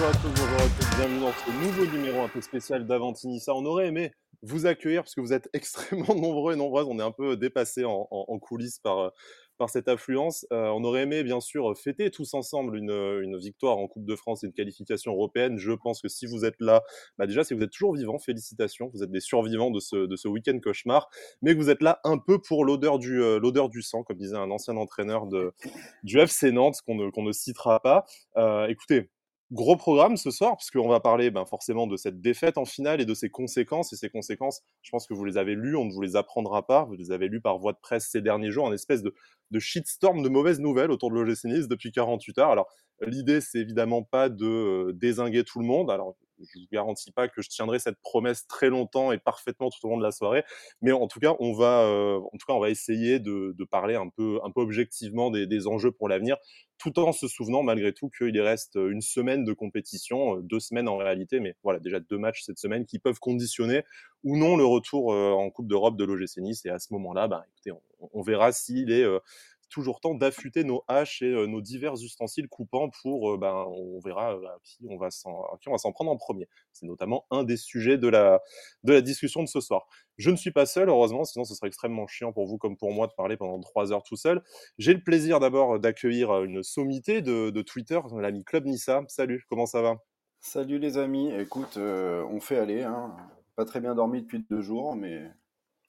Bonjour à tous, bonjour à tous, bienvenue dans ce nouveau numéro un peu spécial d'Avantinissa. On aurait aimé vous accueillir parce que vous êtes extrêmement nombreux et nombreuses. On est un peu dépassés en, en- coulisses par, euh, par cette affluence. Euh, on aurait aimé bien sûr fêter tous ensemble une, une victoire en Coupe de France et une qualification européenne. Je pense que si vous êtes là, bah déjà si vous êtes toujours vivant, félicitations, vous êtes des survivants de ce, de ce week-end cauchemar, mais que vous êtes là un peu pour l'odeur du, euh, du sang, comme disait un ancien entraîneur de, du FC Nantes qu'on ne, qu'on ne citera pas. Euh, écoutez, Gros programme ce soir, puisqu'on va parler ben, forcément de cette défaite en finale et de ses conséquences. Et ces conséquences, je pense que vous les avez lues, on ne vous les apprendra pas. Vous les avez lues par voie de presse ces derniers jours, un espèce de, de shitstorm de mauvaises nouvelles autour de l'OGC Nice depuis 48 heures. Alors, l'idée, c'est évidemment pas de euh, désinguer tout le monde. Alors, je vous garantis pas que je tiendrai cette promesse très longtemps et parfaitement tout au long de la soirée, mais en tout cas, on va, euh, en tout cas, on va essayer de, parler un peu, un peu objectivement des, enjeux pour l'avenir tout en se souvenant malgré tout qu'il reste une semaine de compétition, euh, deux semaines en réalité, mais voilà, déjà deux matchs cette semaine qui peuvent conditionner ou non le retour euh, en Coupe d'Europe de l'OGC Nice. Et à ce moment-là, bah, écoutez, on, verra s'il est toujours temps d'affûter nos haches et nos divers ustensiles coupants pour, ben, on verra qui on va s'en, prendre en premier. C'est notamment un des sujets de la, discussion de ce soir. Je ne suis pas seul, heureusement, sinon ce serait extrêmement chiant pour vous comme pour moi de parler pendant trois heures tout seul. J'ai le plaisir d'abord d'accueillir une sommité de, Twitter, l'ami Club Nissa. Salut, comment ça va? Salut les amis, écoute, on fait aller, hein. Pas très bien dormi depuis deux jours, mais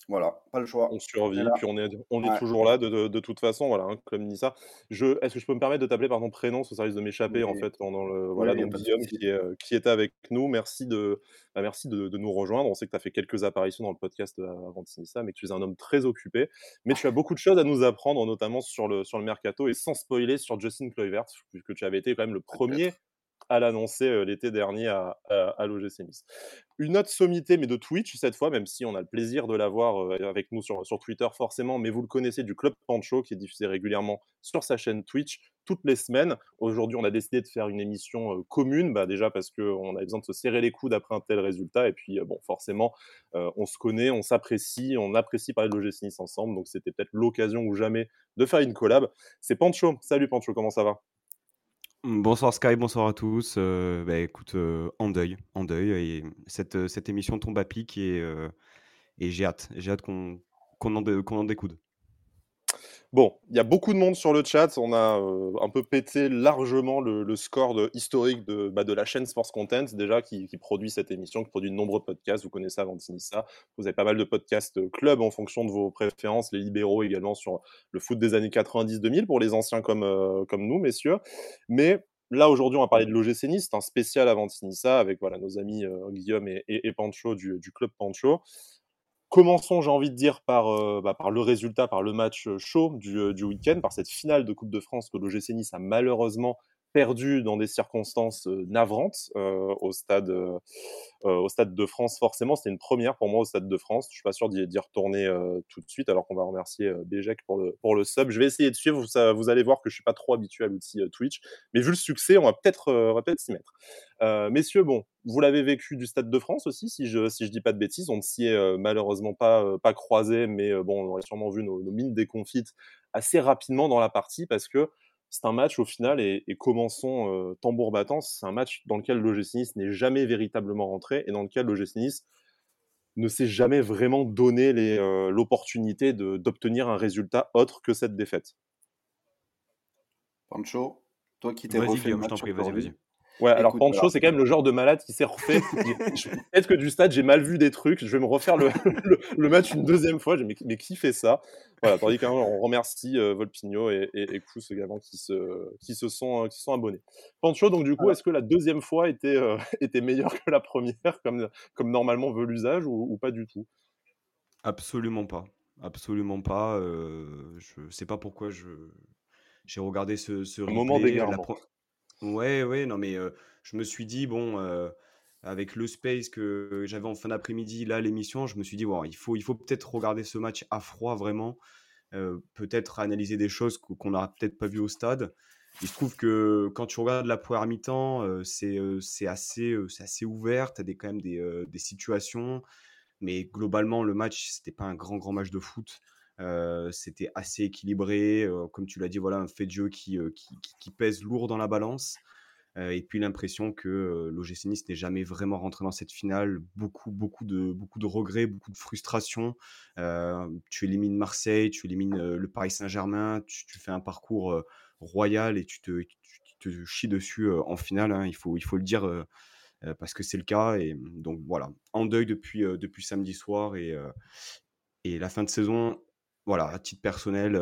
voilà, pas le choix. On survit, puis on est, on est Ouais. toujours là de, de- de toute façon, voilà, hein, Club Nissa. Je, est-ce que je peux me permettre de t'appeler par ton prénom, ça risque de m'échapper en fait pendant le, voilà, donc Guillaume qui, est, euh, qui était avec nous. Merci de, bah, merci de, de nous rejoindre. On sait que tu as fait quelques apparitions dans le podcast euh, avant de Nissa, mais que tu es un homme très occupé. Mais tu as beaucoup de choses à nous apprendre, notamment sur le, sur le mercato et sans spoiler sur Justin Kluivert, puisque tu avais été quand même le premier à l'annoncer l'été dernier à, à, l'OGC Nice. Une autre sommité, mais de Twitch cette fois, même si on a le plaisir de l'avoir avec nous sur, Twitter forcément, mais vous le connaissez du Club Pancho qui est diffusé régulièrement sur sa chaîne Twitch toutes les semaines. Aujourd'hui, on a décidé de faire une émission commune, bah, déjà parce qu'on a besoin de se serrer les coudes après un tel résultat, et puis bon, forcément, on se connaît, on s'apprécie, on apprécie parler de l'OGC Nice ensemble, donc c'était peut-être l'occasion ou jamais de faire une collab. C'est Pancho. Salut Pancho, comment ça va? Bonsoir Sky, bonsoir à tous. Euh, bah, écoute, euh, en deuil, en deuil. Et cette, euh, cette émission tombe à pic et, et j'ai hâte, j'ai hâte qu'on en, qu'on en découde. Bon, il y a beaucoup de monde sur le chat. On a euh, un peu pété largement le, score historique de, bah, de la chaîne Sports Content, déjà, qui, produit cette émission, qui produit de nombreux podcasts. Vous connaissez avant de ça. Vous avez pas mal de podcasts euh, club en fonction de vos préférences, les libéraux également sur le foot des années 90-2000 pour les anciens comme, euh, comme nous, messieurs. Mais là, aujourd'hui, on va parler de l'OGC Nice. Un spécial avant Nissa avec voilà, nos amis Guillaume et, Pancho du club Pancho. Commençons, j'ai envie de dire, par, euh, bah, le résultat, par le match euh, chaud du, euh, du week-end, par cette finale de Coupe de France que l'OGC Nice a malheureusement perdu dans des circonstances navrantes au, stade, au Stade de France. Forcément, c'était une première pour moi au Stade de France. Je suis pas sûr d'y retourner euh, tout de suite, alors qu'on va remercier Béjec pour le, pour le sub. Je vais essayer de suivre, ça, vous allez voir que je suis pas trop habitué à l'outil Twitch, mais vu le succès, on va peut-être peut-être s'y mettre. Messieurs, bon, vous l'avez vécu du Stade de France aussi, si je si je dis pas de bêtises. On ne s'y est malheureusement pas pas croisé, mais bon, on aurait sûrement vu nos, nos mines déconfites assez rapidement dans la partie parce que c'est un match au final et, et commençons euh, tambour battant. C'est un match dans lequel l'OGC Nice n'est jamais véritablement rentré et dans lequel l'OGC Nice ne s'est jamais vraiment donné euh, l'opportunité d'obtenir un résultat autre que cette défaite. Pancho, toi qui t'es Vas-y refait le Guillaume, je t'en match prie, vas-y, vas-y. Ouais, alors Pancho, alors- c'est quand même le genre de malade qui s'est refait. Peut-être que du stade, j'ai mal vu des trucs. Je vais me refaire le, le- le match une deuxième fois. Mais, mais qui fait ça? Voilà, tandis qu'on remercie euh, Volpino et, et, et Kous également qui se, qui, se sont, euh, qui se sont abonnés. Pancho, donc du coup, est-ce que la deuxième fois était, euh, était meilleure que la première, comme, comme normalement veut l'usage, ou, ou pas du tout? Absolument pas, absolument pas. euh, je sais pas pourquoi je j'ai regardé ce, ce moment replay. la d'égarement. pro- Ouais, ouais, non mais je me suis dit bon, avec le space que j'avais en fin d'après-midi là l'émission, je me suis dit bon, il faut il faut peut-être regarder ce match à froid vraiment. peut-être analyser des choses qu- qu'on n'aura peut-être pas vues au stade. Il se trouve que quand tu regardes la première mi-temps, c'est c'est assez, c'est assez ouvert, tu as des, quand même des, des situations, mais globalement, le match, c'était pas un grand, grand match de foot. C'était assez équilibré. comme tu l'as dit, voilà, un fait de jeu qui, qui, pèse lourd dans la balance. et puis l'impression que l'OGC n'est jamais vraiment rentré dans cette finale. Beaucoup, beaucoup de, beaucoup de regrets, beaucoup de frustration. tu élimines Marseille, tu élimines le Paris Saint-Germain, tu, fais un parcours royal et tu te, te chies dessus en finale. Hein. il, faut, il faut le dire parce que c'est le cas. Et donc voilà, en deuil depuis, depuis samedi soir et, et la fin de saison, voilà, à titre personnel,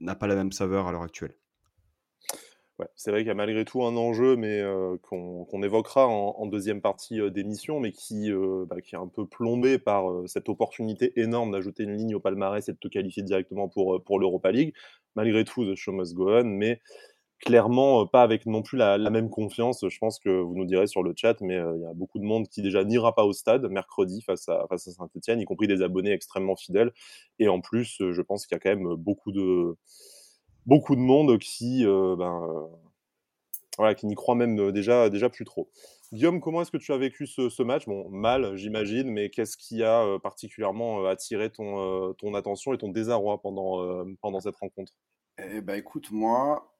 n'a pas la même saveur à l'heure actuelle c'est vrai qu'il y a malgré tout un enjeu, mais qu'on évoquera en, deuxième partie d'émission, mais qui, bah, qui est un peu plombé par cette opportunité énorme d'ajouter une ligne au palmarès et de te qualifier directement pour, pour l'Europa League. Malgré tout, The Show Must Go On, mais clairement pas avec non plus la, même confiance. Je pense que vous nous direz sur le chat, mais il y a beaucoup de monde qui déjà n'ira pas au stade mercredi face à, face à Saint-Etienne, y compris des abonnés extrêmement fidèles. Et en plus, je pense qu'il y a quand même beaucoup de beaucoup de monde qui, euh, ben, euh, voilà, qui n'y croit même euh, déjà, déjà plus trop. Guillaume, comment est-ce que tu as vécu ce, match? Bon, mal, j'imagine, mais qu'est-ce qui a particulièrement attiré ton, ton attention et ton désarroi pendant, pendant cette rencontre? Eh ben, écoute, moi,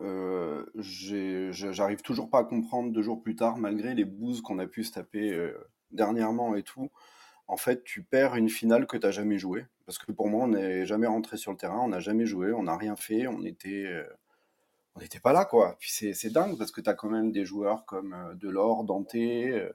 j'arrive toujours pas à comprendre deux jours plus tard, malgré les bouses qu'on a pu se taper dernièrement et tout, en fait, tu perds une finale que tu n'as jamais jouée. Parce que pour moi, on n'est jamais rentré sur le terrain, on n'a jamais joué, on n'a rien fait, on était. Euh, n'était pas là, quoi. Puis c'est dingue parce que tu as quand même des joueurs comme euh, Delors, Dante, euh,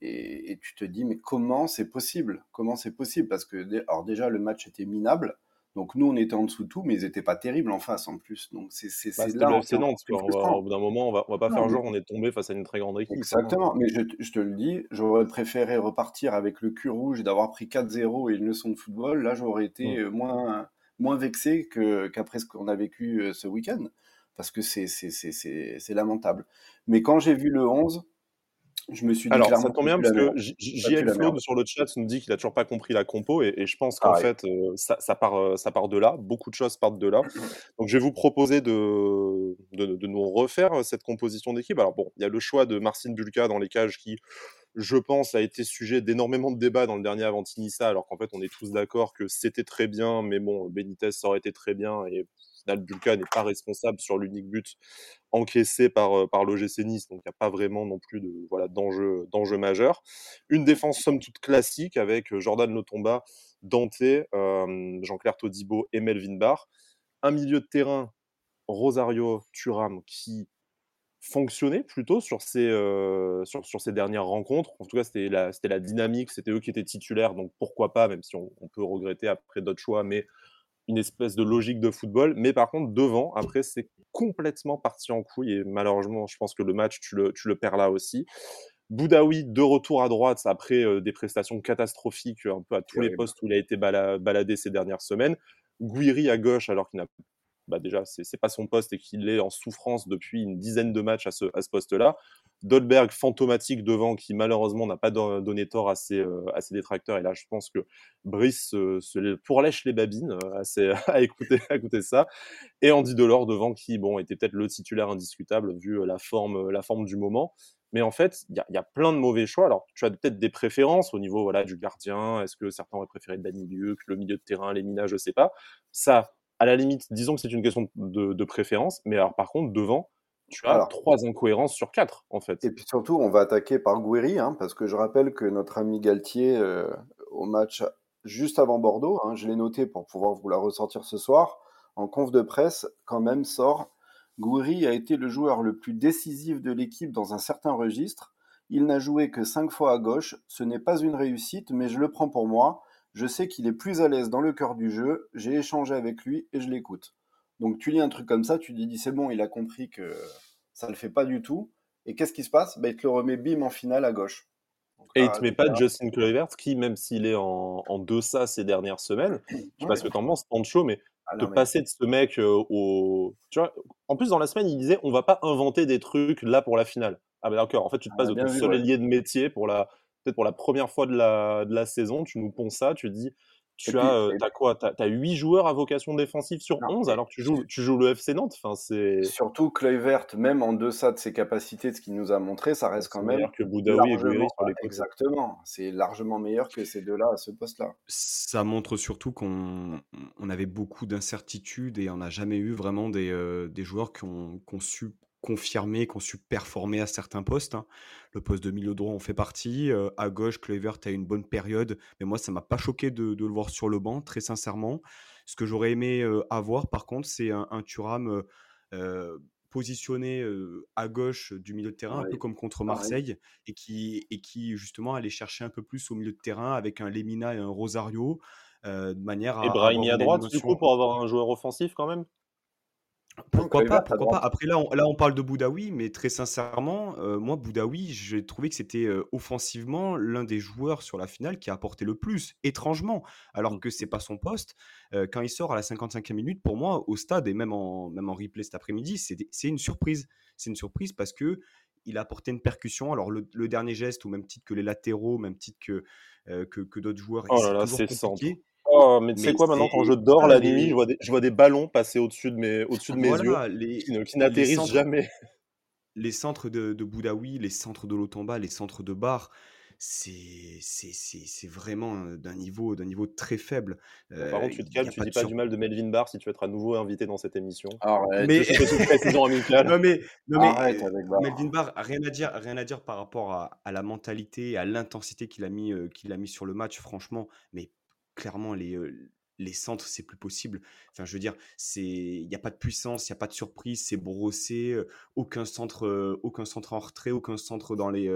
et, et, tu te dis, mais comment c'est possible? Comment c'est possible? Parce que, alors déjà, le match était minable, donc nous, on était en dessous de tout, mais ils n'étaient pas terribles en face en plus. Donc c'est bah, là. C'est Nantes. Au bout d'un moment, on va, va pas faire genre on est tombé face à une très grande équipe. Hein. Exactement. Mais je, te le dis, j'aurais préféré repartir avec le cul rouge et d'avoir pris 4-0 et une leçon de football. Là, j'aurais été euh, moins, moins vexé qu'après ce qu'on a vécu euh, ce week-end. Parce que c'est lamentable. Mais quand j'ai vu le 11, je me suis dit Alors, ça tombe bien parce que JL Flo sur le chat nous dit qu'il a toujours pas compris la compo et, je pense qu'en fait, euh, ça, part, euh, ça part de là. Beaucoup de choses partent de là. Donc, je vais vous proposer de, de, nous refaire euh, cette composition d'équipe. Alors, bon, il y a le choix de Marcin Bulka dans les cages qui, je pense, a été sujet d'énormément de débats dans le dernier Avantinissa, alors qu'en fait, on est tous d'accord que c'était très bien, mais bon, Benitez, ça aurait été très bien et Bulka n'est pas responsable sur l'unique but encaissé par, euh, par l'OGC donc il n'y a pas vraiment non plus de, voilà, d'enjeu, d'enjeu majeur. Une défense somme toute classique avec euh, Jordan Lotomba, Dante, euh, Jean-Claire Todibo et Melvin Barr. Un milieu de terrain, Rosario Turam, qui fonctionnait plutôt sur ces, sur, ces dernières rencontres. En tout cas, c'était la, c'était la dynamique, c'était eux qui étaient titulaires, donc pourquoi pas, même si on, on peut regretter après d'autres choix, mais une espèce de logique de football. Mais par contre, devant, après, c'est complètement parti en couille. Et malheureusement, je pense que le match, tu le, tu le perds là aussi. Boudaoui, de retour à droite, après euh, des prestations catastrophiques un peu à tous les postes où il a été baladé ces dernières semaines. Gouiri à gauche, alors qu'il n'a bah déjà, c'est pas son poste et qu'il est en souffrance depuis une dizaine de matchs à ce, à ce poste-là. Dolberg, fantomatique devant, qui malheureusement n'a pas donné tort à ses, euh, à ses, détracteurs. Et là, je pense que Brice euh, se pourlèche les babines euh, à, écouter, à écouter ça. Et Andy Delors devant, qui bon, était peut-être le titulaire indiscutable vu la forme, la forme du moment. Mais en fait, il y, y, a plein de mauvais choix. Alors, tu as peut-être des préférences au niveau voilà, du gardien. Est-ce que certains auraient préféré Danny Luc, le milieu de terrain, les minages, je sais pas. Ça, à la limite, disons que c'est une question de, préférence, mais alors par contre, devant, tu as trois incohérences sur quatre, en fait. Et puis surtout, on va attaquer par Gouiri, hein, parce que je rappelle que notre ami Galtier, euh, au match juste avant Bordeaux, hein, je l'ai noté pour pouvoir vous la ressortir ce soir, en conf de presse, quand même sort Gouiri a été le joueur le plus décisif de l'équipe dans un certain registre. Il n'a joué que cinq fois à gauche. Ce n'est pas une réussite, mais je le prends pour moi. Je sais qu'il est plus à l'aise dans le cœur du jeu, j'ai échangé avec lui et je l'écoute. Donc tu lis un truc comme ça, tu te dis c'est bon, il a compris que ça ne le fait pas du tout. Et qu'est-ce qui se passe? Bah, Il te le remet bim en finale à gauche. et il te met pas Justin Kluivert qui, même s'il est en, en deçà ces dernières semaines, je sais pas ce que t'en penses, Pancho, mais ah de passer de ce mec euh, au. Tu vois, en plus, dans la semaine, il disait on va pas inventer des trucs là pour la finale. Ah, bah d'accord, en fait, tu te ah, passes de ton seul allié de métier pour la, peut-être pour la première fois de la, de la saison, tu nous ponds ça, tu dis, tu as, euh, as, quoi? Tu as, 8 joueurs à vocation défensive sur 11 alors que tu joues, tu joues le FC Nantes. Enfin, c'est... Surtout Kluivert, même en deçà de ses capacités, de ce qu'il nous a montré, ça reste quand même. Meilleur que Boudaoui et sur les côtés. Exactement. C'est largement meilleur que ces deux-là à ce poste-là. Ça montre surtout qu'on on avait beaucoup d'incertitudes et on n'a jamais eu vraiment des, euh, des joueurs qui ont, qui ont, su confirmé, qui ont su performer à certains postes. Hein. Le poste de milieu droit en fait partie. à gauche, Clevert a une bonne période, mais moi, ça m'a pas choqué de, le voir sur le banc, très sincèrement. Ce que j'aurais aimé avoir, par contre, c'est un, un Thuram positionné à gauche du milieu de terrain, un peu comme contre Marseille, et qui, et qui justement allait chercher un peu plus au milieu de terrain avec un Lemina et un Rosario, de manière à. Et Brahimi à droite, du coup, pour avoir un joueur offensif quand même? Pourquoi pas, pourquoi pas? Après, là on, là, on parle de Boudaoui, mais très sincèrement, moi, Boudaoui, j'ai trouvé que c'était offensivement l'un des joueurs sur la finale qui a apporté le plus, étrangement, alors mmh. que c'est pas son poste. quand il sort à la 55e minute, pour moi, au stade et même en, même en replay cet après-midi, c'est une surprise. C'est une surprise parce que il a apporté une percussion. Alors, le, dernier geste, au même titre que les latéraux, même titre que, que, que d'autres joueurs, oh là là, c'est compliqué. Oh, mais tu sais quoi, maintenant, quand je dors la nuit, je vois, des, je vois des ballons passer au-dessus de mes, au-dessus de mes yeux qui, n'atterrissent jamais. Les centres de, de Boudaoui, les centres de Lotamba, les centres de Bar, c'est, c'est, c'est, vraiment d'un niveau, d'un niveau très faible. par contre, tu te calmes, tu dis pas du mal de Melvin Bar si tu veux être à nouveau invité dans cette émission. Arrête. Mais... non, mais, non, mais Melvin Barr, rien à dire, rien à dire par rapport à, à la mentalité, à l'intensité qu'il a mis, qu'il a mis sur le match, franchement. Mais clairement, les, les centres, c'est plus possible. Enfin, je veux dire, c'est, il n'y a pas de puissance, il n'y a pas de surprise, c'est brossé, aucun centre, aucun centre en retrait, aucun centre dans les,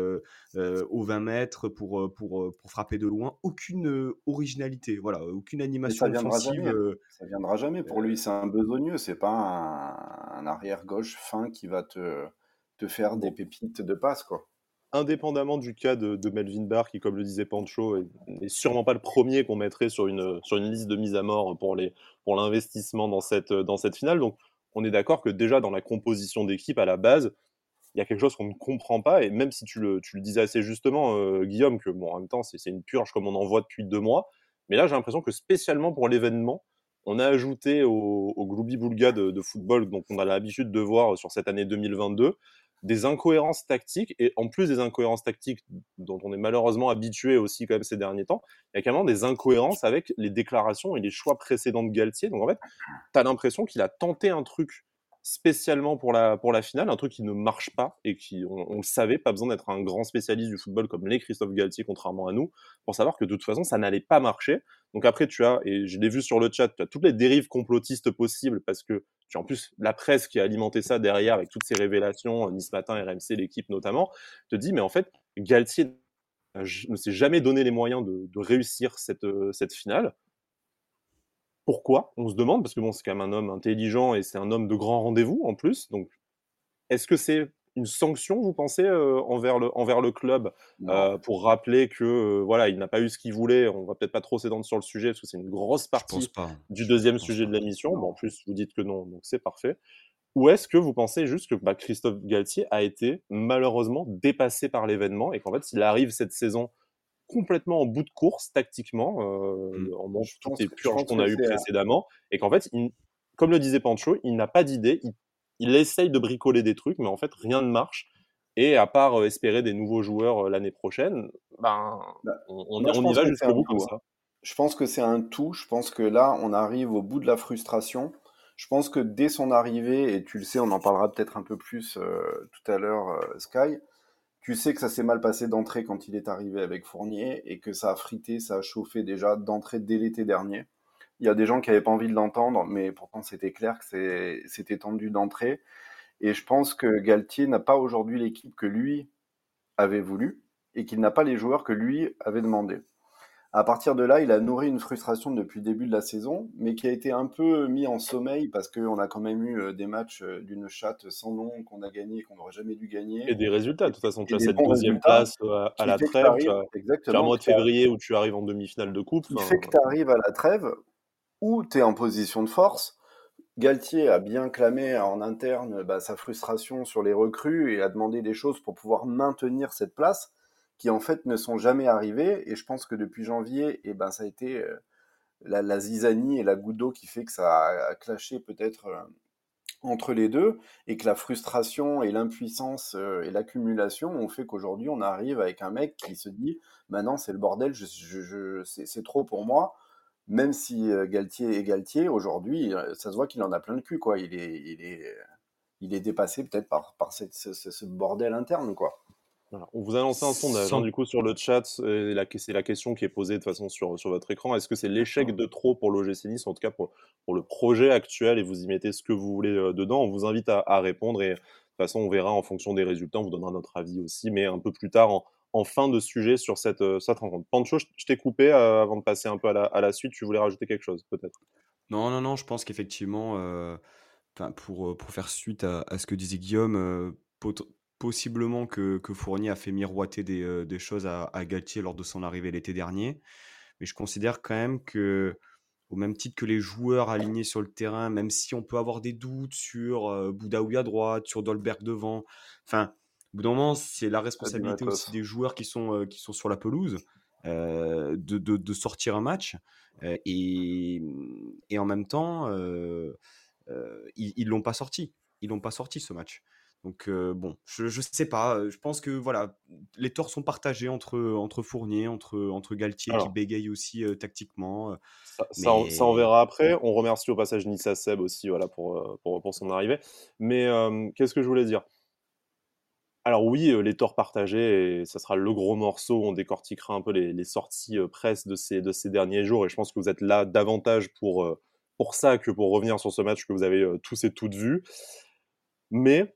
aux 20 mètres pour, pour, pour frapper de loin, aucune originalité, voilà, aucune animation ça viendra offensive. Jamais. Ça viendra jamais pour lui, c'est un besogneux, c'est pas un, arrière gauche fin qui va te, te faire des pépites de passe, quoi indépendamment du cas de, Melvin Barr, qui, comme le disait Pancho, n'est sûrement pas le premier qu'on mettrait sur une, sur une liste de mise à mort pour, pour l'investissement dans cette, dans cette finale. Donc, on est d'accord que déjà dans la composition d'équipe, à la base, il y a quelque chose qu'on ne comprend pas. Et même si tu le, tu le disais assez justement, euh, Guillaume, que bon, en même temps, c'est, une purge comme on en voit depuis deux mois. Mais là, j'ai l'impression que spécialement pour l'événement, on a ajouté au, au de, de, football, donc on a l'habitude de voir sur cette année 2022, des incohérences tactiques, et en plus des incohérences tactiques dont on est malheureusement habitué aussi quand même ces derniers temps, il y a carrément des incohérences avec les déclarations et les choix précédents de Galtier. Donc en fait, tu as l'impression qu'il a tenté un truc spécialement pour la, pour la finale, un truc qui ne marche pas et qui, on, le savait, pas besoin d'être un grand spécialiste du football comme les Christophe Galtier, contrairement à nous, pour savoir que de toute façon, ça n'allait pas marcher. Donc après, tu as, et je l'ai vu sur le chat, tu as toutes les dérives complotistes possibles parce que tu as en plus la presse qui a alimenté ça derrière avec toutes ces révélations, Nice Matin, RMC, l'équipe notamment, te dit, mais en fait, Galtier ne s'est jamais donné les moyens de, de réussir cette, cette finale pourquoi? On se demande, parce que bon, c'est quand même un homme intelligent et c'est un homme de grand rendez-vous en plus. Donc, est-ce que c'est une sanction, vous pensez, euh, envers, le, envers le club? Euh, pour rappeler que euh, voilà, il n'a pas eu ce qu'il voulait On va peut-être pas trop s'étendre sur le sujet parce que c'est une grosse partie du deuxième sujet de l'émission. Bon, en plus, vous dites que non, donc c'est parfait. Ou est-ce que vous pensez juste que bah, Christophe Galtier a été malheureusement dépassé par l'événement et qu'en fait, s'il arrive cette saison complètement en bout de course tactiquement, mmh. en manche toutes les purges qu'on a eues précédemment, et qu'en fait, comme le disait Pancho, il n'a pas d'idée, il, essaye de bricoler des trucs, mais en fait, rien ne marche. Et à part euh, espérer des nouveaux joueurs euh, l'année prochaine, ben, bah, on, y va jusqu'au bout comme ça. Hein. Je pense que c'est un tout. Je pense que là, on arrive au bout de la frustration. Je pense que dès son arrivée, et tu le sais, on en parlera peut-être un peu plus tout à l'heure, Sky, tu sais que ça s'est mal passé d'entrée quand il est arrivé avec Fournier et que ça a frité, ça a chauffé déjà d'entrée dès l'été dernier. Il y a des gens qui n'avaient pas envie de l'entendre, mais pourtant c'était clair que c'était tendu d'entrée. Et je pense que Galtier n'a pas aujourd'hui l'équipe que lui avait voulu et qu'il n'a pas les joueurs que lui avait demandé. À partir de là, il a nourri une frustration depuis le début de la saison, mais qui a été un peu mis en sommeil parce qu'on a quand même eu euh, des matchs euh, d'une chatte sans nom qu'on a gagné et qu'on n'aurait jamais dû gagner. Et des résultats, de toute façon. Tu as cette deuxième place euh, à, la trêve. Tu as, un mois de février où tu arrives en demi-finale de coupe. Il fait que tu arrives à la trêve où tu es en position de force. Galtier a bien clamé en interne bah, sa frustration sur les recrues et a demandé des choses pour pouvoir maintenir cette place qui en fait ne sont jamais arrivés. Et je pense que depuis janvier, eh ben, ça a été euh, la, zizanie et la goutte d'eau qui fait que ça a, clashé peut-être euh, entre les deux et que la frustration et l'impuissance euh, et l'accumulation ont fait qu'aujourd'hui on arrive avec un mec qui se dit maintenant c'est le bordel, c'est trop pour moi. Même si Galtier est Galtier, aujourd'hui, ça se voit qu'il en a plein le cul, quoi. Il est, il est, il est dépassé peut-être par, par ce, bordel interne, quoi. On vous a lancé un sondage hein, du coup sur le chat, c'est la question qui est posée de façon sur, sur votre écran. Est-ce que c'est l'échec de trop pour l'OGC Nice, en tout cas pour, pour le projet actuel, et vous y mettez ce que vous voulez euh, dedans? On vous invite à, répondre et de toute façon on verra en fonction des résultats, on vous donnera notre avis aussi, mais un peu plus tard en, en fin de sujet sur cette, euh, cette rencontre. Pancho, je t'ai coupé euh, avant de passer un peu à la, à suite, tu voulais rajouter quelque chose peut-être? Non, non, non, je pense qu'effectivement pour, euh, pour faire suite à, ce que disait Guillaume, euh, possiblement que, que, Fournier a fait miroiter des, euh, des choses à, Galtier lors de son arrivée l'été dernier. Mais je considère quand même que, au même titre que les joueurs alignés sur le terrain, même si on peut avoir des doutes sur Boudaoui à droite, sur Dolberg devant, enfin, au bout d'un moment, c'est la responsabilité aussi des joueurs qui sont, qui sont sur la pelouse. de, de, de, sortir un match et, et, en même temps euh, ils l'ont pas sorti. Ils l'ont pas sorti ce match. Donc euh, bon, je, je sais pas. Je pense que voilà, les torts sont partagés entre entre Fournier, entre entre Galtier qui bégaye aussi euh, tactiquement. Ça, ça, on, verra après. On remercie au passage Nissa Seb aussi, voilà pour pour, pour son arrivée. Mais qu'est-ce que je voulais dire? Alors oui, les torts partagés, et ça sera le gros morceau. On décortiquera un peu les, les sorties presse de ces de ces derniers jours. Et je pense que vous êtes là davantage pour pour ça que pour revenir sur ce match que vous avez tous et toutes vu. Mais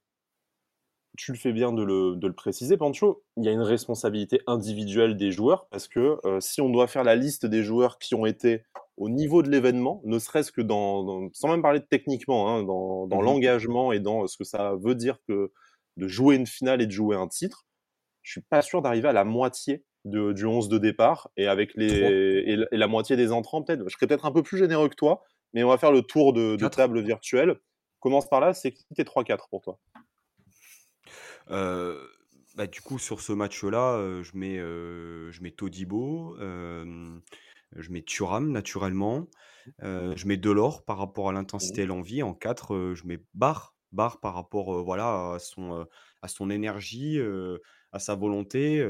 tu le fais bien de le, préciser, Pancho, il y a une responsabilité individuelle des joueurs parce que si on doit faire la liste des joueurs qui ont été au niveau de l'événement, ne serait-ce que dans, sans même parler de techniquement, hein, dans, mmh l'engagement et dans ce que ça veut dire que de jouer une finale et de jouer un titre, je suis pas sûr d'arriver à la moitié de, du 11 de départ et avec les et, et, la moitié des entrants peut-être. Je serais peut-être un peu plus généreux que toi, mais on va faire le tour de, table virtuelle. Commence par là, c'est qui tes 3-4 pour toi? Euh, bah, Du coup, sur ce match-là, euh, je, mets, euh, je mets Todibo, je mets Turam naturellement, je mets Delors par rapport à l'intensité et l'envie. En 4, je mets Bar, Bar par rapport voilà, à, son, à son énergie, à sa volonté.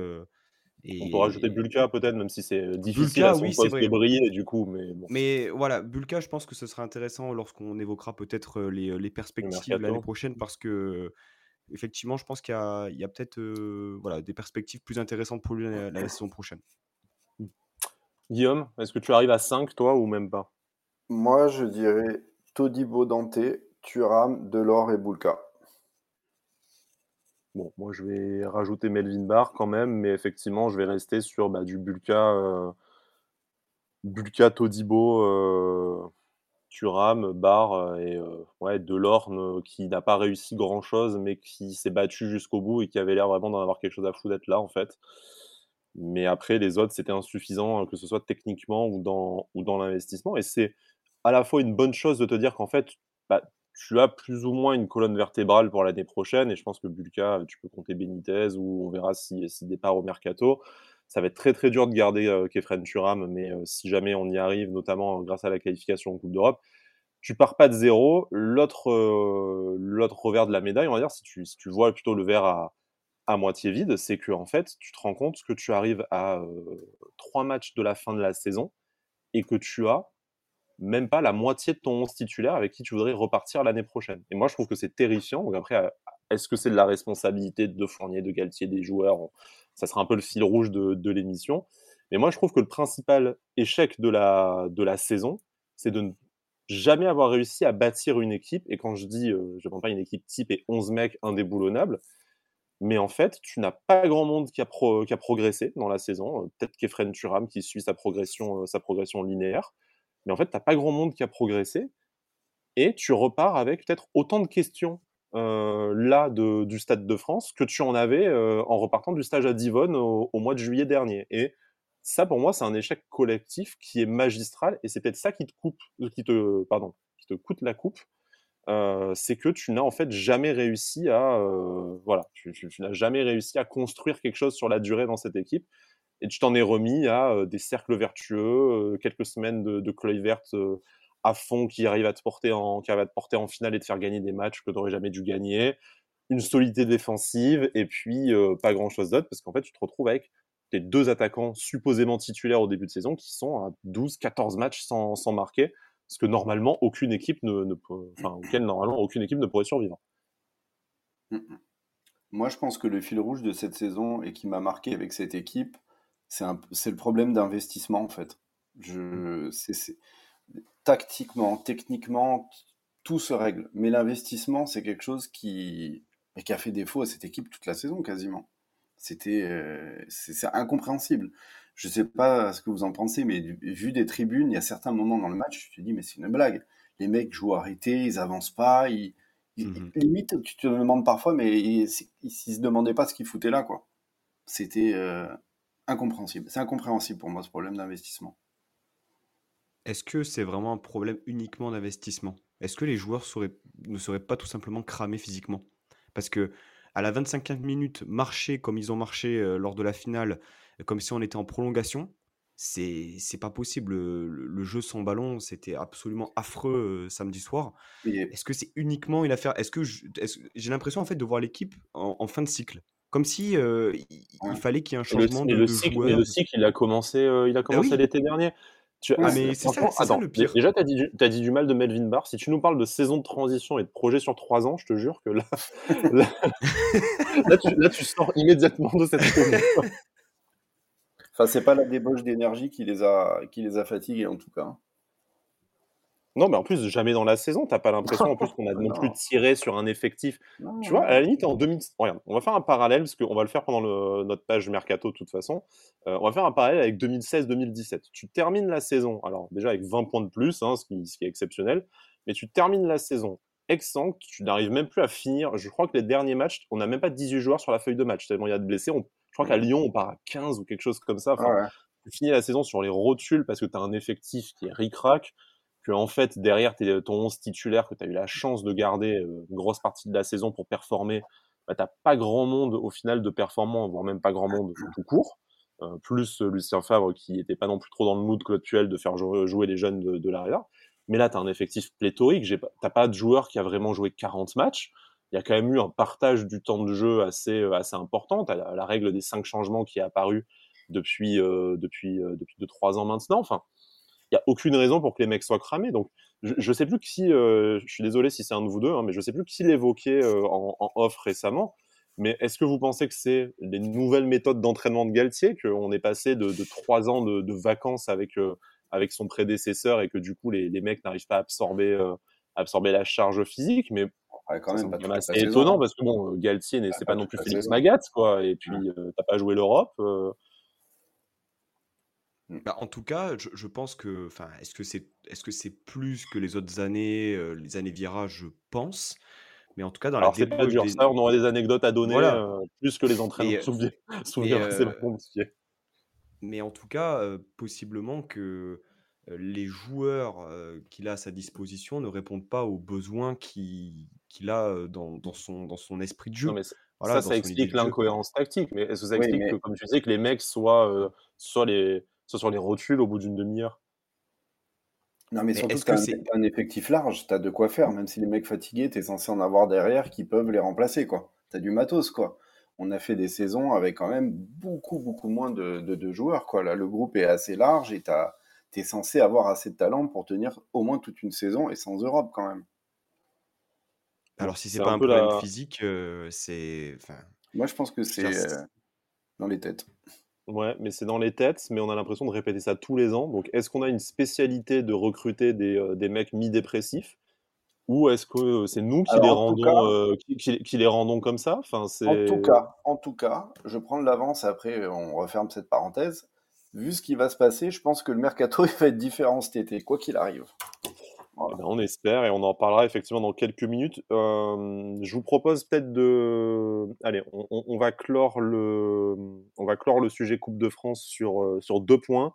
On peut rajouter Bulka peut-être, même si c'est difficile à son oui, poste de briller du coup. Mais, mais voilà, Bulka, je pense que ce sera intéressant lorsqu'on évoquera peut-être les, les perspectives de l'année prochaine parce que effectivement, je pense qu'il y a, a peut-être voilà, des perspectives plus intéressantes pour lui la, saison prochaine. Guillaume, est-ce que tu arrives à 5 toi ou même pas? Moi, je dirais Todibo Dante, Turam, Delors et Bulka. Bon, moi je vais rajouter Melvin Barr quand même, mais effectivement, je vais rester sur bah, du Bulka, euh, Bulka, Todibo, euh, Turam, Barr euh, et ouais, Delorme qui n'a pas réussi grand chose, mais qui s'est battu jusqu'au bout et qui avait l'air vraiment d'en avoir quelque chose à foutre d'être là en fait. Mais après, les autres, c'était insuffisant, hein, que ce soit techniquement ou dans, ou dans l'investissement. Et c'est à la fois une bonne chose de te dire qu'en fait, bah, tu as plus ou moins une colonne vertébrale pour l'année prochaine. Et je pense que Bulka, tu peux compter Benitez ou on verra si, si départ au mercato. Ça va être très très dur de garder euh, Kefren Turam, mais euh, si jamais on y arrive, notamment grâce à la qualification en Coupe d'Europe, tu pars pas de zéro. L'autre euh, l'autre revers de la médaille, on va dire, si tu, si tu vois plutôt le verre à, à moitié vide, c'est que en fait, tu te rends compte que tu arrives à trois matchs de la fin de la saison et que tu as même pas la moitié de ton 11 titulaire avec qui tu voudrais repartir l'année prochaine. Et moi, je trouve que c'est terrifiant. Donc après, euh, est-ce que c'est de la responsabilité de Fournier, de Galtier, des joueurs? Ça sera un peu le fil rouge de, l'émission. Mais moi, je trouve que le principal échec de la, de la saison, c'est de ne jamais avoir réussi à bâtir une équipe. Et quand je dis, euh, je ne prends pas une équipe type et 11 mecs indéboulonnables, mais en fait, tu n'as pas grand monde qui a, qui a progressé dans la saison. Euh, peut-être Kefren Turam qui suit sa progression, sa progression linéaire. Mais en fait, tu n'as pas grand monde qui a progressé. Et tu repars avec peut-être autant de questions euh, là du Stade de France que tu en avais euh, en repartant du stage à Divonne au, mois de juillet dernier. Et ça, pour moi, c'est un échec collectif qui est magistral. Et c'est peut-être ça qui te coupe, qui te, pardon, qui te coûte la coupe. Euh, c'est que tu n'as en fait jamais réussi à voilà tu n'as jamais réussi à construire quelque chose sur la durée dans cette équipe et tu t'en es remis à des cercles vertueux, quelques semaines de, de verte euh, à fond qui arrivent à te porter en, finale et te faire gagner des matchs que tu n'aurais jamais dû gagner, une solidité défensive et puis pas grand chose d'autre parce qu'en fait tu te retrouves avec tes deux attaquants supposément titulaires au début de saison qui sont à 12-14 matchs sans, marquer, ce que normalement aucune équipe ne, ne normalement aucune équipe ne pourrait survivre. Mmh Moi, je pense que le fil rouge de cette saison et qui m'a marqué avec cette équipe, c'est le problème d'investissement en fait. Je, c'est, tactiquement, techniquement, tout se règle. Mais l'investissement, c'est quelque chose qui, qui a fait défaut à cette équipe toute la saison quasiment. C'était, euh, c'est incompréhensible. Je sais pas ce que vous en pensez, mais vu des tribunes, il y a certains moments dans le match, tu te dis mais c'est une blague. Les mecs jouent arrêtés, ils avancent pas, ils, mmh limite tu te demandes parfois, mais ils, ne se demandaient pas ce qu'ils foutaient là quoi. C'était euh, incompréhensible. C'est incompréhensible pour moi ce problème d'investissement. Est-ce que c'est vraiment un problème uniquement d'investissement? Est-ce que les joueurs ne seraient pas tout simplement cramés physiquement? Parce que à la 25e minute, marcher comme ils ont marché euh, lors de la finale, comme si on était en prolongation, c'est c'est pas possible. Le, jeu sans ballon, c'était absolument affreux euh, samedi soir. Est-ce que c'est uniquement une affaire? Est-ce que j'ai l'impression en fait de voir l'équipe en, fin de cycle, comme si euh, il, fallait qu'il y ait un changement de, le cycle, le cycle, il a commencé, il a bah commencé l'été dernier. ah mais c'est ça, le pire. Déjà, tu as, as, dit du mal de Melvin Barr. Si tu nous parles de saison de transition et de projet sur trois ans, je te jure que là, là, tu, là tu, sors immédiatement de cette Enfin, c'est pas la débauche d'énergie qui les a, qui les a fatigués en tout cas. Non, mais en plus, jamais dans la saison, t'as pas l'impression en plus qu'on a non plus tiré sur un effectif. tu vois, à la limite, en 2000. Regarde, on va faire un parallèle, parce qu'on va le faire pendant le, notre page Mercato de toute façon. Euh, on va faire un parallèle avec 2016-2017. Tu termines la saison, alors déjà avec 20 points de plus, hein, ce, qui, ce, qui, est exceptionnel, mais tu termines la saison exsangue, tu n'arrives même plus à finir. Je crois que les derniers matchs, on n'a même pas 18 joueurs sur la feuille de match, tellement il y a de blessés. On, je crois qu'à Lyon, on part à 15 ou quelque chose comme ça. Enfin, Tu finis la saison sur les rotules parce que tu as un effectif qui est ric-rac que en fait derrière ton 11 titulaire que tu as eu la chance de garder euh, une grosse partie de la saison pour performer, bah, t'as pas grand monde au final de performant, voire même pas grand monde tout court. Euh, plus Lucien Favre qui n'était pas non plus trop dans le mood actuel de faire jouer les jeunes de, de l'arrière. Mais là, tu as un effectif pléthorique. T'as pas de joueur qui a vraiment joué 40 matchs. Il y a quand même eu un partage du temps de jeu assez, euh, assez important. Tu as la, règle des cinq changements qui est apparue depuis, euh, depuis, euh, depuis 2-3 ans maintenant. Enfin, n'y a aucune raison pour que les mecs soient cramés. Donc, je ne sais plus qui, euh, je suis désolé si c'est un de vous deux, hein, mais je ne sais plus qui l'évoquait euh, en, en, off récemment. Mais est-ce que vous pensez que c'est les nouvelles méthodes d'entraînement de Galtier, qu'on est passé de, de trois ans de, de vacances avec, euh, avec son prédécesseur et que du coup les, les mecs n'arrivent pas à absorber, euh, absorber la charge physique Mais ouais, quand même, c'est assez étonnant hein. parce que bon, Galtier, c'est pas, pas, non plus Félix Magat, quoi. Et puis, euh, t'as pas joué l'Europe. Mmh. Bah, en tout cas, je, pense que, enfin, est-ce que c'est, est-ce que c'est plus que les autres années, euh, les années Vira, je pense. Mais en tout cas, dans Alors, la c'est pas dur, des... ça, on aura des anecdotes à donner, euh, plus que les entraîneurs. Souviens, souviens, c'est euh, Mais en tout cas, possiblement que les joueurs qu'il a à sa disposition ne répondent pas aux besoins qu'il, qu'il a dans, dans, son, dans son esprit de jeu. Non, voilà, ça, ça explique l'incohérence tactique. Mais est-ce que ça explique que, comme tu disais, que les mecs soient, soient les soit sur les rotules au bout d'une demi-heure. Non, mais, surtout que tu un, effectif large, tu as de quoi faire. Même si les mecs fatigués, tu es censé en avoir derrière qui peuvent les remplacer. quoi. Tu as du matos. quoi. On a fait des saisons avec quand même beaucoup, beaucoup moins de, de, joueurs. quoi. Là, le groupe est assez large et tu es censé avoir assez de talent pour tenir au moins toute une saison et sans Europe quand même. Alors, si c'est pas un, problème physique, euh, c'est. Moi, je pense que c'est euh, dans les têtes. Ouais, mais c'est dans les têtes, mais on a l'impression de répéter ça tous les ans. Donc, est-ce qu'on a une spécialité de recruter des, euh, des mecs mi-dépressifs? Ou est-ce que euh, c'est nous qui les, rendons, euh, qui, qui, les rendons comme ça? Enfin, en, tout cas, en tout cas, je prends de l'avance après on referme cette parenthèse. Vu ce qui va se passer, je pense que le mercato il va être différent cet été, quoi qu'il arrive. Eh ben, on espère et on en parlera effectivement dans quelques minutes. Euh, je vous propose peut-être de, allez, on, va clore le, on va clore le sujet Coupe de France sur euh, sur deux points.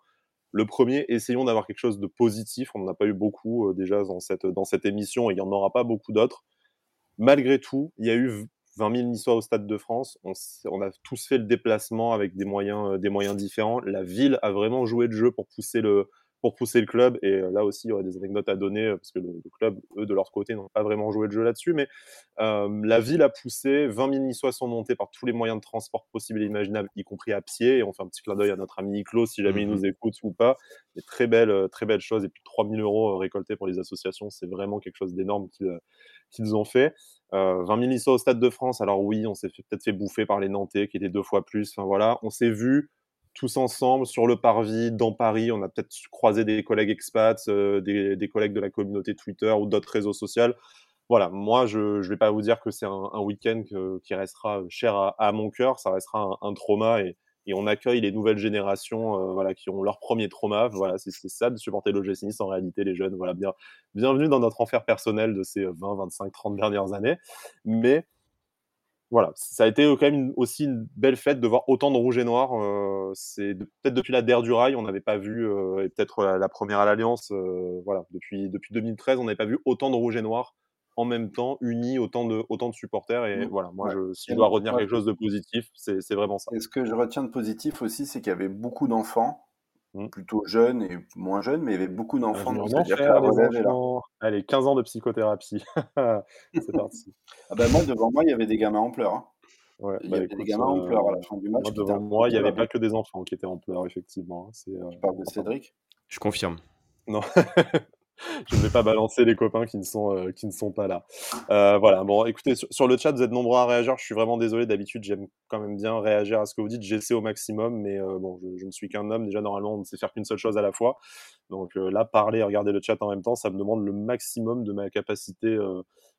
Le premier, essayons d'avoir quelque chose de positif. On n'en a pas eu beaucoup euh, déjà dans cette dans cette émission et il y en aura pas beaucoup d'autres. Malgré tout, il y a eu 20 000 Niçois au Stade de France. On, a tous fait le déplacement avec des moyens des moyens différents. La ville a vraiment joué le jeu pour pousser le pour pousser le club. Et là aussi, il y aurait des anecdotes à donner, parce que le, club, eux, de leur côté, n'ont pas vraiment joué le jeu là-dessus. Mais la ville a poussé, 20 000 Niçois sont montés par tous les moyens de transport possibles et imaginables, y compris à pied. Et on fait un petit clin d'œil à notre ami Niclos, si jamais il mmh nous écoute ou pas. Des très belles, très belles choses. Et puis 3 000 euros récoltés pour les associations, c'est vraiment quelque chose d'énorme qu'ils ont fait. 20 000 Niçois au Stade de France. Alors oui, on s'est peut-être fait bouffer par les Nantais, qui étaient deux fois plus. Enfin voilà, on s'est vu tous ensemble sur le parvis dans Paris. On a peut-être croisé des collègues expats, euh, des, collègues de la communauté Twitter ou d'autres réseaux sociaux. Voilà, moi, je ne vais pas vous dire que c'est un, week-end qui restera cher à, mon cœur. Ça restera un, trauma et, on accueille les nouvelles générations euh, voilà, qui ont leur premier trauma. Voilà, c'est ça de supporter l'OGC en réalité, les jeunes. Voilà, bien, bienvenue dans notre enfer personnel de ces 20, 25, 30 dernières années. Mais voilà, ça a été quand même aussi une belle fête de voir autant de rouge et noir. Euh, c'est peut-être depuis la Der du Rail, on n'avait pas vu, euh, et peut-être la, première à l'Alliance, euh, voilà, depuis, depuis 2013, on n'avait pas vu autant de rouge et noir en même temps, unis, autant de, autant de supporters. Et mmh. voilà, moi, je, si je dois retenir quelque chose de positif, c'est vraiment ça. Et ce que je retiens de positif aussi, c'est qu'il y avait beaucoup d'enfants Mmh. plutôt jeunes et moins jeunes, mais il y avait beaucoup d'enfants. donc est là. Allez, 15 ans de psychothérapie. c'est parti. Ah bah moi, devant moi, il y avait des gamins en pleurs. Hein. Ouais, il y bah avait des gamins en pleurs à la fin du match. Moi, devant moi, il n'y avait pas que des enfants qui étaient en pleurs, effectivement. Hein. C'est, euh, tu parles de Cédric? Je confirme. Non. je ne vais pas balancer les copains qui ne sont, euh, qui ne sont pas là. Euh, voilà, bon, écoutez, sur, le chat, vous êtes nombreux à réagir. Je suis vraiment désolé. D'habitude, j'aime quand même bien réagir à ce que vous dites. J'essaie au maximum, mais euh, bon, je, ne suis qu'un homme. Déjà, normalement, on ne sait faire qu'une seule chose à la fois. Donc là, parler et regarder le chat en même temps, ça me demande le maximum de ma capacité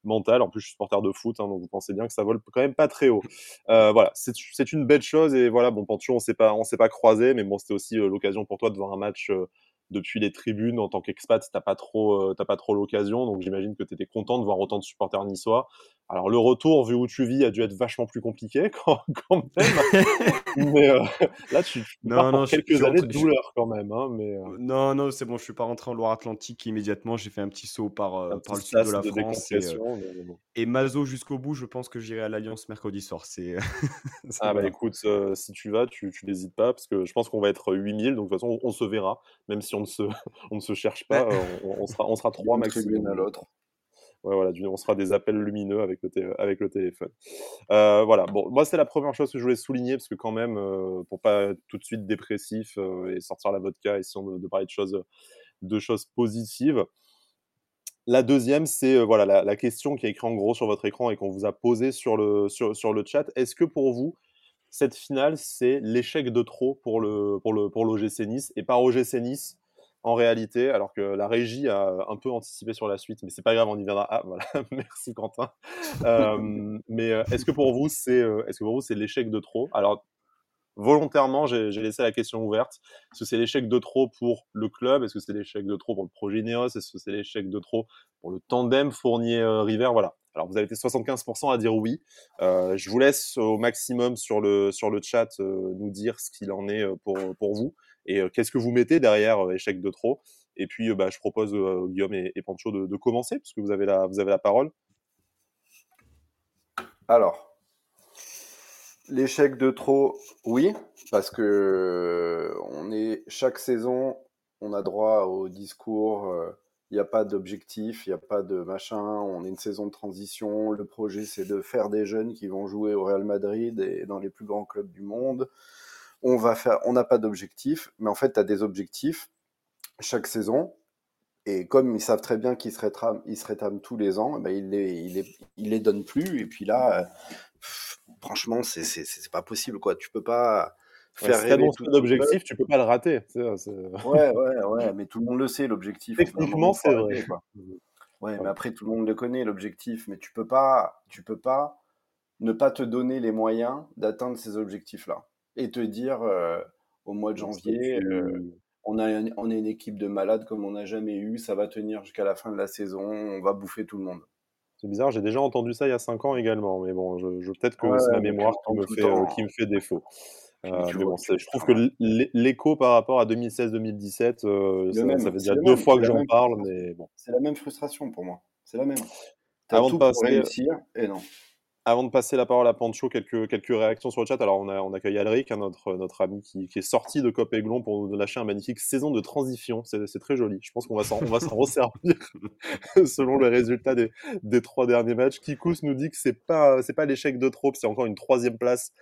mentale. En plus, je suis supporter de foot, hein, donc vous pensez bien que ça vole quand même pas très haut. voilà, c'est une belle chose. Et voilà, bon, Pancho, on s'est pas, s'est pas croisé, mais bon, c'était aussi l'occasion pour toi de voir un match depuis les tribunes en tant qu'expat, t'as pas trop, euh, pas trop l'occasion. Donc j'imagine que tu étais content de voir autant de supporters niçois. Alors le retour, vu où tu vis, a dû être vachement plus compliqué quand, même. mais euh, là, tu, non, non, quelques années de douleur quand même. Hein, mais, euh. Non, non, c'est bon. Je suis pas rentré en Loire-Atlantique immédiatement. J'ai fait un petit saut par, par le sud de la France. Et, Mazo jusqu'au bout. Je pense que j'irai à l'Alliance mercredi soir. C'est. ah bah écoute, si tu vas, tu, n'hésites pas parce que je pense qu'on va être 8000. Donc de toute façon, on, on se verra, même si on ne se, on ne se cherche pas. on, sera, on sera trois maximum. à l'autre. Ouais, voilà, on sera des appels lumineux avec le, avec le téléphone. Euh, voilà, bon, moi, c'est la première chose que je voulais souligner, parce que quand même, euh, pour pas être tout de suite dépressif euh, et sortir la vodka, essayons de, de parler de choses, de choses positives. La deuxième, c'est voilà, la, question qui est écrite en gros sur votre écran et qu'on vous a posée sur le, sur, sur le chat. Est-ce que pour vous, cette finale, c'est l'échec de trop pour le pour le pour l'OGC Nice? Et par OGC Nice en réalité, alors que la régie a un peu anticipé sur la suite, mais c'est pas grave, on y viendra. Ah voilà, merci Quentin. euh, mais euh, est-ce que pour vous c'est euh, est-ce que pour vous c'est l'échec de trop? Alors volontairement, j'ai laissé la question ouverte. Est-ce que c'est l'échec de trop pour le club? Est-ce que c'est l'échec de trop pour le projet Ineos? Est-ce que c'est l'échec de trop pour le tandem Fournier-River? Voilà. Alors, vous avez été 75% à dire oui. Euh, je vous laisse au maximum sur le, sur le chat euh, nous dire ce qu'il en est euh, pour, pour vous et qu'est-ce que vous mettez derrière échec de trop? Et puis, bah, je propose Guillaume et, et Pancho de, de, commencer, puisque vous avez la, vous avez la parole. Alors, l'échec de trop, oui, parce que on est chaque saison, on a droit au discours il n'y a pas d'objectif, il n'y a pas de machin, on est une saison de transition, le projet c'est de faire des jeunes qui vont jouer au Real Madrid et dans les plus grands clubs du monde. On va faire, on n'a pas d'objectif, mais en fait tu as des objectifs chaque saison. Et comme ils savent très bien qu'ils se rétrament, ils se rétrament tous les ans, ben ils les, ils les, ils les donnent plus. Et puis là, franchement, c'est, c'est, pas possible, quoi. Tu peux pas, faire ouais, rêver tout d'objectif, tu peux pas le rater. Ouais, ouais, ouais, mais tout le monde le sait, l'objectif. Techniquement, c'est vrai. Ouais, mais après, tout le monde le connaît, l'objectif, mais tu peux pas, tu peux pas ne pas te donner les moyens d'atteindre ces objectifs-là. Et te dire, au mois de janvier, euh, on, a, on est une équipe de malades comme on n'a jamais eu, ça va tenir jusqu'à la fin de la saison, on va bouffer tout le monde. C'est bizarre, j'ai déjà entendu ça il y a 5 ans également, mais bon, je, je peut-être que c'est ma mémoire qui me, fait, qui me fait défaut. Euh, mais bon, je trouve que l'écho par rapport à 2016-2017, euh, ça, ça, fait déjà deux fois que j'en parle, mais bon. C'est la même frustration pour moi. C'est la même. T'as tout de passer... pour réussir et non. Avant de passer la parole à Pancho, quelques, quelques réactions sur le chat. Alors, on, a, on accueille Alric, hein, notre, notre ami qui, qui, est sorti de Cop Aiglon pour nous lâcher un magnifique saison de transition. C'est très joli. Je pense qu'on va s'en resservir selon les résultats des, des trois derniers matchs. Kikous nous dit que c'est pas, pas l'échec de trop, c'est encore une troisième place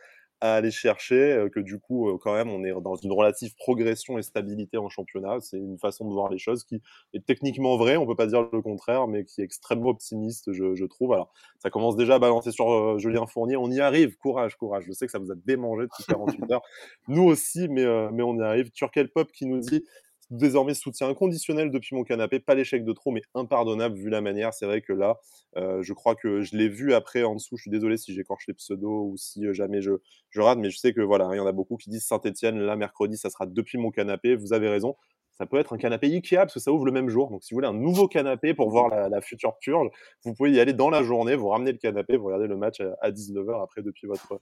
à aller chercher, euh, que du coup, euh, quand même, on est dans une relative progression et stabilité en championnat. C'est une façon de voir les choses qui est techniquement vraie, on peut pas dire le contraire, mais qui est extrêmement optimiste, je, je trouve. Alors, ça commence déjà à balancer sur euh, Julien Fournier. On y arrive, courage, courage. Je sais que ça vous a démangé depuis 48 heures. Nous aussi, mais, mais on y arrive. Turkel Pop qui nous dit désormais soutien inconditionnel depuis mon canapé. Pas l'échec de trop, mais impardonnable vu la manière. C'est vrai que là, euh, je crois que je l'ai vu après en dessous. Je suis désolé si j'écorche les pseudos ou si euh, jamais je, je rate, mais je sais que voilà, il y en a beaucoup qui disent Saint-Etienne, là, mercredi, ça sera depuis mon canapé. Vous avez raison. Ça peut être un canapé Ikea parce que ça ouvre le même jour. Donc, si vous voulez un nouveau canapé pour voir la, future purge, vous pouvez y aller dans la journée, vous ramenez le canapé, vous regardez le match à, 19h après depuis votre,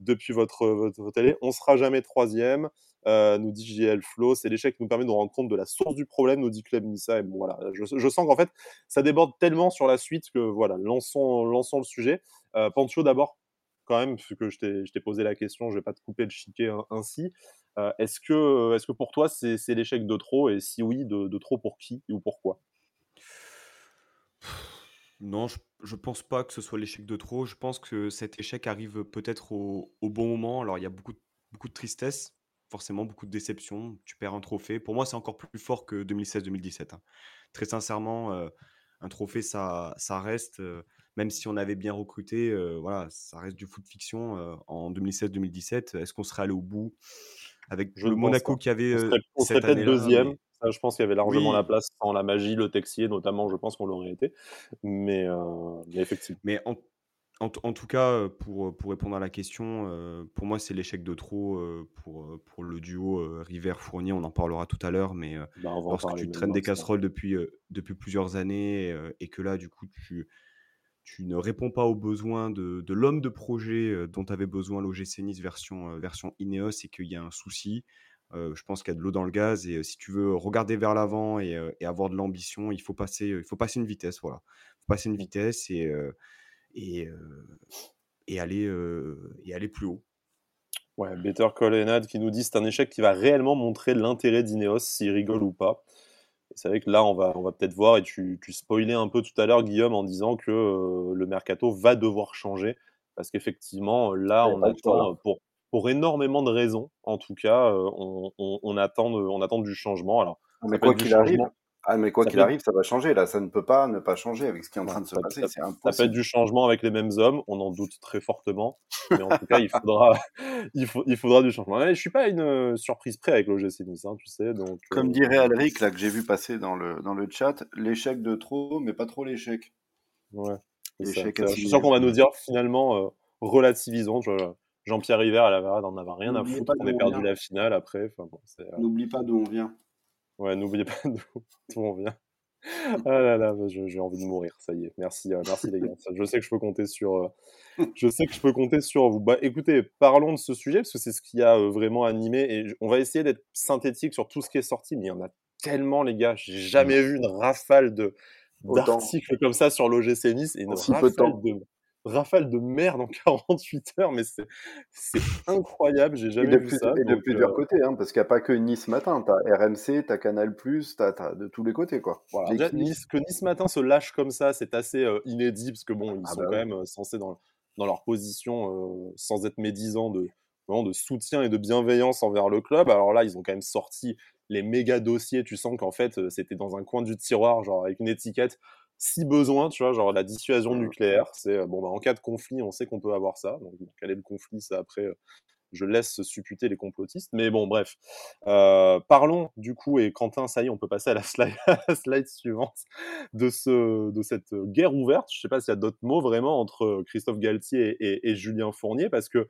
depuis votre, votre, télé. On sera jamais troisième. Euh, nous dit JL Flo, c'est l'échec qui nous permet de rendre compte de la source du problème, nous dit Club Nissa. Et bon, voilà, je, sens qu'en fait, ça déborde tellement sur la suite que voilà, lançons, le sujet. Euh, Pancho, d'abord, quand même, vu que je t'ai posé la question, je ne vais pas te couper le chiquet ainsi. Euh, est-ce que, est que pour toi, c'est l'échec de trop? Et si oui, de, trop pour qui ou pourquoi non, je, ne pense pas que ce soit l'échec de trop. Je pense que cet échec arrive peut-être au, bon moment. Alors, il y a beaucoup de tristesse, forcément beaucoup de déception. Tu perds un trophée. Pour moi, c'est encore plus fort que 2016-2017. Hein. Très sincèrement, euh, un trophée, ça, ça reste, euh, même si on avait bien recruté, euh, voilà, ça reste du foot fiction en 2016-2017. Est-ce qu'on serait allé au bout avec le Monaco qui avait on serait, peut-être deuxième je pense qu'il y avait largement la place sans la magie, le Texier notamment, je pense qu'on l'aurait été. Mais, euh, effectivement. Mais en, en, tout cas, pour, pour répondre à la question, euh, pour moi, c'est l'échec de trop euh, pour, pour le duo River-Fournier. On en parlera tout à l'heure, mais bah, lorsque tu traînes des casseroles depuis, depuis plusieurs années et que là, du coup, tu, tu ne réponds pas aux besoins de, de l'homme de projet dont avait besoin l'OGC Nice version, version Ineos et qu'il y a un souci, euh, je pense qu'il y a de l'eau dans le gaz et si tu veux regarder vers l'avant et, avoir de l'ambition, il faut passer, il faut passer une vitesse, voilà. Il faut passer une vitesse et et, et aller et aller plus haut. Ouais, Better Call qui nous dit c'est un échec qui va réellement montrer l'intérêt d'Ineos s'il rigole ou pas. C'est vrai que là, on va, on va peut-être voir, et tu, tu spoilais un peu tout à l'heure, Guillaume, en disant que le mercato va devoir changer. Parce qu'effectivement, là, on attend pour, pour énormément de raisons. En tout cas, euh, on, attend, on attend du changement. Alors, mais quoi qu'il arrive, ah, mais quoi qu'il arrive, ça va changer. Là, ça ne peut pas ne pas changer avec ce qui est en train de se passer. Ça, ça, peut être du changement avec les mêmes hommes. On en doute très fortement. Mais en tout cas, il faudra, il, faut, il faudra du changement. Je suis pas une euh, surprise près avec l'OGC Nice, hein, tu sais. Donc, Comme euh, dirait Alric, là, que j'ai vu passer dans le, dans le chat, l'échec de trop, mais pas trop l'échec. Ouais. L'échec Je suis sûr qu'on va nous dire finalement, relativisons. Jean-Pierre River à la Varade en avait rien à foutre. On a perdu la finale après. Bon, euh N'oublie pas d'où on vient. Ouais, n'oubliez pas d'où on vient. Ah là là, j'ai envie de mourir, ça y est. Merci, euh, merci les gars. Je sais que je peux compter sur, euh, je sais que je peux compter sur vous. Bah, écoutez, parlons de ce sujet parce que c'est ce qui a vraiment animé et on va essayer d'être synthétique sur tout ce qui est sorti, mais il y en a tellement les gars. J'ai jamais vu une rafale de d'articles comme ça sur l'OGC Nice et une rafale de rafale de merde en 48 heures, mais c'est incroyable, j'ai jamais vu ça. Et de plusieurs euh côtés, hein, parce qu'il n'y a pas que Nice Matin, tu as RMC, tu as Canal+, tu as, de tous les côtés. Quoi. nice, que Nice Matin se lâche comme ça, c'est assez euh, inédit, parce que bon, ils ah sont bah quand même euh, censés dans, dans leur position, sans être médisants, de, de soutien et de bienveillance envers le club. Alors là, ils ont quand même sorti les méga dossiers, tu sens qu'en fait, c'était dans un coin du tiroir, genre avec une étiquette si besoin, tu vois, genre la dissuasion nucléaire, c'est euh, bon, bah, en cas de conflit, on sait qu'on peut avoir ça. Donc, quel est le conflit Ça, après, euh, je laisse supputer les complotistes. Mais bon, bref. Euh, parlons du coup, et Quentin, ça y est, on peut passer à la slide, slide suivante de, ce, de cette guerre ouverte. Je sais pas s'il y a d'autres mots vraiment entre Christophe Galtier et, et, Julien Fournier, parce que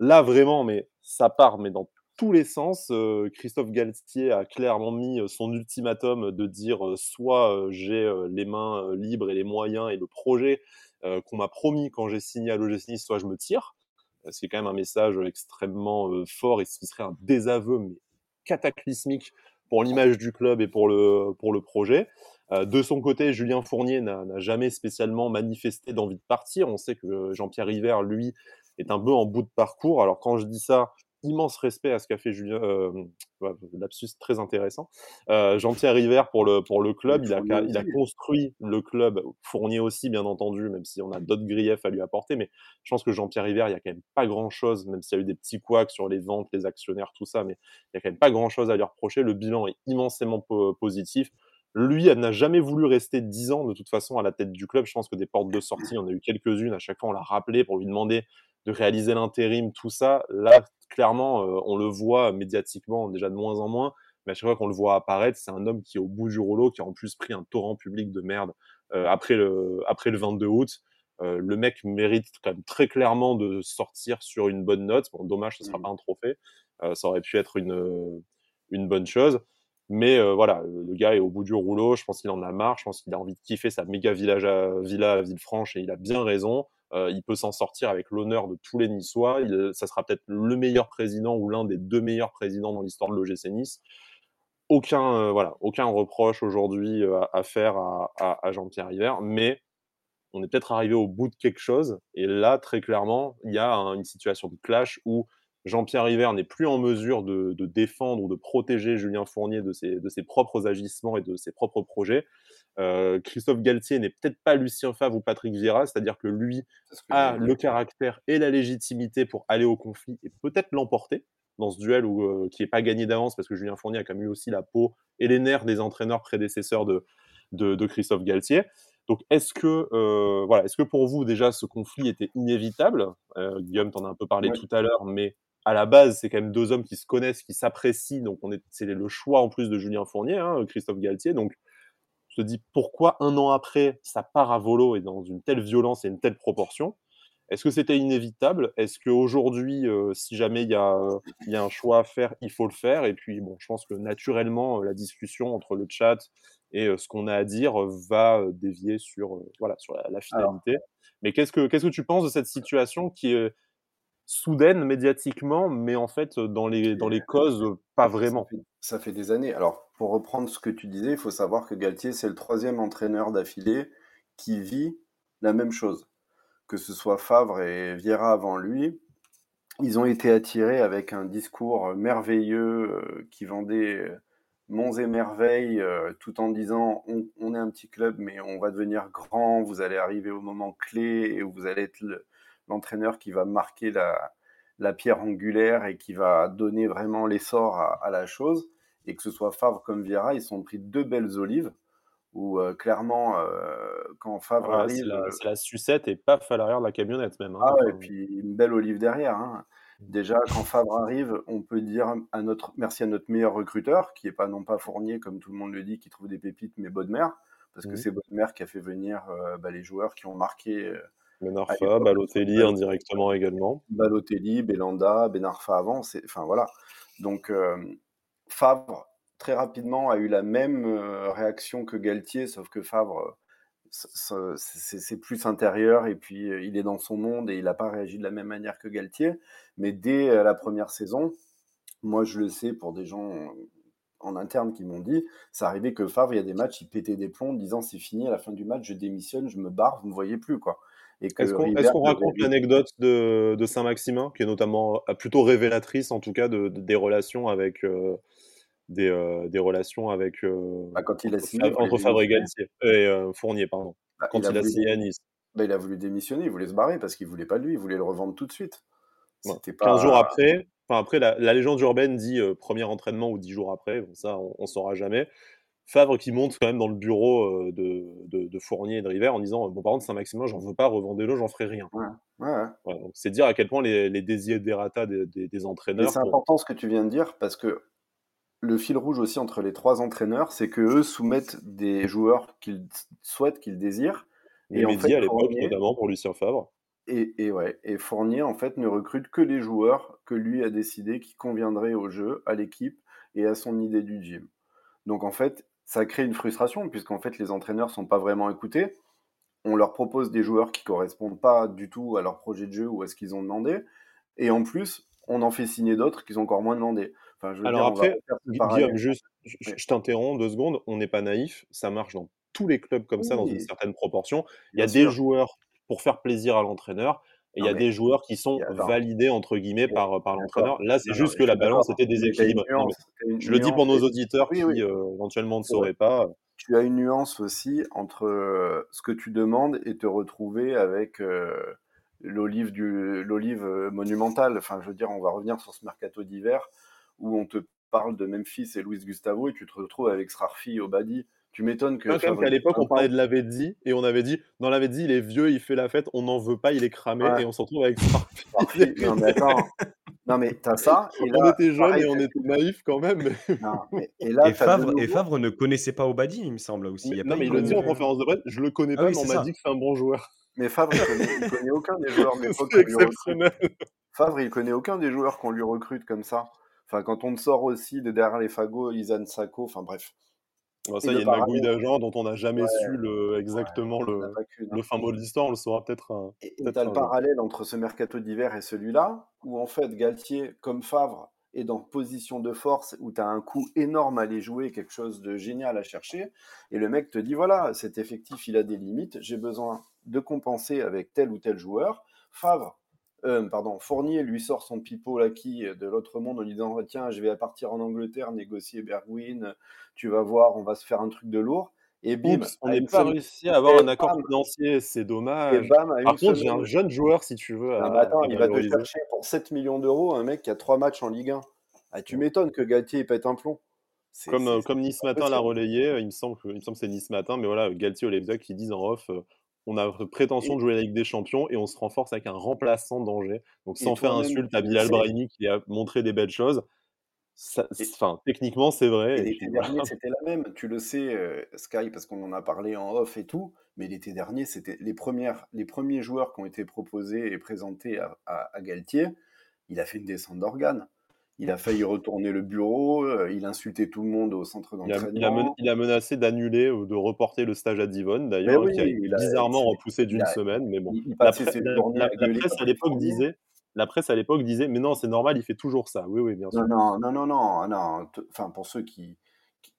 là, vraiment, mais ça part, mais dans tous les sens. Christophe Galtier a clairement mis son ultimatum de dire soit j'ai les mains libres et les moyens et le projet qu'on m'a promis quand j'ai signé à l'OGC soit je me tire. C'est quand même un message extrêmement fort et ce qui serait un désaveu mais cataclysmique pour l'image du club et pour le, pour le projet. Euh, de son côté, Julien Fournier n'a jamais spécialement manifesté d'envie de partir. On sait que Jean-Pierre River, lui, est un peu en bout de parcours. Alors quand je dis ça, immense respect à ce qu'a fait Julien, euh, lapsus très intéressant. Euh, Jean-Pierre River pour le, pour le club, il a, il a construit le club, Fournier aussi bien entendu, même si on a d'autres griefs à lui apporter, mais je pense que Jean-Pierre River, il y a quand même pas grand-chose, même s'il y a eu des petits couacs sur les ventes, les actionnaires, tout ça, mais il y a quand même pas grand-chose à lui reprocher. Le bilan est immensément positif. Lui, elle n'a jamais voulu rester 10 ans de toute façon à la tête du club. Je pense que des portes de sortie, on a eu quelques-unes. À chaque fois, on l'a rappelé pour lui demander de réaliser l'intérim, tout ça. Là, clairement, euh, on le voit médiatiquement déjà de moins en moins. Mais à chaque fois qu'on le voit apparaître, c'est un homme qui est au bout du rouleau, qui a en plus pris un torrent public de merde euh, après, le, après le 22 août. Euh, le mec mérite quand même très clairement de sortir sur une bonne note. Bon, dommage, ce ne sera mmh. pas un trophée. ça aurait pu être une, une bonne chose. Mais euh, voilà, le gars est au bout du rouleau. Je pense qu'il en a marre. Je pense qu'il a envie de kiffer sa méga village à, villa à Villefranche et il a bien raison. Euh, il peut s'en sortir avec l'honneur de tous les Niçois. Il, ça sera peut-être le meilleur président ou l'un des deux meilleurs présidents dans l'histoire de l'OGC Nice. Aucun, euh, voilà, aucun reproche aujourd'hui à, faire à, à, Jean-Pierre River, mais on est peut-être arrivé au bout de quelque chose. Et là, très clairement, il y a une situation de clash où Jean-Pierre River n'est plus en mesure de, défendre ou de protéger Julien Fournier de ses, de ses, propres agissements et de ses propres projets. Euh, Christophe Galtier n'est peut-être pas Lucien Favre ou Patrick Vieira, c'est-à-dire que lui a le caractère et la légitimité pour aller au conflit et peut-être l'emporter dans ce duel où, euh, qui n'est pas gagné d'avance parce que Julien Fournier a quand même eu aussi la peau et les nerfs des entraîneurs prédécesseurs de, de, Christophe Galtier. Donc, est-ce que, euh, voilà, est-ce que pour vous, déjà, ce conflit était inévitable? Guillaume, tu en as un peu parlé tout à l'heure, mais à la base, c'est quand même deux hommes qui se connaissent, qui s'apprécient. Donc, on est, c'est le choix en plus de Julien Fournier, hein, Christophe Galtier. Donc, je te dis pourquoi un an après, ça part à volo et dans une telle violence et une telle proportion? Est-ce que c'était inévitable? Est-ce qu'aujourd'hui, euh, si jamais il y, a, y, a, un choix à faire, il faut le faire? Et puis, bon, je pense que naturellement, la discussion entre le chat et euh, ce qu'on a à dire va dévier sur, voilà, sur la, finalité. Mais qu'est-ce que, qu'est-ce que tu penses de cette situation qui est soudaine médiatiquement, mais en fait, dans les, dans les causes, pas vraiment. Ça fait, des années. Alors, pour reprendre ce que tu disais, il faut savoir que Galtier, c'est le troisième entraîneur d'affilée qui vit la même chose. Que ce soit Favre et Vieira avant lui, ils ont été attirés avec un discours merveilleux euh, qui vendait euh, monts et merveilles, euh, tout en disant on, on, est un petit club, mais on va devenir grand, vous allez arriver au moment clé et vous allez être le, l'entraîneur qui va marquer la, pierre angulaire et qui va donner vraiment l'essor à, la chose. Et que ce soit Favre comme Vieira, ils sont pris deux belles olives où euh, clairement, euh, quand Favre arrive. C'est la, sucette et paf à l'arrière de la camionnette même. Hein, ah et puis une belle olive derrière. Hein. Déjà, quand Favre arrive, on peut dire à notre, merci à notre meilleur recruteur, qui n'est pas non pas Fournier, comme tout le monde le dit, qui trouve des pépites, mais Bodmer, parce que mmh. c'est Bodmer qui a fait venir euh, bah, les joueurs qui ont marqué Benarfa, Balotelli indirectement également. Balotelli, Belanda, Benarfa avant, enfin voilà. Donc euh, Favre très rapidement a eu la même euh, réaction que Galtier, sauf que Favre c'est plus intérieur et puis euh, il est dans son monde et il n'a pas réagi de la même manière que Galtier. Mais dès la première saison, moi je le sais pour des gens en interne qui m'ont dit, ça arrivait que Favre, il y a des matchs, il pétait des plombs, disant c'est fini à la fin du match, je démissionne, je me barre, vous ne me voyez plus quoi. Est-ce qu'on raconte l'anecdote de, Saint-Maximin, qui est notamment euh, plutôt révélatrice, en tout cas, de, des relations avec euh, des, euh, des, relations avec bah, quand il a signé, entre Fabre et Fournier, pardon. Bah, quand il, a, signé à Nice. Bah, il a voulu démissionner, il voulait se barrer parce qu'il voulait pas lui, il voulait le revendre tout de suite. C'était pas... 15 jours après, enfin après la, légende urbaine dit premier entraînement ou 10 jours après, bon, ça on, on saura jamais. Favre qui monte quand même dans le bureau euh, de, de, Fournier et de River en disant Bon, par contre, Saint-Maximin, j'en veux pas, revendez-le, j'en ferai rien. c'est dire à quel point les, les désirs des, des, des entraîneurs. C'est important ce que tu viens de dire parce que le fil rouge aussi entre les trois entraîneurs, c'est que eux soumettent des joueurs qu'ils souhaitent, qu'ils désirent. et en fait, à l'époque, notamment pour Lucien Favre. Et, et, ouais, et Fournier, en fait, ne recrute que les joueurs que lui a décidé qui conviendraient au jeu, à l'équipe et à son idée du gym. Donc, en fait, ça crée une frustration, puisqu'en fait, les entraîneurs sont pas vraiment écoutés. On leur propose des joueurs qui correspondent pas du tout à leur projet de jeu ou à ce qu'ils ont demandé. Et en plus, on en fait signer d'autres qui ont encore moins demandé. Enfin, je veux Alors dire, après. Guillaume, juste, je, t'interromps deux secondes, on n'est pas naïf, ça marche dans tous les clubs comme ça, dans une certaine proportion. Il y bien a des sûr. joueurs pour faire plaisir à l'entraîneur, et il y a mais des joueurs qui et sont attends, validés, entre guillemets, et- par, par l'entraîneur. Là, c'est juste que la balance était déséquilibrée. Je le dis pour nos et- auditeurs Oui, qui oui, euh, éventuellement ne sauraient pas. Tu as une nuance aussi entre euh, ce que tu demandes et te retrouver avec euh, l'olive du l'olive euh, monumentale. Enfin, je veux dire, on va revenir sur ce mercato d'hiver où on te parle de Memphis et Luis Gustavo et tu te retrouves avec Srarfi au Badi. Tu m'étonnes que quand même Favre qu'à l'époque, on parlait de Lavezzi, et on avait dit, dans Lavezzi, il est vieux, il fait la fête, on n'en veut pas, il est cramé, Ouais, et on se retrouve avec. Non, mais attends. Non, mais t'as ça. Et On était jeunes pareil, et on était naïfs quand même, mais... non, mais- et là, Et Favre, et. Favre ne connaissait pas Obadi, il me semble aussi. Il y a non, pas mais il le dit en conférence de presse, je le connais Ah pas, oui, mais on m'a dit que c'est un bon joueur. Mais Favre, il connaît, il connaît aucun des joueurs exceptionnel. Favre, il connaît aucun des joueurs qu'on lui recrute comme ça. Enfin, quand on sort aussi de derrière les fagots, Izan Sako, enfin bref. Bon, Et ça, il y a une magouille d'agents dont on n'a jamais ouais, su le, exactement le, hein. fin mot de l'histoire, on le saura peut-être un, Et tu peut-être as le parallèle entre ce mercato d'hiver et celui-là, où en fait Galtier, comme Favre, est dans position de force, où tu as un coup énorme à aller jouer, quelque chose de génial à chercher, et le mec te dit voilà, cet effectif il a des limites, j'ai besoin de compenser avec tel ou tel joueur. Favre, euh, pardon, Fournier lui sort son pipeau laki de l'autre monde en lui disant tiens, je vais partir en Angleterre négocier Bergwijn, tu vas voir, on va se faire un truc de lourd. Et bim, Oups, on n'est pas semaine, réussi à avoir et un accord bam, financier, c'est et dommage. bam, Par contre, j'ai un jeune joueur, si tu veux, attends, à il va te chercher pour 7 millions d'euros un mec qui a 3 matchs en Ligue 1. Ah, tu m'étonnes que Galtier il pète un plomb. Comme, euh, comme Nice Matin l'a relayé, euh, il me semble que, il me semble que c'est Nice Matin, mais voilà, Galtier ou Leipzig qui disent en off, euh, on a prétention Et, de jouer la Ligue des Champions et on se renforce avec un remplaçant d'Angers. Donc sans faire insulte à Bilal. Brahimi qui a montré des belles choses, ça, enfin, techniquement c'est vrai, et l'été voilà. dernier, c'était la même. Tu le sais, euh, Sky, parce qu'on en a parlé en off et tout. Mais l'été dernier, c'était les, premières, les premiers joueurs qui ont été proposés et présentés à, à- à Galtier. Il a fait une descente d'organes. Il a failli retourner le bureau. euh, il insultait tout le monde au centre Il il d'entraînement. il a menacé d'annuler ou de reporter le stage à Divonne, d'ailleurs, hein, oui, qui a il, a, bizarrement repoussé d'une semaine, mais bon. La, presse à l'époque disait, la presse à l'époque disait, mais non, c'est normal, il fait toujours ça. Oui, oui, bien sûr. Non, non, non, non, non, non. Enfin, pour ceux qui,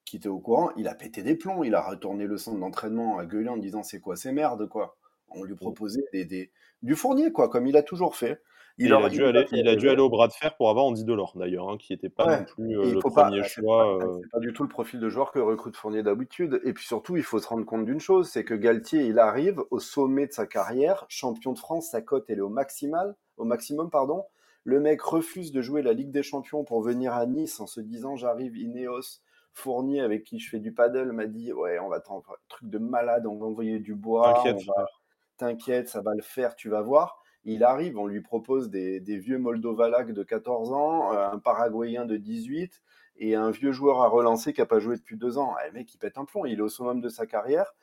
qui, étaient au courant, il a pété des plombs. Il a retourné le centre d'entraînement à gueuler en disant c'est quoi ces merdes, quoi? On lui Mm. proposait des, des- du fournier, quoi, comme il a toujours fait. Il, a dû aller, fait il a dû rêver. aller au bras de fer pour avoir Andy Delors, d'ailleurs, hein, qui n'était pas Ouais, non plus euh, le premier pas, choix. euh, c'est pas du tout le profil de joueur que recrute Fournier d'habitude. Et puis surtout, il faut se rendre compte d'une chose, c'est que Galtier, il arrive au sommet de sa carrière, champion de France, sa cote elle est au maximal, au maximum, pardon. Le mec refuse de jouer la Ligue des Champions pour venir à Nice en se disant j'arrive Ineos. Fournier avec qui je fais du paddle m'a dit ouais on va t'en truc de malade, on va envoyer du bois, va t'inquiète, ça va le faire, tu vas voir. Il arrive, on lui propose des, des vieux Moldovalac de 14 ans, euh, un Paraguayen de 18 et un vieux joueur à relancer qui n'a pas joué depuis deux ans. Eh, le mec, il pète un plomb, il est au summum de sa carrière.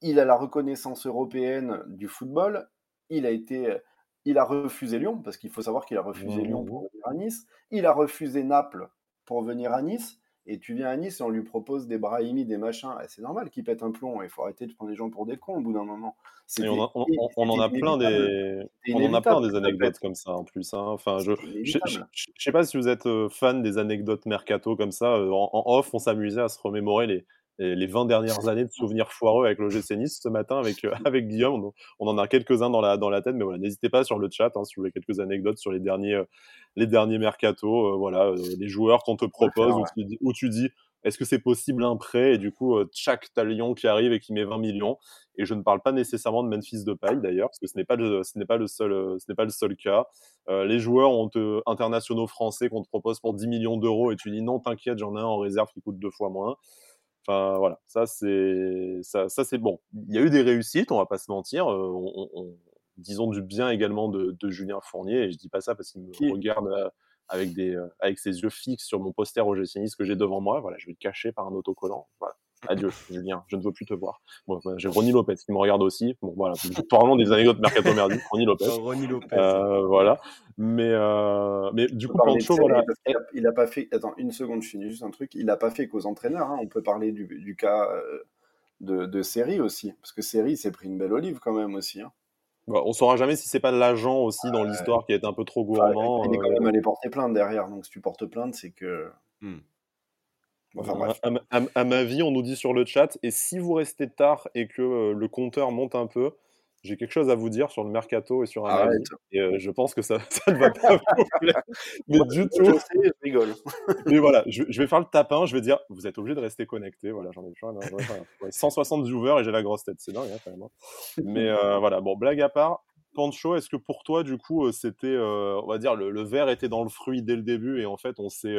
Il a la reconnaissance européenne du football. Il a été, il a refusé Lyon parce qu'il faut savoir qu'il a refusé Lyon Mhm. pour venir à Nice. Il a refusé Naples pour venir à Nice. Et tu viens à Nice et on lui propose des Brahimi, des machins. Eh, c'est normal qu'il pète un plomb. Il faut arrêter de prendre les gens pour des cons au bout d'un moment. Et on, C'était a- on, on- on en a plein des, on en a plein des anecdotes comme ça en plus. hein. Enfin, je, C'était je, je, inévitable. je- je sais pas si vous êtes euh, fan des anecdotes mercato comme ça. euh, En, en off, on s'amusait à se remémorer les, les, les 20 dernières années de souvenirs foireux avec l'OGC Nice ce matin avec, euh, avec Guillaume. On, on en a quelques-uns dans la, dans la tête, mais voilà, n'hésitez pas sur le chat hein, si vous voulez quelques anecdotes sur les derniers, euh, les derniers mercato. euh, voilà, euh, les joueurs qu'on te propose où tu, dis- où tu dis est-ce que c'est possible un prêt? Et du coup, tchac, t'as Lyon qui arrive et qui met 20 millions. Et je ne parle pas nécessairement de Memphis de paille d'ailleurs, parce que ce n'est pas le, ce n'est pas le seul, ce n'est pas le seul cas. Euh, les joueurs ont, internationaux français qu'on te propose pour 10 millions d'euros et tu dis non, t'inquiète, j'en ai un en réserve qui coûte deux fois moins. Enfin voilà, ça c'est ça, ça c'est bon. Il y a eu des réussites, on va pas se mentir. Euh, on, on- on- disons du bien également de, de Julien Fournier. Et je dis pas ça parce qu'il me Qui? regarde euh, avec des euh, avec ses yeux fixes sur mon poster au que j'ai devant moi. Voilà, je vais le cacher par un autocollant. Voilà. Adieu, Julien, je ne veux plus te voir. Bon, j'ai Ronnie Lopez qui me regarde aussi. Bon, voilà, parlons des anecdotes mercato merdiques. Ronnie Lopez. Ronnie Lopez. Euh, voilà. Mais, euh, mais du coup, Pancho, voilà. il a pas fait. Attends, une seconde, je finis juste un truc. Il n'a pas fait qu'aux entraîneurs. hein. On peut parler du, du cas euh, de, de série aussi. Parce que série s'est pris une belle olive quand même aussi. hein. Bah, on saura jamais si c'est pas l'agent aussi dans l'histoire qui est un peu trop gourmand. il est quand même allé porter plainte derrière, donc si tu portes plainte, c'est que. Hmm. Enfin, bref. À, ma vie, on nous dit sur le chat, et si vous restez tard et que le compteur monte un peu, j'ai quelque chose à vous dire sur le mercato et sur un avis, et euh, je pense que ça, ça ne va pas vous plaire. Mais du tout. Je, sais, je rigole. Mais voilà, je, vais faire le tapin, je vais dire, vous êtes obligé de rester connecté. Voilà, j'en ai plein. 160 viewers et j'ai la grosse tête, c'est dingue hein, quand même. Hein. Mais euh, voilà, bon, blague à part. Pancho, est-ce que pour toi, du coup, euh, c'était, on va dire, le, le, verre était dans le fruit dès le début et en fait, on s'est,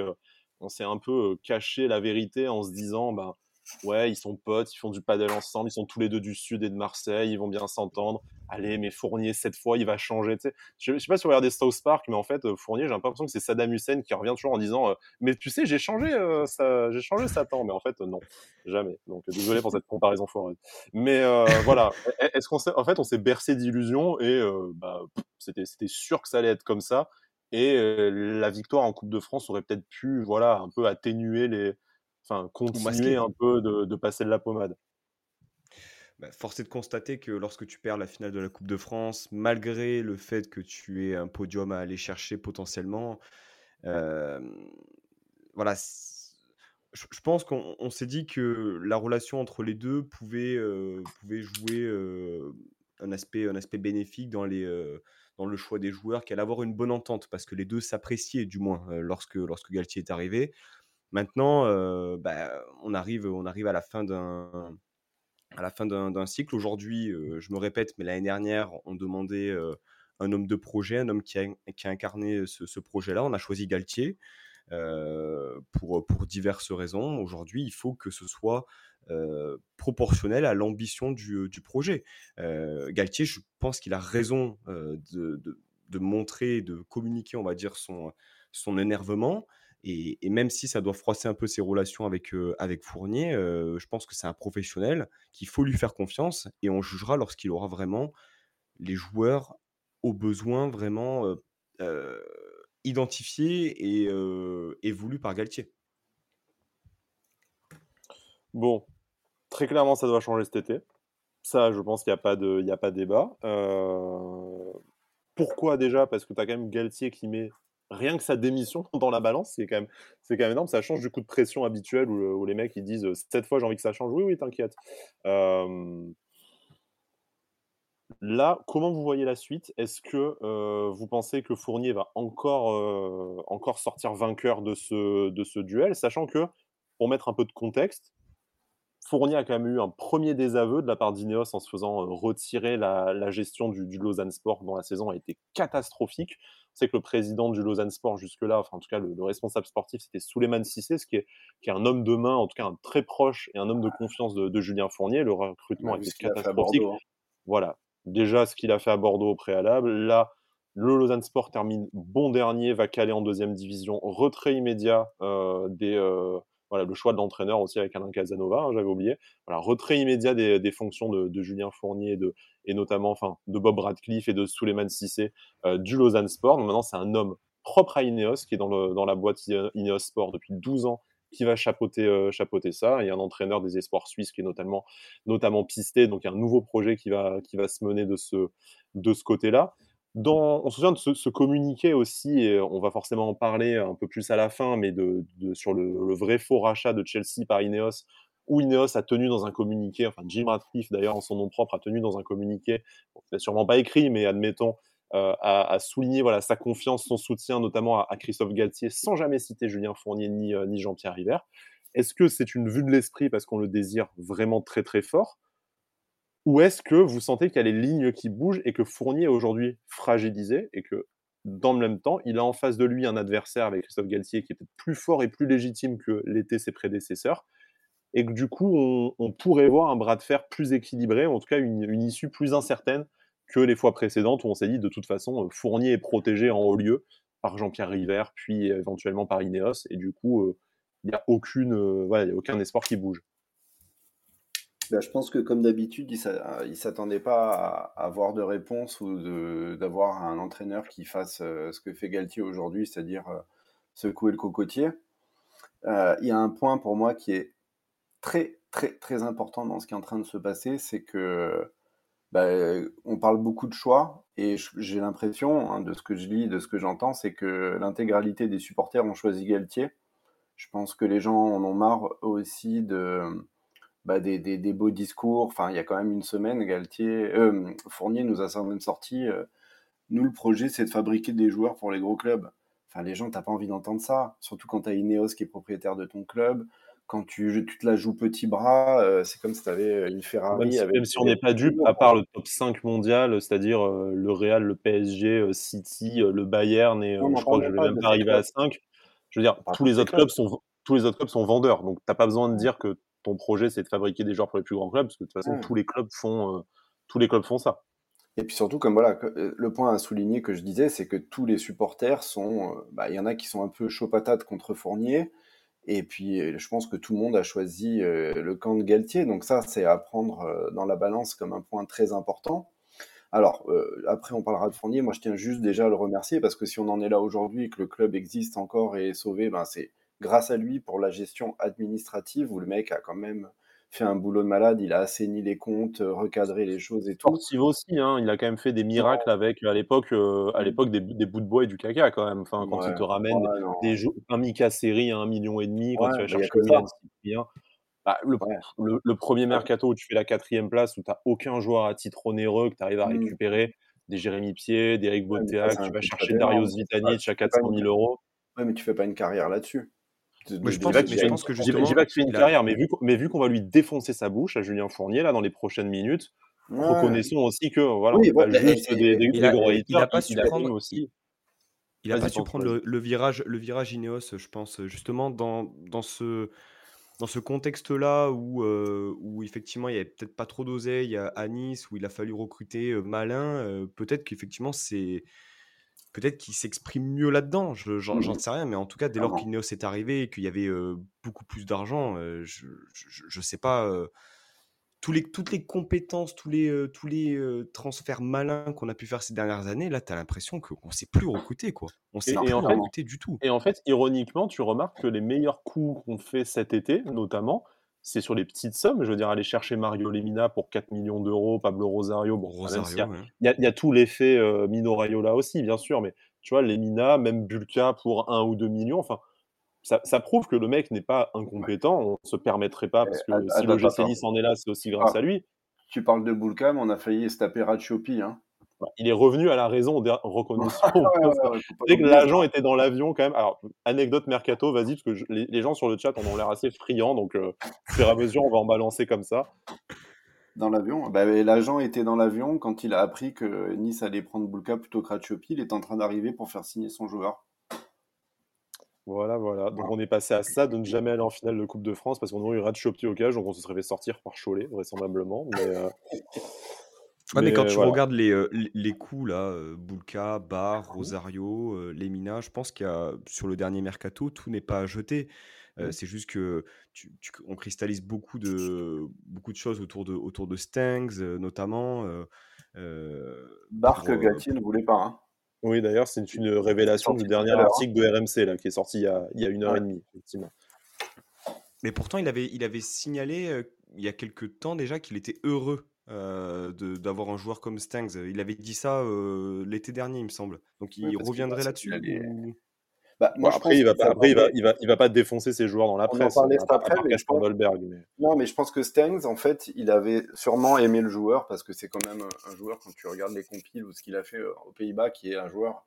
on s'est un peu caché la vérité en se disant, bah, ouais, ils sont potes, ils font du paddle ensemble, ils sont tous les deux du sud et de Marseille, ils vont bien s'entendre. Allez, mais Fournier, cette fois, il va changer. Tu sais. Je, sais pas si vous regardez South Park, mais en fait, euh, Fournier, j'ai l'impression que c'est Saddam Hussein qui revient toujours en disant euh, Mais tu sais, j'ai changé, euh, ça, j'ai changé Satan. Mais en fait, non, jamais. Donc, désolé pour cette comparaison foireuse. Mais voilà, e, e, est-ce qu'on en fait, on s'est bercé d'illusions et bah, c'était, c'était sûr que ça allait être comme ça. Et la victoire en Coupe de France aurait peut-être pu, voilà, un peu atténuer les, enfin, continuer un peu de, passer de la pommade. Bah, force est de constater que lorsque tu perds la finale de la Coupe de France, malgré le fait que tu aies un podium à aller chercher potentiellement, voilà, je, pense qu'on s'est dit que la relation entre les deux pouvait, pouvait jouer un, aspect, un aspect bénéfique dans, les, dans le choix des joueurs, qu'elle allait avoir une bonne entente, parce que les deux s'appréciaient du moins lorsque, lorsque Galtier est arrivé. Maintenant, bah, on, arrive, on arrive à la fin d'un à la fin d'un cycle. Aujourd'hui, je me répète, mais l'année dernière, on demandait un homme de projet, un homme qui a, incarné ce, projet-là. On a choisi Galtier pour, pour diverses raisons. Aujourd'hui, il faut que ce soit proportionnel à l'ambition du, du, projet. Galtier, je pense qu'il a raison de, de, de, montrer, de communiquer, on va dire, son, son énervement. Et, même si ça doit froisser un peu ses relations avec, euh, avec Fournier, euh, je pense que c'est un professionnel qu'il faut lui faire confiance et on jugera lorsqu'il aura vraiment les joueurs aux besoins vraiment euh, identifiés et, voulus par Galtier. Bon, très clairement, ça doit changer cet été. Ça, je pense qu'il n'y a, pas de, a pas de débat. pourquoi déjà? Parce que tu as quand même Galtier qui met rien que sa démission dans la balance, c'est quand, même, quand même énorme. Ça change du coup de pression habituel où, les mecs ils disent cette fois j'ai envie que ça change. Oui, oui, t'inquiète. Là, comment vous voyez la suite? Est-ce que vous pensez que Fournier va encore, encore sortir vainqueur de ce, de ce duel, sachant que, pour mettre un peu de contexte, Fournier a quand même eu un premier désaveu de la part d'Ineos en se faisant retirer la, gestion du, du, Lausanne Sport, dont la saison a été catastrophique. On sait que le président du Lausanne Sport jusque-là, enfin en tout cas le, responsable sportif, c'était Souleymane Sissé, ce qui est, qui est un homme de main, en tout cas un très proche et un homme de confiance de, Julien Fournier. Le recrutement a été catastrophique. Hein. Voilà, déjà ce qu'il a fait à Bordeaux au préalable. Là, le Lausanne Sport termine bon dernier, va caler en deuxième division. Retrait immédiat euh, des, euh, voilà, le choix de l'entraîneur aussi avec Alain Casanova, hein, j'avais oublié. Voilà, retrait immédiat des, fonctions de, Julien Fournier et notamment enfin, de Bob Radcliffe et de Suleiman Sissé euh, du Lausanne Sport. Donc maintenant, c'est un homme propre à Ineos qui est dans, la boîte Ineos Sport depuis 12 ans qui va chapeauter, euh, chapeauter ça. Il y a un entraîneur des espoirs suisses qui est notamment, pisté. Donc il y a un nouveau projet qui va, se mener de ce côté-là. On se souvient de ce, communiqué aussi, et on va forcément en parler un peu plus à la fin, mais sur le, vrai faux rachat de Chelsea par Ineos, où Ineos a tenu dans un communiqué, enfin Jim Ratcliffe d'ailleurs en son nom propre a tenu dans un communiqué, bon, sûrement pas écrit, mais admettons, euh, à, souligner voilà, sa confiance, son soutien notamment à, Christophe Galtier, sans jamais citer Julien Fournier ni, euh, ni Jean-Pierre River. Est-ce que c'est une vue de l'esprit parce qu'on le désire vraiment très très fort ou est-ce que vous sentez qu'il y a les lignes qui bougent et que Fournier est aujourd'hui fragilisé et que dans le même temps, il a en face de lui un adversaire avec Christophe Galtier qui était plus fort et plus légitime que l'étaient ses prédécesseurs et que du coup, on, pourrait voir un bras de fer plus équilibré, en tout cas une, issue plus incertaine que les fois précédentes où on s'est dit de toute façon, Fournier est protégé en haut lieu par Jean-Pierre River, puis éventuellement par Ineos, et du coup, euh, il n'y euh, a aucun espoir qui bouge. Bah, je pense que comme d'habitude, il ne s'attendait pas à avoir de réponse ou d'avoir un entraîneur qui fasse euh, ce que fait Galtier aujourd'hui, c'est-à-dire euh, secouer le cocotier. Euh, il y a un point pour moi qui est très très très important dans ce qui est en train de se passer, c'est que bah, on parle beaucoup de choix et j'ai l'impression, hein, de ce que je lis, de ce que j'entends, c'est que l'intégralité des supporters ont choisi Galtier. Je pense que les gens en ont marre aussi de, bah, des, des, beaux discours. Enfin, il y a quand même une semaine, Galtier, euh, Fournier nous a même sorti. Euh, nous, le projet, c'est de fabriquer des joueurs pour les gros clubs. Enfin, les gens, t'as pas envie d'entendre ça. Surtout quand tu as Ineos qui est propriétaire de ton club quand tu, tu, te la joues petit bras, euh, c'est comme si tu avais une Ferrari. Même si, on n'est pas dupe, à part le top 5 mondial, c'est-à-dire le Real, le PSG, City, le Bayern, et je crois que je vais même pas arriver à 5. Je veux dire, tous les, autres clubs sont, tous les autres clubs sont vendeurs. Donc, tu n'as pas besoin de dire que ton projet, c'est de fabriquer des joueurs pour les plus grands clubs, parce que de toute façon, tous, les clubs font, tous les clubs font ça. Et puis surtout, comme voilà, le point à souligner que je disais, c'est que tous les supporters sont. Bah, il y en a qui sont un peu chaud patate contre Fournier. Et puis, euh, je pense que tout le monde a choisi euh, le camp de Galtier. Donc ça, c'est à prendre euh, dans la balance comme un point très important. Alors, après, on parlera de Fournier. Moi, je tiens juste déjà à le remercier parce que si on en est là aujourd'hui et que le club existe encore et est sauvé, ben, c'est grâce à lui pour la gestion administrative où le mec a quand même fait un boulot de malade, il a assaini les comptes, euh, recadré les choses et tout. Sportif aussi, hein, il a quand même fait des miracles avec, à l'époque, euh, à l'époque des, des, bouts de bois et du caca quand même. Enfin, quand il te ramène des jeux, un Mika série à un million et demi, quand tu vas chercher Milan Cyprien. Bah, le, le, premier mercato où tu fais la quatrième place, où tu n'as aucun joueur à titre onéreux, que tu arrives à mmh. récupérer des Jérémy Pied, des Eric Botea, que tu vas chercher Darius Vitanic à 400 000 euros. Ouais, mais tu fais pas une carrière là-dessus je, pense, que justement. J'ai pas fait une carrière, mais vu, mais vu qu'on va lui défoncer sa bouche à Julien Fournier là dans les prochaines minutes, reconnaissons aussi que voilà, pas juste des, des, il, a, il, a, pas su prendre aussi. Il a pas su prendre le, virage, le virage Ineos, je pense, justement dans, dans ce dans ce contexte-là où, euh, où effectivement il n'y avait peut-être pas trop d'oseille à Nice, où il a fallu recruter euh, malin, euh, peut-être qu'effectivement c'est peut-être qu'il s'exprime mieux là-dedans. J'en mmh sais rien, mais en tout cas, dès lors qu'Ineos est arrivé et qu'il y avait beaucoup plus d'argent, je, ne sais pas. tous les, toutes les compétences, tous les, tous les transferts malins qu'on a pu faire ces dernières années, là, tu as l'impression qu'on ne sait plus recruter. Quoi. On sait plus recruter du tout. Et en fait, ironiquement, tu remarques que les meilleurs coups qu'on fait cet été, notamment, c'est sur les petites sommes. Je veux dire, aller chercher Mario Lemina pour 4 millions d'euros, Pablo Rosario. Bon, Rosario, il, y a, tout l'effet euh, Mino Raiola aussi, bien sûr, mais tu vois, Lemina, même Bulka pour 1 ou 2 millions. Enfin, ça, ça prouve que le mec n'est pas incompétent. On ne se permettre pas, parce que si le GC en est là, c'est aussi grâce ah, à lui. Tu parles de Bulka, mais on a failli se taper. Hein. Il est revenu à la raison en reconnaissant Dès que l'agent était dans l'avion, quand même. Alors, anecdote mercato, vas-y, parce que les, gens sur le chat en ont l'air assez friands, donc euh, au fur et à mesure, on va en balancer comme ça. Dans l'avion bah, L'agent était dans l'avion quand il a appris que Nice allait prendre Bulka plutôt que Ratiopi. Il est en train d'arriver pour faire signer son joueur. Voilà, voilà. Donc on est passé à ça de ne jamais aller en finale de Coupe de France parce qu'on aurait eu Ratiopi au cage, donc on se serait fait sortir par Cholet, vraisemblablement. Mais, euh, mais quand tu regardes les, les coups là, Bulka, Bar, mmh Rosario, Lemina, je pense qu'il y a sur le dernier mercato, tout n'est pas à jeter. Mmh. c'est juste que tu on cristallise beaucoup de beaucoup de choses autour de autour de Stangs, notamment, Bar que ne voulait pas, hein. Oui, d'ailleurs, c'est une révélation du dernier article de RMC là, qui est sorti il y a il y a 1 heure et demie, effectivement. Mais pourtant il avait il avait signalé, il y a quelque temps déjà qu'il était heureux euh, d'avoir un joueur comme Stangs. Il avait dit ça euh, l'été dernier, il me semble. Donc il reviendrait là-dessus bah, moi, après, il va, pas, après il, va, il, va, il va pas défoncer ses joueurs dans la presse. On après, mais je pense... Non, mais je pense que Stangs, en fait, il avait sûrement aimé le joueur parce que c'est quand même un joueur, quand tu regardes les compiles ou ce qu'il a fait euh, aux Pays-Bas, qui est un joueur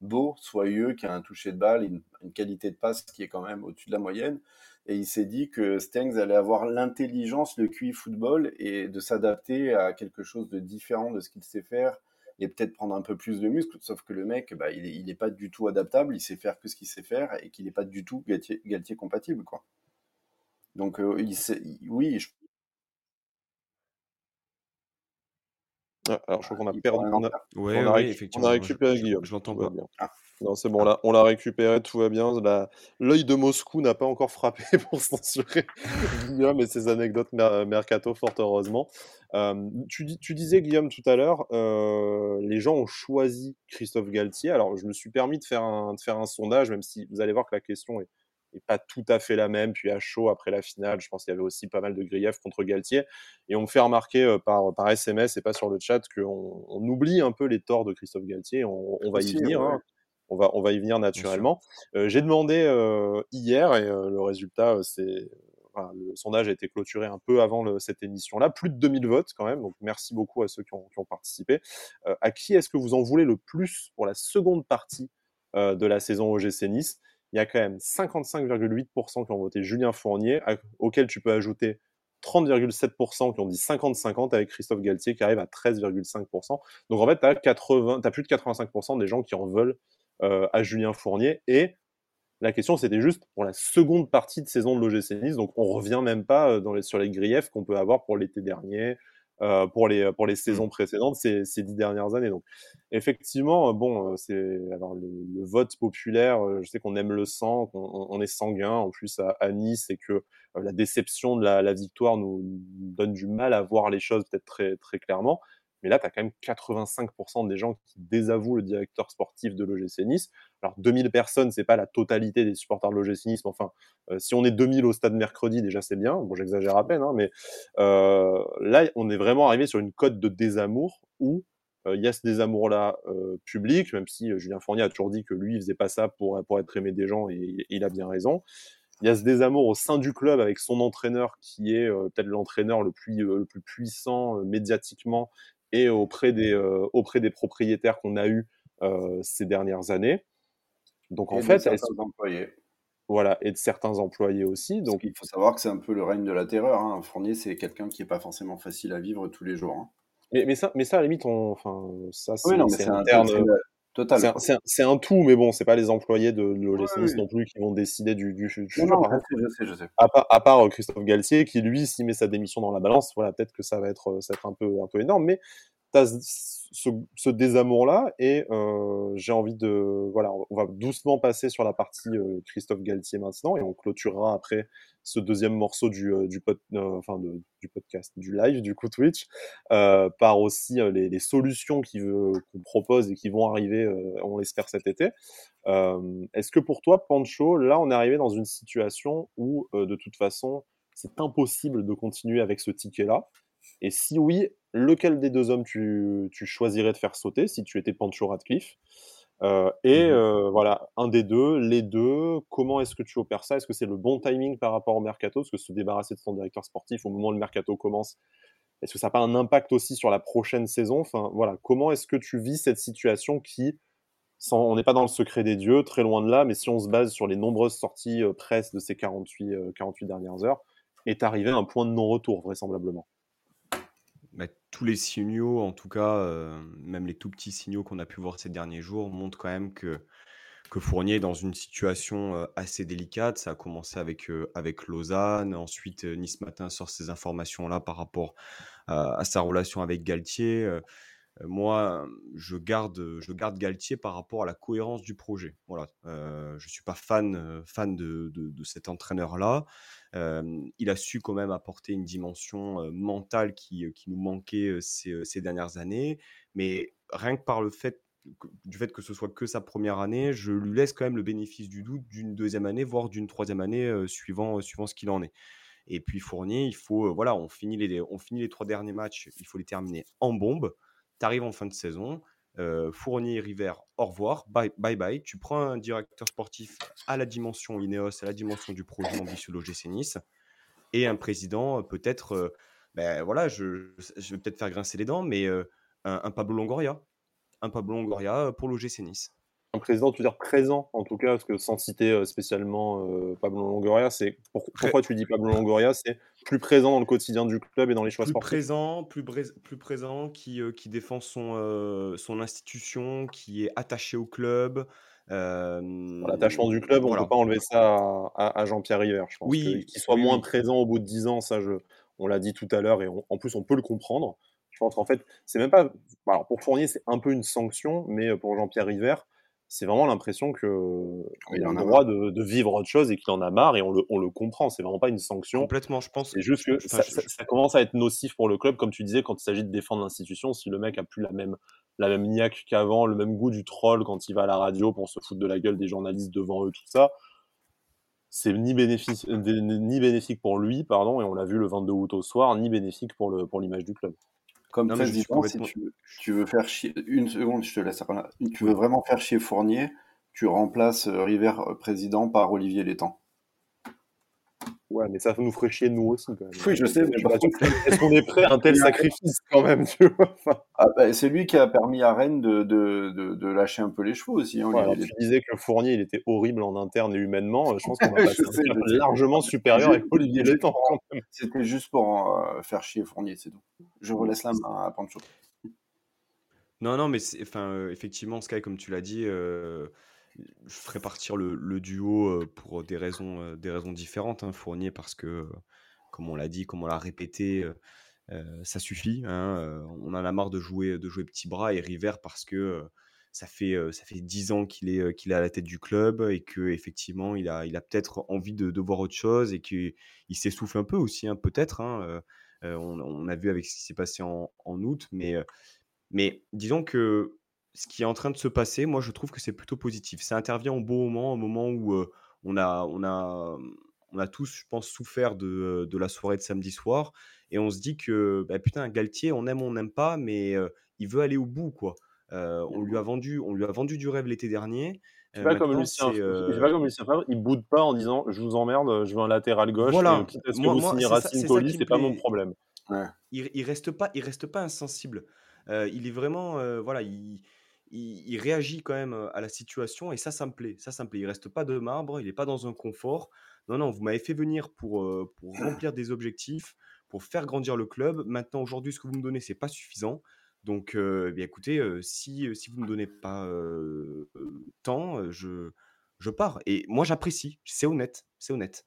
beau, soyeux, qui a un toucher de balle, une, une qualité de passe qui est quand même au-dessus de la moyenne et il s'est dit que Stengs allait avoir l'intelligence, le QI football et de s'adapter à quelque chose de différent de ce qu'il sait faire et peut-être prendre un peu plus de muscles. Sauf que le mec, bah, il n'est pas du tout adaptable, il sait faire que ce qu'il sait faire et qu'il n'est pas du tout Galtier, compatible. Quoi. Donc, euh, il sait, oui, je... Ah, alors, je crois qu'on a perdu. On a, ouais, on a, on a récupéré Guillaume. Je l'entends pas. Bien. Ah. Non, c'est bon, là, on l'a récupéré, tout va bien. L'œil de Moscou n'a pas encore frappé pour censurer Guillaume et ses anecdotes mercato, fort heureusement. Euh, tu, tu, disais, Guillaume, tout à l'heure, euh, les gens ont choisi Christophe Galtier. Alors, je me suis permis de faire un, de faire un sondage, même si vous allez voir que la question est, pas tout à fait la même. Puis à chaud après la finale, je pense qu'il y avait aussi pas mal de griefs contre Galtier. Et on me fait remarquer par, par SMS et pas sur le chat qu'on on oublie un peu les torts de Christophe Galtier. On, va y venir. Hein. On va, on va y venir naturellement. J'ai demandé hier et le résultat, c'est le sondage a été clôturé un peu avant cette émission-là, plus de 2000 votes quand même, donc merci beaucoup à ceux qui ont, participé. Euh, à qui est-ce que vous en voulez le plus pour la seconde partie euh, de la saison OGC Nice? Il y a quand même 55,8% qui ont voté Julien Fournier, auquel tu peux ajouter 30,7% qui ont dit 50-50 avec Christophe Galtier qui arrive à 13,5%. Donc en fait, tu as, plus de 85% des gens qui en veulent euh, à Julien Fournier et la question, c'était juste pour la seconde partie de saison de l'OGC Nice. Donc, on revient même pas euh, dans les, sur les griefs qu'on peut avoir pour l'été dernier, euh, pour, les, pour les saisons précédentes, ces, ces dix dernières années. Donc, effectivement, euh, bon, c'est alors le, vote populaire. Je sais qu'on aime le sang, qu'on on est sanguin. En plus, à, Nice, et que la déception de la, la, victoire nous, donne du mal à voir les choses peut-être très, très clairement. Mais là, tu as quand même 85% des gens qui désavouent le directeur sportif de l'OGC Nice. Alors, 2000 personnes, c'est pas la totalité des supporters de l'OGC Nice, mais enfin, euh, si on est 2000 au stade mercredi, déjà, c'est bien. Bon, j'exagère à peine, hein, mais euh, là, on est vraiment arrivé sur une cote de désamour où euh, il y a ce désamour-là public, même si Julien Fournier a toujours dit que lui, il faisait pas ça pour, pour être aimé des gens, et, il a bien raison. Il y a ce désamour au sein du club avec son entraîneur qui est peut-être l'entraîneur le plus, le plus puissant médiatiquement et auprès des, euh, auprès des propriétaires qu'on a eus euh, ces dernières années. Donc en fait, certains employés. Voilà, et de certains employés aussi. Donc il faut savoir que c'est un peu le règne de la terreur. Hein. Un fournier, c'est quelqu'un qui n'est pas forcément facile à vivre tous les jours. Hein. Mais, mais, ça, mais ça, à la limite, on, enfin, ça, c'est oui, interne. C'est un, tout, mais bon, c'est pas les employés de, de non plus qui vont décider du, du, non, je sais, je sais. À, part, à part, euh, Christophe Galtier, qui lui, s'il met sa démission dans la balance, voilà, peut-être que ça va être, ça va être un peu, un peu énorme, mais ce, désamour-là, et euh, j'ai envie de, voilà, on va doucement passer sur la partie euh, Christophe Galtier maintenant, et on clôturera après ce deuxième morceau du, euh, du, podcast, du live, du coup Twitch, par aussi les, les, solutions qu'on propose et qui vont arriver, on l'espère, cet été. Est-ce que pour toi, Pancho, là, on est arrivé dans une situation où, de toute façon, c'est impossible de continuer avec ce ticket-là? Et si oui, lequel des deux hommes tu, tu choisirais de faire sauter si tu étais Pancho Radcliffe euh, et mmh euh, voilà, un des deux, les deux, comment est-ce que tu opères ça? Est-ce que c'est le bon timing par rapport au mercato? Parce que se débarrasser de son directeur sportif au moment où le mercato commence, est-ce que ça n'a pas un impact aussi sur la prochaine saison? Enfin voilà, comment est-ce que tu vis cette situation qui, sans, on n'est pas dans le secret des dieux, très loin de là, mais si on se base sur les nombreuses sorties euh, presse de ces 48, 48 dernières heures, est arrivé à un point de non-retour vraisemblablement bah, tous les signaux, en tout cas, euh, même les tout petits signaux qu'on a pu voir ces derniers jours, montrent quand même que, que Fournier est dans une situation euh, assez délicate. Ça a commencé avec, euh, avec Lausanne. Ensuite, Nice Matin sort ces informations-là par rapport à sa relation avec Galtier. moi, je garde, je garde Galtier par rapport à la cohérence du projet. Voilà. je ne suis pas fan, fan de, de, de cet entraîneur-là il a su quand même apporter une dimension mentale qui, nous manquait ces, ces, dernières années. Mais rien que par le fait du fait que ce soit que sa première année, je lui laisse quand même le bénéfice du doute d'une deuxième année, voire d'une troisième année, suivant, suivant ce qu'il en est. Et puis Fournier, il faut, voilà, on finit, les, on finit les trois derniers matchs, il faut les terminer en bombe. Tu arrives en fin de saison, euh, Fournier, River, au revoir, bye, bye bye. Tu prends un directeur sportif à la dimension Ineos, à la dimension du projet ambitieux de l'OGC Nice, et un président, peut-être, euh, ben voilà, je, je vais peut-être faire grincer les dents, mais euh, un, Pablo Longoria. Un Pablo Longoria pour l'OGC Nice un président, tu veux dire présent en tout cas, parce que sans citer spécialement Pablo Longoria, c'est pourquoi tu dis Pablo Longoria, c'est plus présent dans le quotidien du club et dans les choix plus sportifs. Présent, plus, plus présent, qui, euh, qui défend son, son institution, qui est attaché au club. L'attachement du club, on ne peut pas enlever ça à, Jean-Pierre River, je pense. Oui, qu'il soit moins présent au bout de 10 ans, ça, je, on l'a dit tout à l'heure, et en plus, on peut le comprendre. Je pense qu'en fait, c'est même pas. Alors, pour Fournier, c'est un peu une sanction, mais pour Jean-Pierre River, c'est vraiment l'impression qu'il a le droit de, vivre autre chose et qu'il en a marre et on le, on le comprend. C'est vraiment pas une sanction. Complètement, je pense. C'est juste que ça, commence à être nocif pour le club, comme tu disais, quand il s'agit de défendre l'institution. Si le mec a plus la même, la même niaque qu'avant, le même goût du troll quand il va à la radio pour se foutre de la gueule des journalistes devant eux, tout ça. c'est ni bénéfique, ni bénéfique pour lui, pardon, et on l'a vu le 22 août au soir, ni bénéfique pour le pour l'image du club. Comme président, si tu, veux faire chier, une seconde, je te laisse. Tu veux vraiment faire chier Fournier, tu remplaces River président par Olivier Létang. Ouais, mais ça nous ferait chier nous aussi quand même. Oui, je sais, mais est-ce qu'on est prêt à un tel sacrifice quand même, tu vois ah, bah, C'est lui qui a permis à Rennes de, de, de, lâcher un peu les chevaux aussi. Hein, tu disais que Fournier, il était horrible en interne et humainement. Je pense qu'on va passer largement supérieur avec Olivier Létang. C'était juste pour euh, faire chier Fournier, c'est tout. Je relaisse la main à Pancho. Non, non, mais enfin, euh, effectivement, Sky, comme tu l'as dit, euh, je ferai partir le, duo pour des raisons, des raisons différentes. Hein, Fournier, parce que, comme on l'a dit, comme on l'a répété, ça suffit. Hein, on en a marre de jouer, de jouer petit bras et River parce que ça fait ça fait dix ans qu'il est qu'il est à la tête du club et que effectivement il a il a peut-être envie de, voir autre chose et qu'il s'essouffle un peu aussi hein, peut-être. On, a vu avec ce qui s'est passé en, en août, mais mais disons que ce qui est en train de se passer, moi, je trouve que c'est plutôt positif. Ça intervient au bon moment, au moment où on, a, on, a, on a tous, je pense, souffert de, de, la soirée de samedi soir. Et on se dit que, bah, putain, Galtier, on aime, on n'aime pas, mais il veut aller au bout, quoi. on, lui a vendu, on lui a vendu du rêve l'été dernier. C'est pas, comme Lucien, pas comme Lucien Favre, il boude pas en disant je vous emmerde, je veux un latéral gauche, voilà. quitte à ce que vous signez Racine c'est pas mon problème. Il, il, reste pas, il reste pas insensible. il est vraiment, voilà, il, il, réagit quand même à la situation et ça, ça me plaît. Ça, ça me plaît. Il reste pas de marbre, il n'est pas dans un confort. Non, non, vous m'avez fait venir pour, remplir des objectifs, pour faire grandir le club. Maintenant, aujourd'hui, ce que vous me donnez, c'est pas suffisant. Donc, eh bien, écoutez, si, si vous ne me donnez pas tant, je, je pars. Et moi, j'apprécie. C'est honnête. C'est honnête.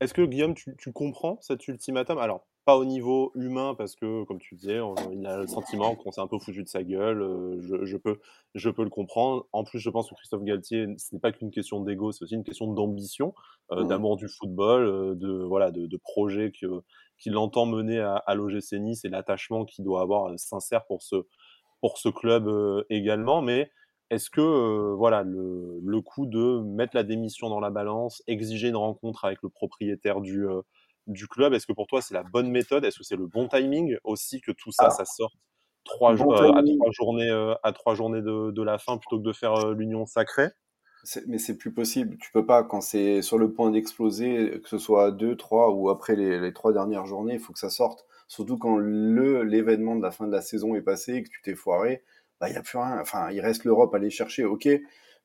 Est-ce que Guillaume, tu, tu comprends cet ultimatum? Alors, pas au niveau humain parce que, comme tu disais, il a le sentiment qu'on s'est un peu foutu de sa gueule. Euh, je, peux, je peux le comprendre. En plus, je pense que Christophe Galtier, ce n'est pas qu'une question d'ego, c'est aussi une question d'ambition, euh, mmh. d'amour du football, euh, de voilà, de, projet qu'il entend mener à, à l'OGC Nice et l'attachement qu'il doit avoir sincère pour ce, pour ce club également. Mais est-ce que voilà le, le coup de mettre la démission dans la balance, exiger une rencontre avec le propriétaire du du club. Est-ce que pour toi, c'est la bonne méthode? Est-ce que c'est le bon timing aussi que tout ça, ah. ça sorte trois jours, euh, à trois journées, euh, à trois journées de, la fin plutôt que de faire euh, l'union sacrée? Mais c'est plus possible. Tu peux pas, quand c'est sur le point d'exploser, que ce soit deux, trois ou après les, trois dernières journées, il faut que ça sorte. Surtout quand le l'événement de la fin de la saison est passé et que tu t'es foiré, bah il y a plus rien. Enfin, il reste l'Europe à aller chercher, ok.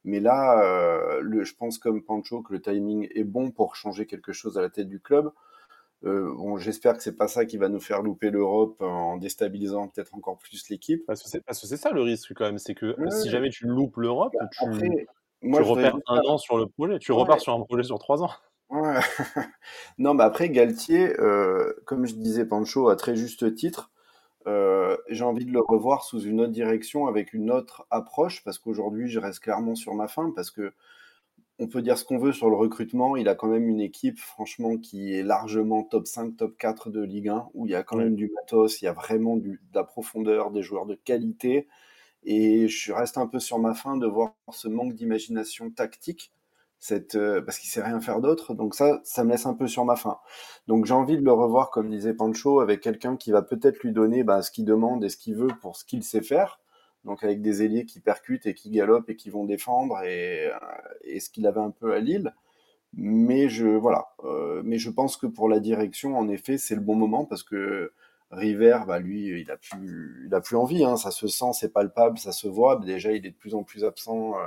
Mais là, le, je pense comme Pancho que le timing est bon pour changer quelque chose à la tête du club. Euh, bon, j'espère que c'est pas ça qui va nous faire louper l'Europe en déstabilisant peut-être encore plus l'équipe. Parce que c'est ça le risque quand même, c'est que si jamais tu loupes l'Europe, bah, tu, moi, tu repères un an sur le projet, tu repars sur un projet sur trois ans. Ouais. non, mais après Galtier, euh, comme je disais Pancho à très juste titre, euh, j'ai envie de le revoir sous une autre direction avec une autre approche parce qu'aujourd'hui je reste clairement sur ma fin parce que on peut dire ce qu'on veut sur le recrutement. Il a quand même une équipe, franchement, qui est largement top 5, top 4 de Ligue 1, où il y a quand même du matos, il y a vraiment du, de la profondeur, des joueurs de qualité. Et je reste un peu sur ma faim de voir ce manque d'imagination tactique, cette, euh, parce qu'il sait rien faire d'autre. Donc ça, ça me laisse un peu sur ma faim. Donc j'ai envie de le revoir, comme disait Pancho, avec quelqu'un qui va peut-être lui donner bah, ce qu'il demande et ce qu'il veut pour ce qu'il sait faire donc avec des ailiers qui percutent et qui galopent et qui vont défendre et, euh, ce qu'il avait un peu à Lille. Mais je voilà, euh, mais je pense que pour la direction, en effet, c'est le bon moment parce que River, bah lui, il a plus, il a plus envie. Hein, ça se sent, c'est palpable, ça se voit. Déjà, il est de plus en plus absent euh,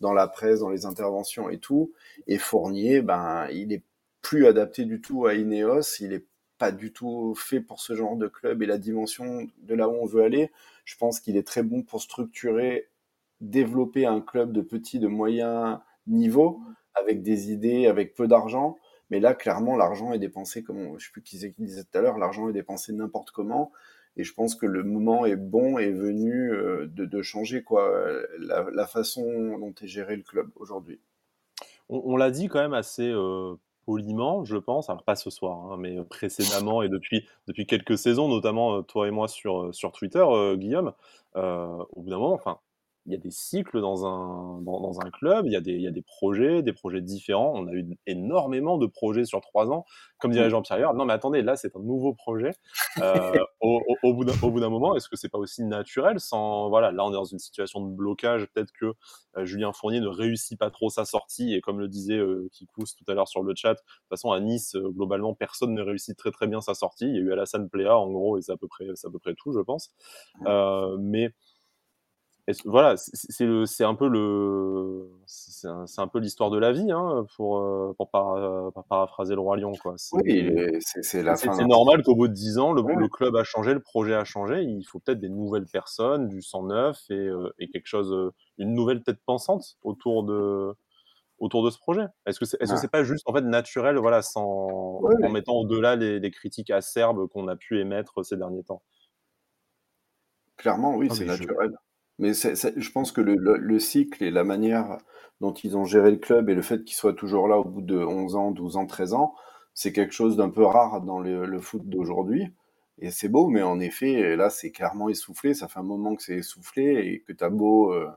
dans la presse, dans les interventions et tout. Et Fournier, ben, il est plus adapté du tout à Ineos. Il est pas du tout fait pour ce genre de club et la dimension de là où on veut aller. Je pense qu'il est très bon pour structurer, développer un club de petit, de moyen niveau, avec des idées, avec peu d'argent. Mais là, clairement, l'argent est dépensé, comme je ne sais plus qui, disait tout à l'heure, l'argent est dépensé n'importe comment. Et je pense que le moment est bon et venu euh, de, changer quoi, la, façon dont est géré le club aujourd'hui. On, l'a dit quand même assez euh, poliment, je pense, alors pas ce soir, hein, mais précédemment et depuis, depuis quelques saisons, notamment toi et moi sur, sur Twitter, Guillaume, au bout d'un moment, enfin, il y a des cycles dans un, dans, un club, il y, a des, il y a des projets, des projets différents. On a eu énormément de projets sur trois ans. Comme dirait mmh. Jean-Pierre non mais attendez, là c'est un nouveau projet. Euh, au, au, bout d'un moment, est-ce que c'est pas aussi naturel sans, voilà, là on est dans une situation de blocage, peut-être que euh, Julien Fournier ne réussit pas trop sa sortie, et comme le disait euh, Kikous tout à l'heure sur le chat, de toute façon à Nice, euh, globalement, personne ne réussit très très bien sa sortie. Il y a eu Alassane Pléa en gros, et c'est à peu près, à peu près tout, je pense. Euh, mais voilà, c'est un peu le, c'est un, peu l'histoire de la vie, hein, pour, euh, pour, paraphraser le roi lion, quoi. Oui, c'est la C'est normal qu'au bout de 10 ans, le, club a changé, le projet a changé. Il faut peut-être des nouvelles personnes, du sang neuf et, euh, et, quelque chose, euh, une nouvelle tête pensante autour de, autour de ce projet. Est-ce que c'est est -ce c'est pas juste en fait naturel, voilà, sans en mettant au-delà les, les, critiques acerbes qu'on a pu émettre ces derniers temps? Clairement, oui, c'est naturel. Mais je pense que le, cycle et la manière dont ils ont géré le club et le fait qu'ils soient toujours là au bout de 11 ans, 12 ans, 13 ans, c'est quelque chose d'un peu rare dans le, foot d'aujourd'hui. Et c'est beau, mais en effet, là, c'est clairement essoufflé. Ça fait un moment que c'est essoufflé et que tu as beau euh,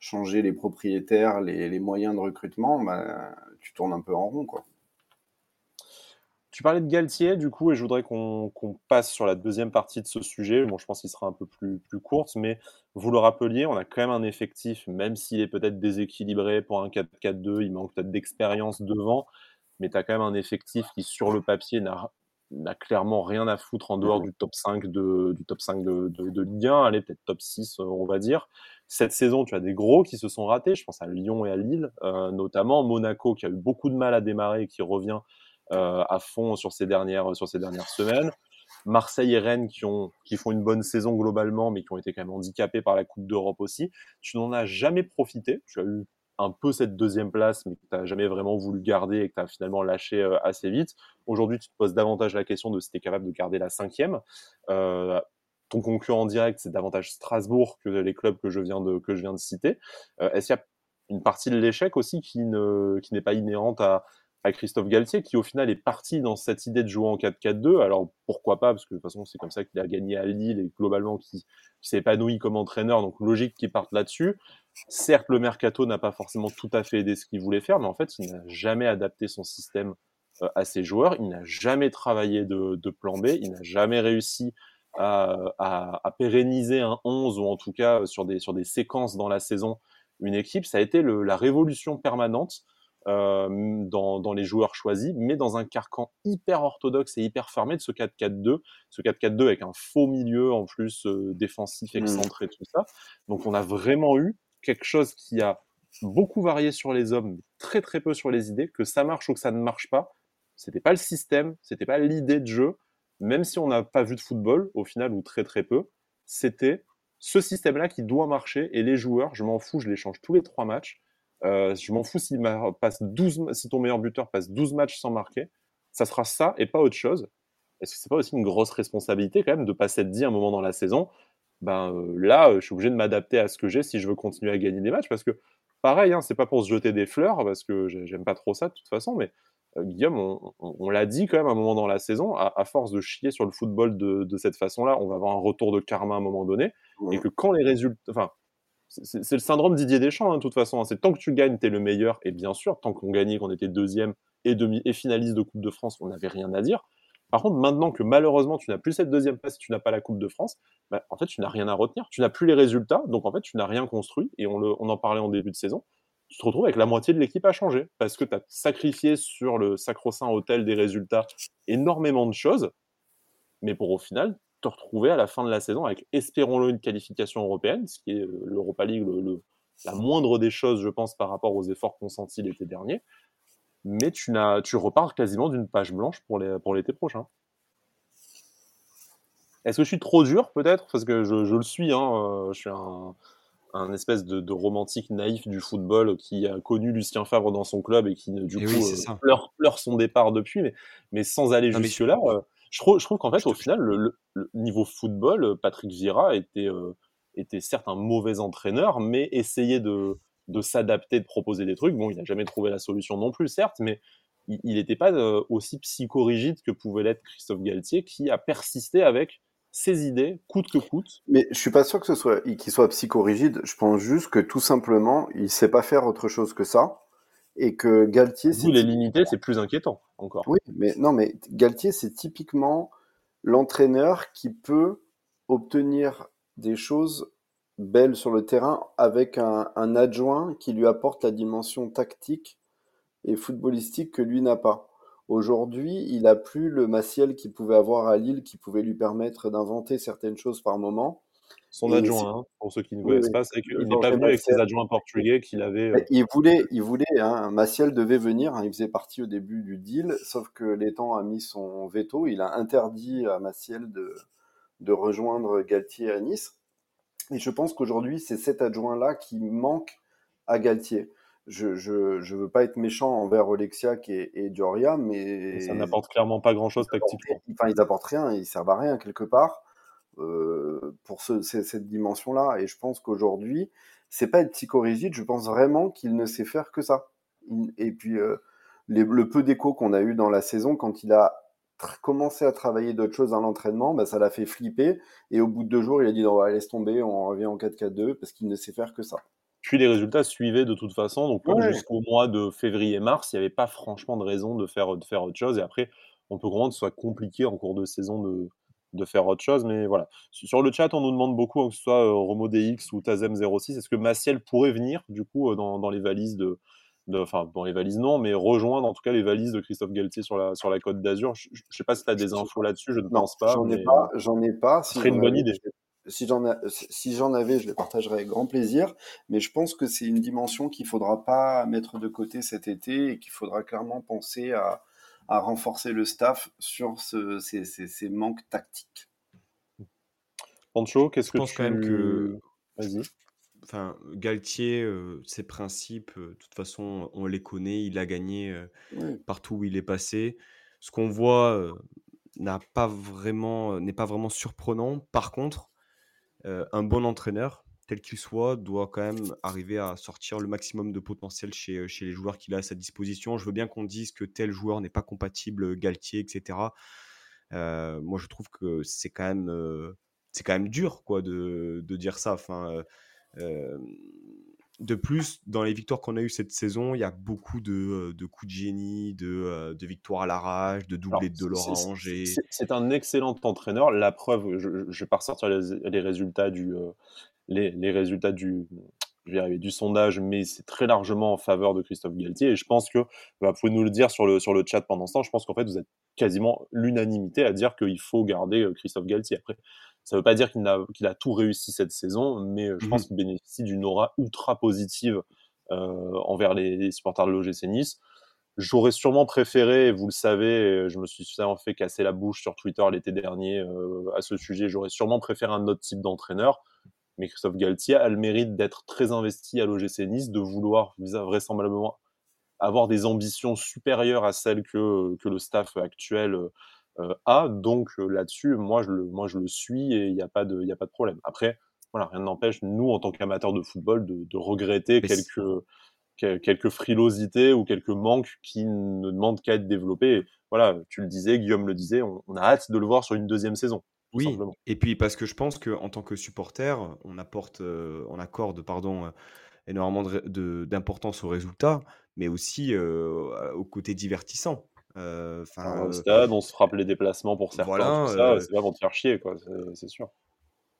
changer les propriétaires, les, moyens de recrutement, bah, tu tournes un peu en rond, quoi. Tu parlais de Galtier, du coup, et je voudrais qu'on passe sur la deuxième partie de ce sujet. Bon, je pense qu'il sera un peu plus, plus courte, mais vous le rappeliez, on a quand même un effectif, même s'il est peut-être déséquilibré pour un 4-4-2, il manque peut-être d'expérience devant, mais tu as quand même un effectif qui, sur le papier, n'a clairement rien à foutre en dehors du top 5 de, du top 5 de, de, Ligue 1, allez, peut-être top 6, on va dire. Cette saison, tu as des gros qui se sont ratés, je pense à Lyon et à Lille, euh, notamment Monaco qui a eu beaucoup de mal à démarrer et qui revient euh, à fond sur ces dernières, sur ces dernières semaines. Marseille et Rennes qui, ont, qui font une bonne saison globalement, mais qui ont été quand même handicapés par la Coupe d'Europe aussi. Tu n'en as jamais profité. Tu as eu un peu cette deuxième place, mais que tu n'as jamais vraiment voulu garder et que tu as finalement lâché euh, assez vite. Aujourd'hui, tu te poses davantage la question de si tu es capable de garder la cinquième. Euh, ton concurrent direct, c'est davantage Strasbourg que les clubs que je viens de, que je viens de citer. Est-ce qu'il y a une partie de l'échec aussi qui n'est qui pas inhérente à, à Christophe Galtier, qui au final est parti dans cette idée de jouer en 4-4-2. Alors pourquoi pas, parce que de toute façon c'est comme ça qu'il a gagné à Lille et globalement qui, s'est épanoui comme entraîneur, donc logique qu'il parte là-dessus. Certes, le mercato n'a pas forcément tout à fait aidé ce qu'il voulait faire, mais en fait, il n'a jamais adapté son système euh, à ses joueurs, il n'a jamais travaillé de, plan B, il n'a jamais réussi à, pérenniser un 11 ou en tout cas sur des, sur des séquences dans la saison une équipe. Ça a été la révolution permanente euh, dans, dans, les joueurs choisis, mais dans un carcan hyper orthodoxe et hyper fermé de ce 4-4-2, ce 4-4-2 avec un faux milieu en plus euh, défensif mmh. excentré, tout ça. Donc on a vraiment eu quelque chose qui a beaucoup varié sur les hommes, très très peu sur les idées, que ça marche ou que ça ne marche pas. C'était pas le système, c'était pas l'idée de jeu, même si on n'a pas vu de football au final ou très très peu, c'était ce système-là qui doit marcher et les joueurs, je m'en fous, je les change tous les trois matchs. Euh, je m'en fous si, passe 12, si ton meilleur buteur passe 12 matchs sans marquer. Ça sera ça et pas autre chose. Est-ce que c'est pas aussi une grosse responsabilité quand même de passer de dit un moment dans la saison ben euh, là, euh, je suis obligé de m'adapter à ce que j'ai si je veux continuer à gagner des matchs? Parce que pareil, hein, c'est pas pour se jeter des fleurs parce que j'aime pas trop ça de toute façon, mais Guillaume, on, l'a dit quand même un moment dans la saison, à, force de chier sur le football de, de cette façon-là, on va avoir un retour de karma à un moment donné, et que quand les résultats, enfin, c'est le syndrome Didier Deschamps, hein, de toute façon. Hein. C'est tant que tu gagnes, tu es le meilleur. Et bien sûr, tant qu'on gagnait, qu'on était deuxième et, demi, et finaliste de Coupe de France, on n'avait rien à dire. Par contre, maintenant que malheureusement, tu n'as plus cette deuxième place, tu n'as pas la Coupe de France, bah, en fait, tu n'as rien à retenir. Tu n'as plus les résultats. Donc, en fait, tu n'as rien construit. Et on, on en parlait en début de saison. Tu te retrouves avec la moitié de l'équipe à changer parce que tu as sacrifié sur le sacro-saint hôtel des résultats énormément de choses. Mais pour au final, te retrouver à la fin de la saison avec, espérons-le, une qualification européenne, ce qui est euh, l'Europa League, le, la moindre des choses, je pense, par rapport aux efforts consentis l'été dernier. Mais tu, tu repars quasiment d'une page blanche pour, l'été prochain. Est-ce que je suis trop dur, peut-être? Parce que je, je, le suis, hein, euh, je suis un, un espèce de, de, romantique naïf du football qui a connu Lucien Favre dans son club et qui, du coup, euh, pleure, pleure, son départ depuis, mais, mais sans aller jusque-là je trouve, je trouve qu'en fait, au final, le, niveau football, euh, Patrick Vieira était, euh, était certes un mauvais entraîneur, mais essayait de, de s'adapter, de proposer des trucs. Bon, il n'a jamais trouvé la solution non plus, certes, mais il n'était pas euh, aussi psychorigide que pouvait l'être Christophe Galtier, qui a persisté avec ses idées, coûte que coûte. Mais je suis pas sûr que ce soit qu'il soit psychorigide. Je pense juste que tout simplement, il sait pas faire autre chose que ça. Et que Galtier. S'il est limité, c'est plus inquiétant encore. Oui, mais non, mais Galtier, c'est typiquement l'entraîneur qui peut obtenir des choses belles sur le terrain avec un, un adjoint qui lui apporte la dimension tactique et footballistique que lui n'a pas. Aujourd'hui, il a plus le Maciel qu'il pouvait avoir à Lille, qui pouvait lui permettre d'inventer certaines choses par moment. Son adjoint, hein, pour ceux qui ne connaissent pas, c'est qu'il n'est pas venu avec ses adjoints portugais qu'il avait. Euh, il voulait, il voulait, hein, Maciel devait venir, hein, il faisait partie au début du deal, sauf que l'étang a mis son veto, il a interdit à Maciel de, de rejoindre Galtier à Nice. Et je pense qu'aujourd'hui, c'est cet adjoint-là qui manque à Galtier je, je, je, veux pas être méchant envers Oleksiak et, et Dioria, mais. ça n'apporte clairement pas grand chose tactiquement. Enfin, ils apportent rien, ils servent à rien quelque part euh, pour ce, cette dimension-là. Et je pense qu'aujourd'hui, c'est pas être psychorigide, je pense vraiment qu'il ne sait faire que ça. Et puis, euh, les, le peu d'écho qu'on a eu dans la saison, quand il a commencé à travailler d'autres choses à l'entraînement, bah, ça l'a fait flipper. Et au bout de deux jours, il a dit non, laisse tomber, on revient en 4-4-2 parce qu'il ne sait faire que ça. Puis les résultats suivaient de toute façon. Donc jusqu'au mois de février-mars, il n'y avait pas franchement de raison de faire, de faire autre chose. Et après, on peut comprendre que ce soit compliqué en cours de saison de, de faire autre chose. Mais voilà. Sur le chat, on nous demande beaucoup, hein, que ce soit euh, Romo DX ou Tazem06, est-ce que Maciel pourrait venir, du coup, euh, dans, dans les valises de. Enfin, dans les valises, non, mais rejoindre en tout cas les valises de Christophe Galtier sur la, sur la Côte d'Azur? Je ne sais pas si tu as des infos là-dessus, je ne pense pas. J'en ai pas. J'en ai pas. Ce serait une bonne idée si j'en si j'en avais, je les partagerais avec grand plaisir. Mais je pense que c'est une dimension qu'il faudra pas mettre de côté cet été et qu'il faudra clairement penser à, à, renforcer le staff sur ce, ces, ces, ces, manques tactiques. Pancho, qu'est-ce que je pense quand même que vas-y. Enfin, Galtier, euh, ses principes, euh, de toute façon, on les connaît. Il a gagné euh, oui. partout où il est passé. Ce qu'on voit euh, n'a pas vraiment, n'est pas vraiment surprenant. Par contre, euh, un bon entraîneur, tel qu'il soit, doit quand même arriver à sortir le maximum de potentiel chez, euh, chez les joueurs qu'il a à sa disposition. Je veux bien qu'on dise que tel joueur n'est pas compatible, Galtier, etc. Euh, moi, je trouve que c'est quand même, euh, c'est quand même dur, quoi, de, de dire ça. Enfin, euh, de plus, dans les victoires qu'on a eues cette saison, il y a beaucoup de, de coups de génie, de, de victoires à l'arrache, de doublés de l'orange. Et... C'est un excellent entraîneur. La preuve, je ne vais pas ressortir les, les résultats du, les, les, résultats du, arriver, du sondage, mais c'est très largement en faveur de Christophe Galtier. Et je pense que, bah, vous pouvez nous le dire sur le, sur le chat pendant ce temps, je pense qu'en fait, vous êtes quasiment l'unanimité à dire qu'il faut garder euh, Christophe Galtier. Après, ça ne veut pas dire qu'il a, a, tout réussi cette saison, mais je mmh. pense qu'il bénéficie d'une aura ultra positive euh, envers les, les, supporters de l'OGC Nice. J'aurais sûrement préféré, et vous le savez, je me suis suffisamment fait casser la bouche sur Twitter l'été dernier euh, à ce sujet, j'aurais sûrement préféré un autre type d'entraîneur. Mais Christophe Galtier a le mérite d'être très investi à l'OGC Nice, de vouloir vraisemblablement avoir des ambitions supérieures à celles que, que le staff actuel euh, a. Donc euh, là-dessus, moi, je le, moi je le suis et il n'y a, pas de, y a pas de problème. Après, voilà, rien n'empêche, nous, en tant qu'amateurs de football, de, de regretter Mais quelques, quelques frilosités ou quelques manques qui ne demandent qu'à être développés. Et voilà, tu le disais, Guillaume le disait, on, on, a hâte de le voir sur une deuxième saison. Oui, simplement. et puis parce que je pense qu'en tant que supporter, on apporte, euh, on accorde, pardon, euh, énormément d'importance aux résultats, mais aussi euh, au côté divertissant. Euh, enfin, au stade, on se frappe les déplacements pour certains, voilà, c'est pas pour te faire chier, quoi, c'est sûr.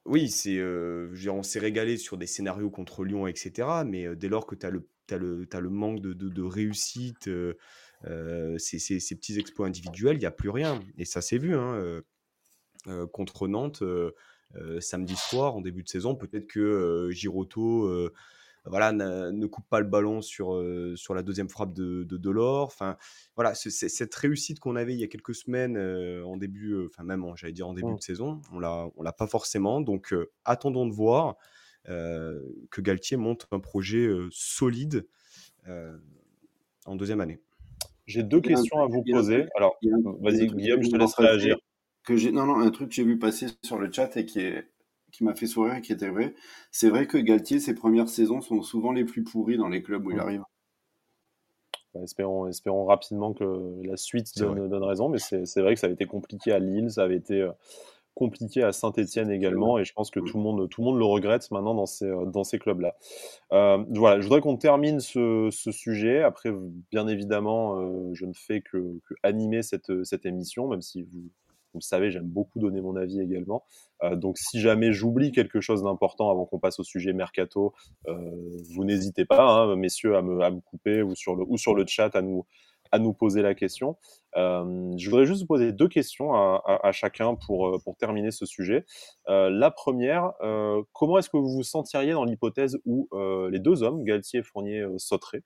Oui, c'est, on s'est régalé sur des scénarios contre Lyon, etc. Mais dès lors que tu as le, as le, manque de, de, de réussite, ces, ces, ces, petits exploits individuels, il n'y a plus rien. Et ça s'est vu. Hein, euh, contre Nantes euh, euh, samedi soir en début de saison. Peut-être que Giroto voilà, ne coupe pas le ballon sur, euh, sur la deuxième frappe de, de Delors. Enfin, voilà, c est, cette réussite qu'on avait il y a quelques semaines euh, en début, enfin même, j'allais dire en début mmh. de saison, on l'a, on l'a pas forcément. Donc, euh, attendons de voir que Galtier monte un projet solide en deuxième année. J'ai deux questions à vous poser. Alors, vas-y, Guillaume, je te laisse réagir que j'ai non non un truc que j'ai vu passer sur le chat et qui est qui m'a fait sourire et qui était vrai. C'est vrai que Galtier ses premières saisons sont souvent les plus pourries dans les clubs où il arrive. Espérons espérons rapidement que la suite donne, donne, raison mais c'est vrai que ça avait été compliqué à Lille ça avait été euh, compliqué à Saint-Etienne également, et je pense que tout le monde, tout le, monde le regrette maintenant dans ces, dans ces clubs-là. voilà, je voudrais qu'on termine ce, sujet. Après, bien évidemment, je ne fais que, que, animer cette, cette émission, même si vous, vous le savez, j'aime beaucoup donner mon avis également. Euh, donc, si jamais j'oublie quelque chose d'important avant qu'on passe au sujet mercato, euh, vous n'hésitez pas, hein, messieurs, à me, couper ou sur, le, ou sur le chat à nous, à nous poser la question. Euh, je voudrais juste vous poser deux questions à, chacun pour, pour terminer ce sujet. la première, comment est-ce que vous vous sentiriez dans l'hypothèse où les deux hommes, Galtier et Fournier, sauteraient?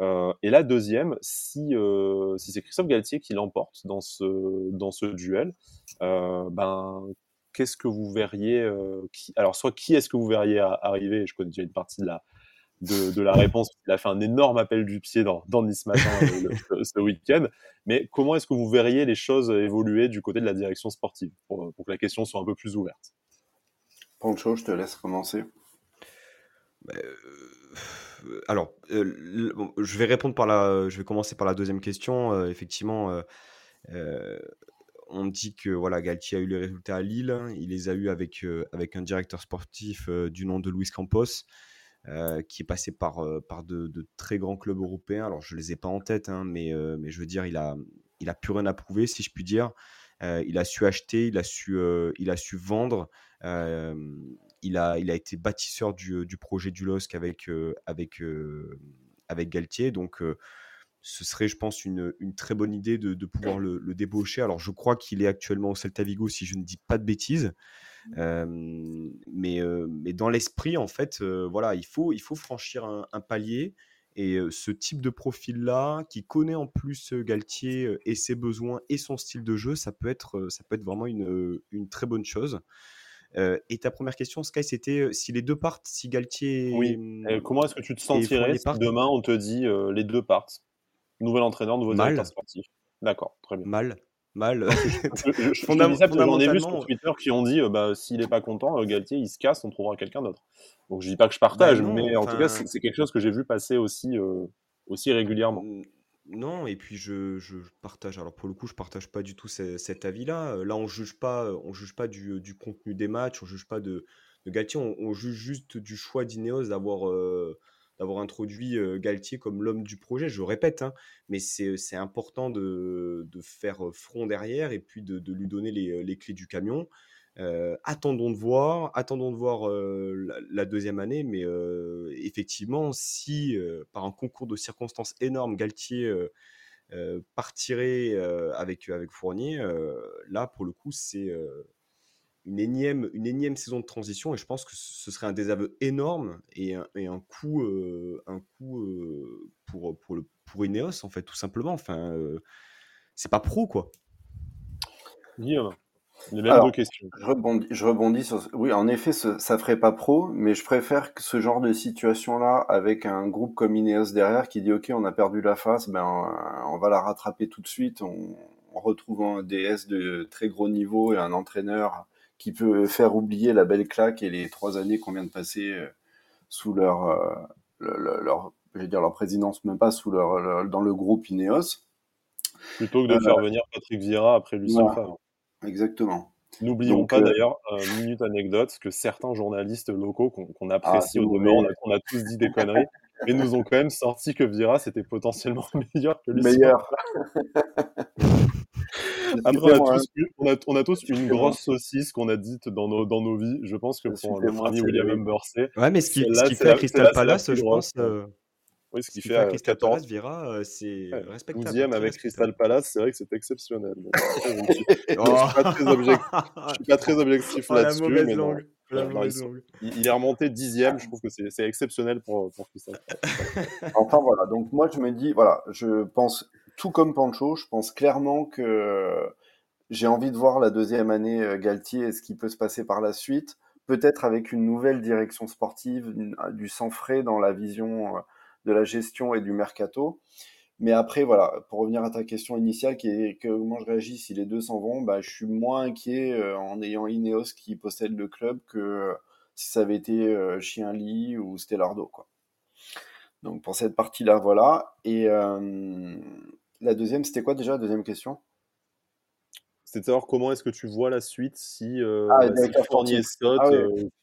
Et la deuxième, si, euh, si c'est Christophe Galtier qui l'emporte dans ce, dans ce duel, euh, ben, qu'est-ce que vous verriez qui, Alors, soit qui est-ce que vous verriez arriver Je connais déjà une partie de la, de, de, la réponse. Il a fait un énorme appel du pied dans, dans Nice Matin ce week-end. Mais comment est-ce que vous verriez les choses évoluer du côté de la direction sportive pour, pour que la question soit un peu plus ouverte? Pancho, je te laisse commencer. Bah, alors, je vais répondre par la, je vais commencer par la deuxième question. effectivement, on dit que voilà, Galtier a eu les résultats à Lille. Il les a eu avec, avec un directeur sportif du nom de Luis Campos, qui est passé par, par de, très grands clubs européens. Alors, je les ai pas en tête, hein, mais, mais je veux dire, il a, il a plus rien à prouver, si je puis dire. il a su acheter, il a su, il a su vendre il a, il a été bâtisseur du, du projet du LOSC avec, avec, avec Galtier. Donc, ce serait, je pense, une, une très bonne idée de, de pouvoir le, le, débaucher. Alors, je crois qu'il est actuellement au Celta Vigo, si je ne dis pas de bêtises. Mmh. mais, mais dans l'esprit, en fait, voilà, il faut, il faut franchir un, un palier. Et ce type de profil-là, qui connaît en plus Galtier et ses besoins et son style de jeu, ça peut être, ça peut être vraiment une, une très bonne chose. Euh, et ta première question, Sky, c'était euh, si les deux partent, si Galtier. Oui. Mmh, comment est-ce que tu te sentirais si demain on te dit euh, les deux partent? Nouvel entraîneur, nouveau directeur sportif. D'accord, très bien. Mal. Mal. je, je, j'en ai vu sur Twitter qui ont dit bah, s'il n'est pas content, Galtier il se casse, on trouvera quelqu'un d'autre. Donc je dis pas que je bah partage, mais en tout cas c'est, quelque chose que j'ai vu passer aussi, aussi régulièrement. Non, et puis je, je, partage. Alors pour le coup, je partage pas du tout cet avis-là. Euh, là, on juge pas, on juge pas du, du contenu des matchs, on juge pas de, de Galtier, on, juge juste du choix d'Ineos d'avoir euh, d'avoir introduit euh, Galtier comme l'homme du projet. Je répète, hein, mais c'est important de, de, faire front derrière et puis de, de lui donner les, les, clés du camion. Attendons de voir, attendons de voir la, deuxième année, mais effectivement, si par un concours de circonstances énorme, Galtier partirait avec, avec Fournier, là, pour le coup, c'est une, énième, une énième saison de transition, et je pense que ce serait un désaveu énorme et un, et un coup, un coup pour, pour, le, pour Ineos, en fait, tout simplement. Enfin, c'est pas pro, quoi. Guillaume les mêmes deux questions. Je rebondis, je rebondis sur. Oui, en effet, ce, ça ferait pas pro, mais je préfère que ce genre de situation-là, avec un groupe comme Ineos derrière qui dit OK, on a perdu la face, ben on va la rattraper tout de suite en, retrouvant un DS de très gros niveau et un entraîneur qui peut faire oublier la belle claque et les trois années qu'on vient de passer euh, sous leur, euh, leur, je vais dire leur présidence, même pas sous leur, dans le groupe Ineos. Plutôt que de euh, faire venir Patrick Vieira après lui voilà. Exactement. N'oublions pas euh, d'ailleurs, minute anecdote, que certains journalistes locaux qu'on ah, apprécie au demeurant, on, a tous dit des conneries, mais nous ont quand même sorti que Vira c'était potentiellement meilleur que lui. Meilleur. Après, on a, tous, on, a, tous, une grosse saucisse qu'on a dite dans nos, dans nos vies. Je pense que pour le premier William Humbersey. Ouais, mais ce qui, ce qui fait à Crystal Palace, je pense. Euh, oui, ce qui fait à Crystal 14. Palace, Vira, euh, c'est ouais, respectable. 12e avec Crystal Palace, c'est vrai que c'est exceptionnel. je ne suis, pas très objectif, suis pas très objectif oh, là-dessus. Mais non, il, il, est remonté dixième, je trouve que c'est exceptionnel pour, pour Crystal Palace. enfin voilà, donc moi je me dis, voilà, je pense tout comme Pancho, je pense clairement que j'ai envie de voir la deuxième année euh, Galtier et ce qui peut se passer par la suite. Peut-être avec une nouvelle direction sportive, du sang frais dans la vision euh, de la gestion et du mercato. Mais après, voilà, pour revenir à ta question initiale, qui est que comment je réagis si les deux s'en vont, bah, je suis moins inquiet euh, en ayant Ineos qui possède le club que euh, si ça avait été euh, Chien Lee ou Stellardo. Quoi. Donc pour cette partie-là, voilà. Et la deuxième, c'était quoi déjà la deuxième question? C'est de savoir comment est-ce que tu vois la suite si, Ah, si Fournier saute, Ah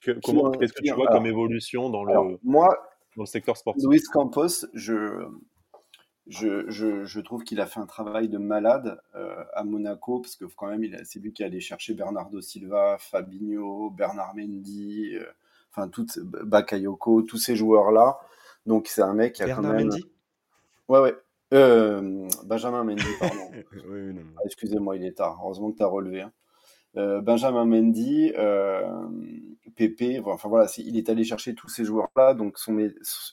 que comment qu'est-ce que tu vois comme évolution dans alors le moi, dans le secteur sportif? Luis Campos, je je je je trouve qu'il a fait un travail de malade, heu, à Monaco parce que quand même il a c'est lui qui est allé chercher Bernardo Silva, Fabinho, Bernard Mendy, heu, enfin toutes b Bakayoko, tous ces joueurs-là. Donc c'est un mec qui a quand Bernard même Mendy? ouais, ouais, hem, Benjamin Mendy, pardon. Oui, oui, non, Ah, excusez-moi, il est tard. Heureusement que tu as relevé, hein. Heu, Benjamin Mendy, hem, Pepe, enfin voilà, il est allé chercher tous ces joueurs-là, donc son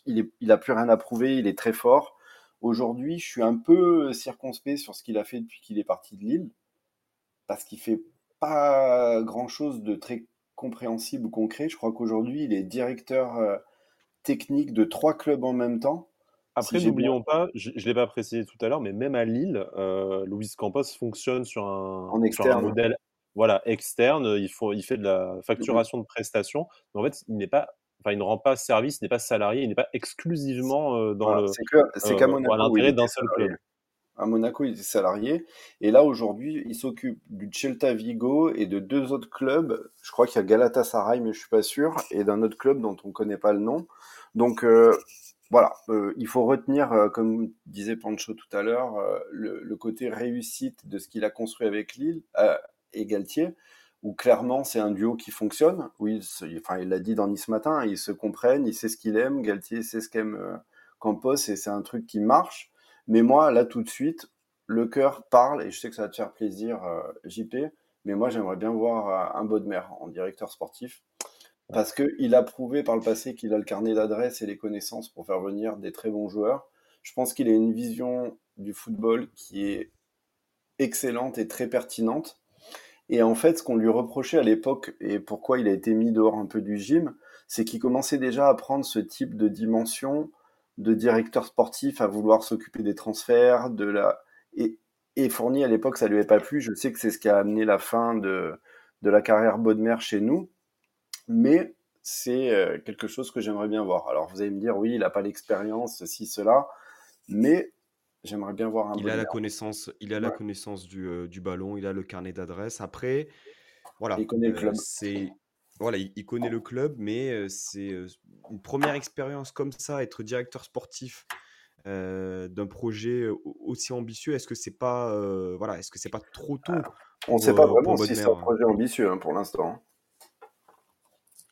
il est il a plus rien à prouver, il est très fort. Aujourd'hui, je suis un peu circonspect sur ce qu'il a fait depuis qu'il est parti de Lille, parce qu'il fait pas grand-chose de très compréhensible ou concret. Je crois qu'aujourd'hui, il est directeur, technique de 3 clubs en même temps, Après, n'oublions pas, je je l'ai pas précisé tout à l'heure, mais même à Lille, Luis Campos fonctionne sur un en sur un externe. modèle, voilà, externe. Il faut il fait de la Mmh mh. facturation de prestations. Mais en fait, il n'est pas enfin, il ne rend pas service, il n'est pas salarié, il n'est pas exclusivement, heu, dans Voilà, le, c'est qu'à à Monaco il d'un seul club. À Monaco, il était salarié et là, aujourd'hui, il s'occupe du Celta Vigo et de 2 autres clubs. Je crois qu'il y a Galatasaray, mais je suis pas sûr et d'un autre club dont on connaît pas le nom. Donc heu, voilà, il faut retenir, comme disait Pancho tout à l'heure, heu, le le côté réussite de ce qu'il a construit avec Lille, et Galtier, où clairement c'est un duo qui fonctionne. Se enfin, il l'a dit dans Nice Matin, ils se comprennent, il sait ce qu'il aime, Galtier sait ce qu'aime, heu, Campos et c'est un truc qui marche. Mais moi, là, tout de suite, le cœur parle et je sais que ça va te faire plaisir, heu, JP, mais moi, j'aimerais bien voir, heu, un Bodmer en directeur sportif parce qu'il a prouvé par le passé qu'il a le carnet d'adresses et les connaissances pour faire venir des très bons joueurs. Je pense qu'il a une vision du football qui est excellente et très pertinente et en fait, ce qu'on lui reprochait à l'époque et pourquoi il a été mis dehors un peu du gym, c'est qu'il commençait déjà à prendre ce type de dimension de directeur sportif, à vouloir s'occuper des transferts, de la et et Fournier à l'époque, ça lui avait pas plu. Je sais que c'est ce qui a amené la fin de de la carrière Bodmer chez nous, mais c'est, heu, quelque chose que j'aimerais bien voir. Alors vous allez me dire: «Oui, il a pas l'expérience, ceci, cela», mais j'aimerais bien voir un Il a la connaissance il a la connaissance du, heu, du ballon, il a le carnet d'adresses. Après, Il voilà, connaît le heu, club. c'est voilà, il il connaît le club, mais heu, c'est, une 1re expérience comme ça, être directeur sportif, d'un projet, aussi ambitieux. Est-ce que c'est pas, voilà, est-ce que c'est pas trop tôt On pour, sait pas vraiment si c'est un hein? projet ambitieux, hein, pour l'instant, hein.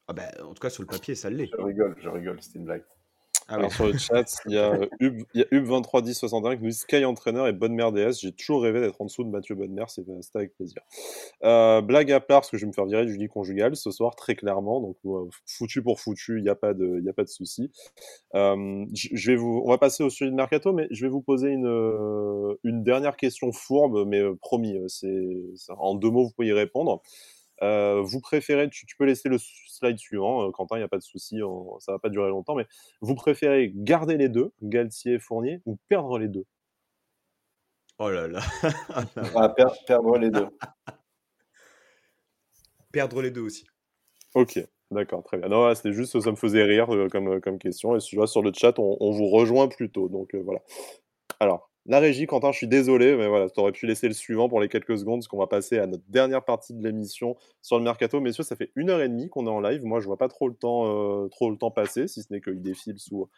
Ah bah, en tout cas, sur le papier, ça l'est. Je rigole, je rigole, c'était une blague. Ah. Alors sur le chat, il y a, heu, Hub il y a Hub231061 qui nous dit: «Sky entraîneur et Bodmer DS, j'ai toujours rêvé d'être en dessous de Mathieu Bodmer, c'est avec plaisir». Heu, blague à part, parce que je vais me faire virer du lit conjugal ce soir, très clairement, donc heu, foutu pour foutu, il y a pas de y de souci. Je vais vous on va passer au sujet de mercato, mais je vais vous poser une, dernière question fourbe, mais promis, c'est en 2 mots, vous pouvez y répondre. Heu, vous préférez tu tu peux laisser le slide suivant, heu, Quentin, il y a pas de souci, on ça va pas durer longtemps, mais vous préférez garder les 2, Galtier et Fournier, ou perdre les 2? Oh là là, Ah, per perdre les 2. Perdre les 2 aussi. OK, d'accord, très bien. Non, c'était juste, ça me faisait rire, heu, comme, question et je vois sur le chat, on on vous rejoint plutôt, donc heu, voilà. Alors, la régie, Quentin, je suis désolé, mais voilà, tu aurais pu laisser le suivant pour les quelques secondes, parce qu'on va passer à notre dernière partie de l'émission sur le mercato. Messieurs, ça fait 1 heure et demie qu'on est en live. Moi, je vois pas trop le temps, heu, trop le temps passer, si ce n'est qu'il défile sous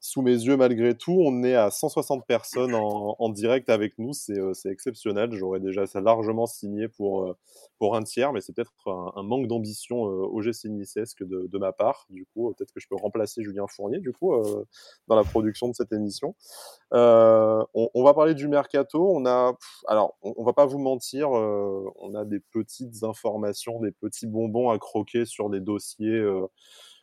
sous mes yeux malgré tout. On est à 160 personnes en direct avec nous, c'est, heu, c'est exceptionnel. J'aurais déjà ça largement signé pour, heu, pour un tiers, mais c'est peut-être un manque d'ambition, heu, OGC Niçesque de de ma part. Du coup, peut-être que je peux remplacer Julien Fournier, du coup, dans la production de cette émission. On va parler du mercato. On a alors, on on va pas vous mentir, on a des petites informations, des petits bonbons à croquer sur des dossiers,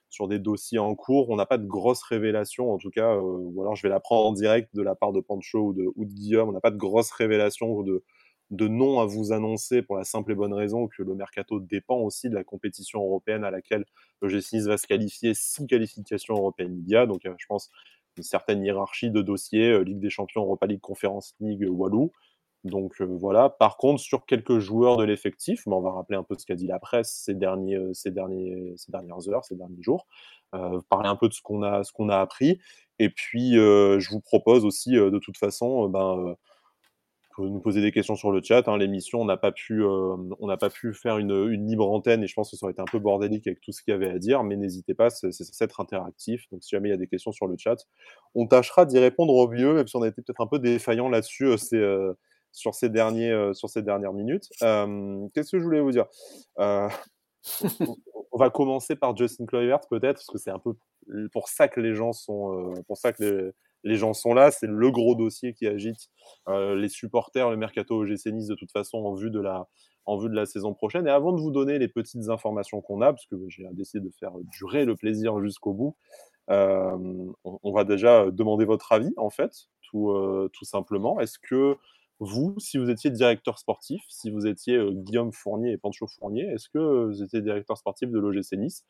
sur des dossiers en cours. On n'a pas de grosses révélations, en tout cas, heu, ou alors je vais l'apprendre en direct de la part de Pancho ou de Guillaume. On n'a pas de grosses révélations ou de de noms à vous annoncer pour la simple et bonne raison que le mercato dépend aussi de la compétition européenne à laquelle l'OGC Nice va se qualifier, si qualification européenne il y a. Donc, heu, je pense une certaine hiérarchie de dossiers, heu, Ligue des champions, Europa League, Conference League, Walou. Donc, heu, voilà. Par contre, sur quelques joueurs de l'effectif, on va rappeler un peu ce qu'a dit la presse ces derniers, heu, ces derniers ces dernières heures, ces derniers jours. Heu, parler un peu de ce qu'on a a appris et puis, je vous propose aussi, de toute façon, ben, nous poser des questions sur le chat. Hein. L'émission, on n'a pas pu, pas pu faire une, libre antenne et je pense que ça aurait été un peu bordélique avec tout ce qu'il y avait à dire. Mais n'hésitez pas, c'est censé être interactif. Donc si jamais il y a des questions sur le chat, on tâchera d'y répondre au mieux, même si on a été peut-être un peu défaillant là-dessus. C'est sur ces, derniers, sur ces dernières minutes. Qu'est-ce que je voulais vous dire? On va commencer par Justin Kluivert peut-être, parce que c'est un peu pour ça que les gens sont, pour ça que les, gens sont là. C'est le gros dossier qui agite les supporters, le mercato OGC Nice de toute façon en vue de la, en vue de la saison prochaine. Et avant de vous donner les petites informations qu'on a, parce que j'ai décidé de faire durer le plaisir jusqu'au bout, on, on, va déjà demander votre avis en fait, tout, tout simplement. Est-ce que vous, si vous étiez directeur sportif, si vous étiez euh, Guillaume Fournier et Pancho Fournier, est-ce que vous étiez directeur sportif de l'OGC Nice?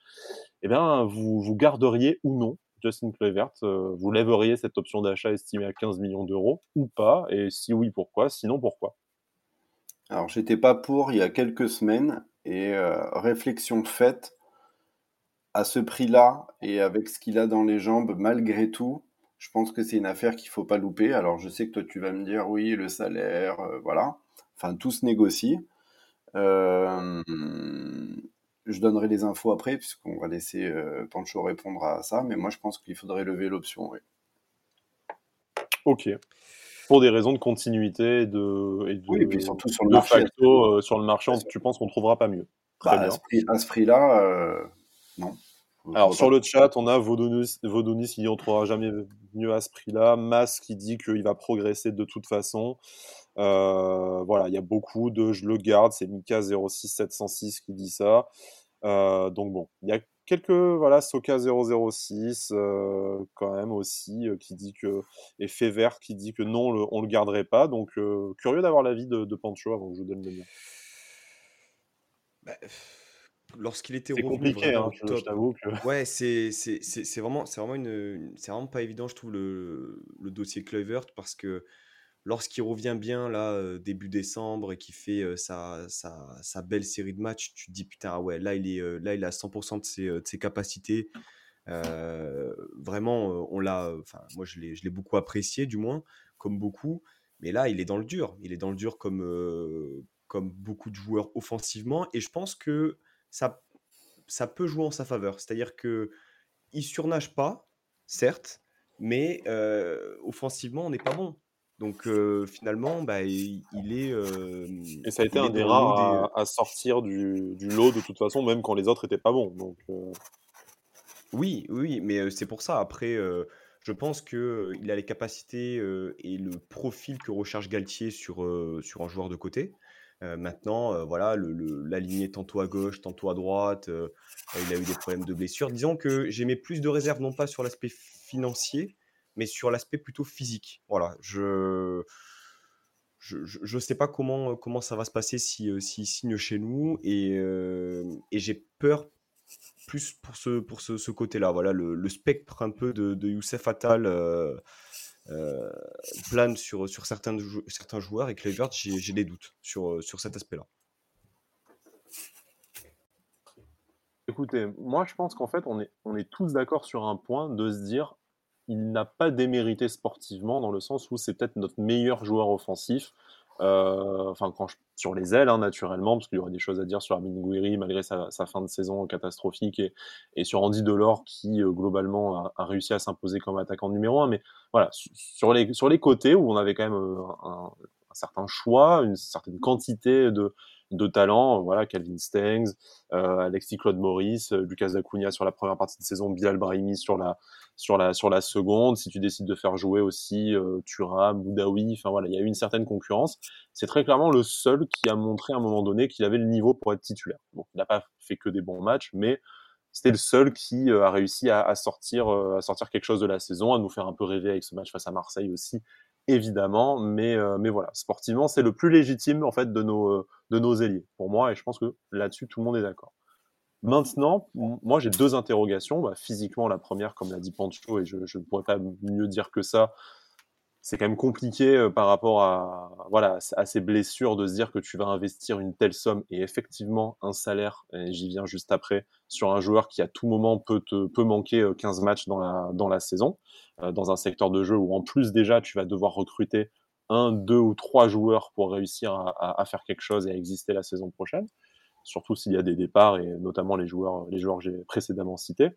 Eh bien, vous, vous garderiez ou non Justin Kluivert euh, Vous lèveriez cette option d'achat estimée à 15 millions d'euros ou pas? Et si oui, pourquoi? Sinon, pourquoi? Alors, j'étais pas pour il y a quelques semaines et euh, réflexion faite à ce prix-là et avec ce qu'il a dans les jambes, malgré tout, je pense que c'est une affaire qu'il faut pas louper. Alors, je sais que toi, tu vas me dire, oui, le salaire, euh, voilà. Enfin, tout se négocie. Euh, je donnerai les infos après, puisqu'on va laisser euh, Pancho répondre à ça. Mais moi, je pense qu'il faudrait lever l'option, oui. Ok. Pour des raisons de continuité et de, et oui, et puis surtout sur le marché. Facto, sur le marché, tu penses qu'on trouvera pas mieux. Très bah, bien. À ce prix-là, non. Alors sur le chat, on a Vodonis, qui dit on ne trouvera jamais mieux à ce prix-là. Mas qui dit qu'il va progresser de toute façon. Euh, voilà, il y a beaucoup de je le garde, c'est Mika06706 qui dit ça. Euh, donc bon, il y a quelques, voilà, Soka006 euh, quand même aussi qui dit que, et Fever qui dit que non, on le garderait pas. Donc curieux d'avoir l'avis de, de Pancho avant que je vous donne le mien. Bah, lorsqu'il était revenu vraiment hein, top. Ouais, c'est c'est vraiment c'est vraiment une, c'est vraiment pas évident je trouve le, le dossier Kluivert parce que lorsqu'il revient bien là euh, début décembre et qu'il fait euh, sa, sa, sa, belle série de matchs, tu te dis putain ah ouais là il est euh, là il a 100% de ses, de ses capacités. vraiment on l'a enfin moi je l'ai je l'ai beaucoup apprécié du moins comme beaucoup, mais là il est dans le dur, il est dans le dur comme comme beaucoup de joueurs offensivement et je pense que ça, ça peut jouer en sa faveur. C'est-à-dire que il surnage pas, certes, mais offensivement, on n'est pas bon. Donc finalement, bah, il, est. et ça a été un des rares à, sortir du, du, lot de toute façon, même quand les autres étaient pas bons. Donc, Oui, oui, mais c'est pour ça. Après, je pense qu'il a les capacités et le profil que recherche Galtier sur, sur un joueur de côté maintenant, voilà, le, l'aligner tantôt à gauche, tantôt à droite, il a eu des problèmes de blessure. Disons que j'ai mis plus de réserve, non pas sur l'aspect financier, mais sur l'aspect plutôt physique. Voilà, je je ne sais pas comment, comment ça va se passer s'il si, signe chez nous et, et j'ai peur plus pour ce, pour ce côté-là. Voilà, le, le, spectre un peu de, de Youssef Attal euh, plane sur, sur certains, joueurs et Kluivert, j'ai des doutes sur, euh, sur cet aspect-là. Écoutez, moi je pense qu'en fait on est, on est tous d'accord sur un point de se dire il n'a pas démérité sportivement dans le sens où c'est peut-être notre meilleur joueur offensif. Euh, enfin, quand sur les ailes, hein, naturellement, parce qu'il y aurait des choses à dire sur Armin Gouiri malgré sa, fin de saison catastrophique et, sur Andy Delors qui euh, globalement a, réussi à s'imposer comme attaquant numéro un. Mais voilà, sur les, sur les côtés où on avait quand même euh, un, certain choix, une certaine quantité de, de talents, voilà, Calvin Stengs, euh, Alexis Claude Maurice, euh, Lucas Acuna sur la première partie de saison, Bilal Brahimi sur la, sur la, sur la seconde. Si tu décides de faire jouer aussi euh, Thuram, Boudaoui, enfin voilà, il y a eu une certaine concurrence. C'est très clairement le seul qui a montré à un moment donné qu'il avait le niveau pour être titulaire. Bon, il n'a pas fait que des bons matchs, mais c'était le seul qui euh, a réussi à, à sortir, à sortir quelque chose de la saison, à nous faire un peu rêver avec ce match face à Marseille aussi, évidemment, mais, euh, mais voilà, sportivement, c'est le plus légitime en fait de nos, euh, de nos ailiers, pour moi, et je pense que là-dessus, tout le monde est d'accord. Maintenant, moi, j'ai deux interrogations. Bah, physiquement, la première, comme l'a dit Pancho, et je ne pourrais pas mieux dire que ça, c'est quand même compliqué euh, par rapport à, voilà, à ces blessures de se dire que tu vas investir une telle somme et effectivement un salaire, j'y viens juste après, sur un joueur qui à tout moment peut, te, peut manquer 15 euh, matchs dans la, dans la saison, euh, dans un secteur de jeu où en plus déjà tu vas devoir recruter un, deux ou trois joueurs pour réussir à, faire quelque chose et à exister la saison prochaine, surtout s'il y a des départs et notamment les joueurs, les joueurs que j'ai précédemment cités.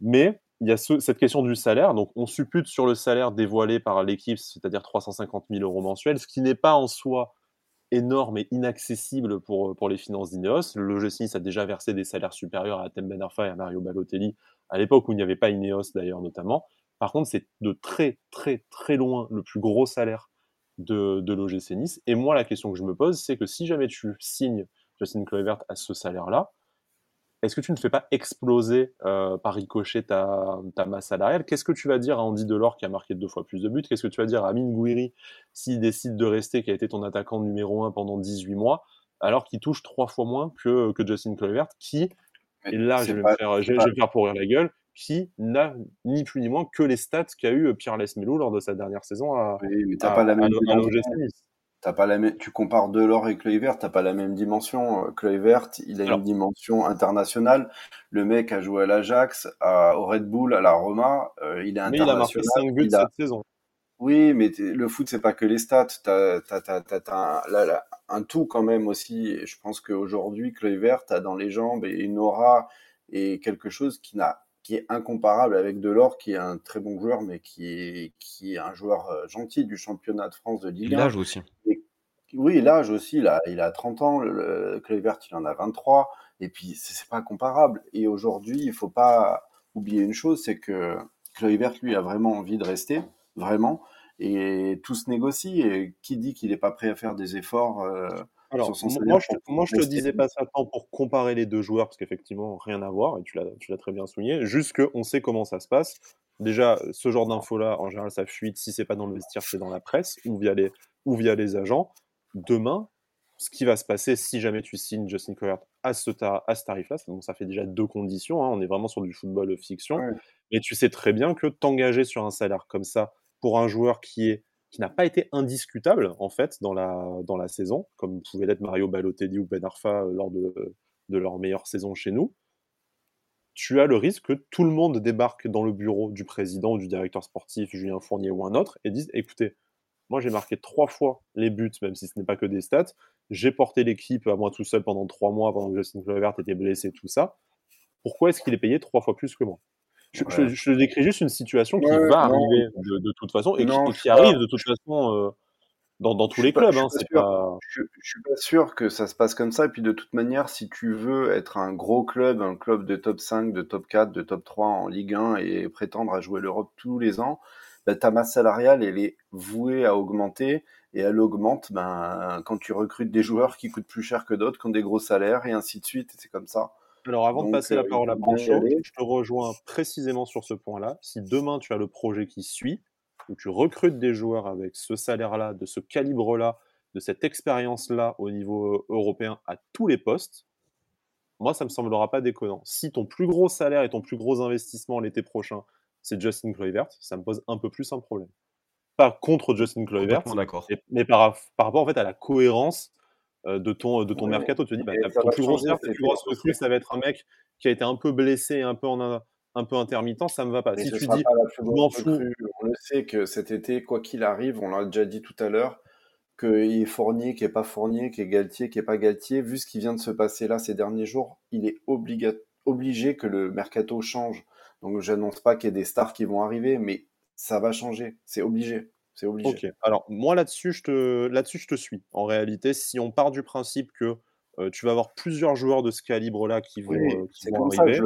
Mais il y a cette question du salaire. Donc, on suppute sur le salaire dévoilé par l'équipe, c'est-à-dire 350 000 euros mensuels, ce qui n'est pas en soi énorme et inaccessible pour, pour les finances d'Ineos. Le a déjà versé des salaires supérieurs à Tem Ben Arfa et à Mario Balotelli, à l'époque où il n'y avait pas Ineos d'ailleurs notamment. Par contre, c'est de très très très loin le plus gros salaire de, de. Et moi, la question que je me pose, c'est que si jamais tu signes Justin Kluivert à ce salaire-là, est-ce que tu ne fais pas exploser euh, par ricochet ta, masse salariale? Qu'est-ce que tu vas dire à Andy Delors qui a marqué deux fois plus de buts? Qu'est-ce que tu vas dire à Amine Gouiri s'il décide de rester, qui a été ton attaquant numéro un pendant 18 mois, alors qu'il touche trois fois moins que, que Justin Kluivert, qui, et là je vais, me faire, je, vais faire pourrir la gueule, qui n'a ni plus ni moins que les stats qu'a eu Pierre Lesmelou lors de sa dernière saison à, oui, mais pas la même pas la même, tu compares Delors et Kluivert, t'as pas la même dimension. Kluivert, il a une dimension internationale. Le mec a joué à l'Ajax, au Red Bull, à la Roma. Euh, il est international. Mais il a marqué 5 buts cette saison. Oui, mais le foot, c'est pas que les stats. T'as, as, un, un, tout quand même aussi. Et je pense qu'aujourd'hui, Kluivert a dans les jambes une aura et quelque chose qui n'a qui est incomparable avec Delors, qui est un très bon joueur, mais qui est, qui est un joueur euh, gentil du championnat de France de Ligue 1. L'âge aussi. oui, l'âge aussi, il a, il a 30 ans, le, Kluivert, il en a 23, et puis c'est pas comparable. Et aujourd'hui, il faut pas oublier une chose, c'est que Kluivert, lui, a vraiment envie de rester, vraiment, et tout se négocie, et qui dit qu'il n'est pas prêt à faire des efforts euh, alors, moi, je, moi, je te disais pas ça tant pour comparer les deux joueurs, parce qu'effectivement, rien à voir, et tu l'as très bien souligné, juste qu'on sait comment ça se passe. Déjà, ce genre d'infos-là, en général, ça fuite, si c'est pas dans le vestiaire, c'est dans la presse, ou via les, ou via les agents. Demain, ce qui va se passer si jamais tu signes Justin Kluivert à ce, à ce tarif-là, ça fait déjà deux conditions, hein, on est vraiment sur du football fiction, mais tu sais très bien que t'engager sur un salaire comme ça pour un joueur qui est qui n'a pas été indiscutable en fait dans la, saison, comme pouvait l'être Mario Balotelli ou Ben Arfa euh, lors de, de leur meilleure saison chez nous, tu as le risque que tout le monde débarque dans le bureau du président ou du directeur sportif, Julien Fournier ou un autre, et dise écoutez, moi j'ai marqué trois fois les buts, même si ce n'est pas que des stats, j'ai porté l'équipe à moi tout seul pendant trois mois, pendant que Justin Kluivert était blessé, tout ça. Pourquoi est-ce qu'il est payé trois fois plus que moi? Je, je, décris juste une situation qui va arriver de, toute façon et qui, arrive de toute façon euh, dans, dans tous les clubs. Hein, je, ne suis pas sûr que ça se passe comme ça. Et puis de toute manière, si tu veux être un gros club, un club de top 5, de top 4, de top 3 en Ligue 1 et prétendre à jouer l'Europe tous les ans, bah, ta masse salariale, elle est vouée à augmenter. Et elle augmente ben, quand tu recrutes des joueurs qui coûtent plus cher que d'autres, qui ont des gros salaires, et ainsi de suite. C'est comme ça. Alors, avant de passer la euh, parole à Pancho, je te rejoins précisément sur ce point-là. Si demain tu as le projet qui suit, où tu recrutes des joueurs avec ce salaire-là, de ce calibre-là, de cette expérience-là au niveau euh, européen à tous les postes, moi, ça me semblera pas déconnant. Si ton plus gros salaire et ton plus gros investissement l'été prochain, c'est Justin Kluivert, ça me pose un peu plus un problème. Pas contre Justin Kluivert, mais par, par rapport en fait à la cohérence euh, de ton, de ton mercato. Tu te dis, bah, ton plus gros plus recrue, ça va être un mec qui a été un peu blessé, un peu, en, un peu intermittent, ça me va pas. si tu dis, m'en fous. On le sait que cet été, quoi qu'il arrive, on l'a déjà dit tout à l'heure, qu'il est Fournier, qui est pas Fournier, qui est Galtier, qui est pas Galtier, vu ce qui vient de se passer là ces derniers jours, il est obligé que le mercato change. Donc j'annonce pas qu'il y ait des stars qui vont arriver, mais ça va changer, c'est obligé. C'est obligé. Ok. Alors, moi, là-dessus, je te, là-dessus, je te suis. En réalité, si on part du principe que euh, tu vas avoir plusieurs joueurs de ce calibre-là qui vont, euh, qui vont arriver.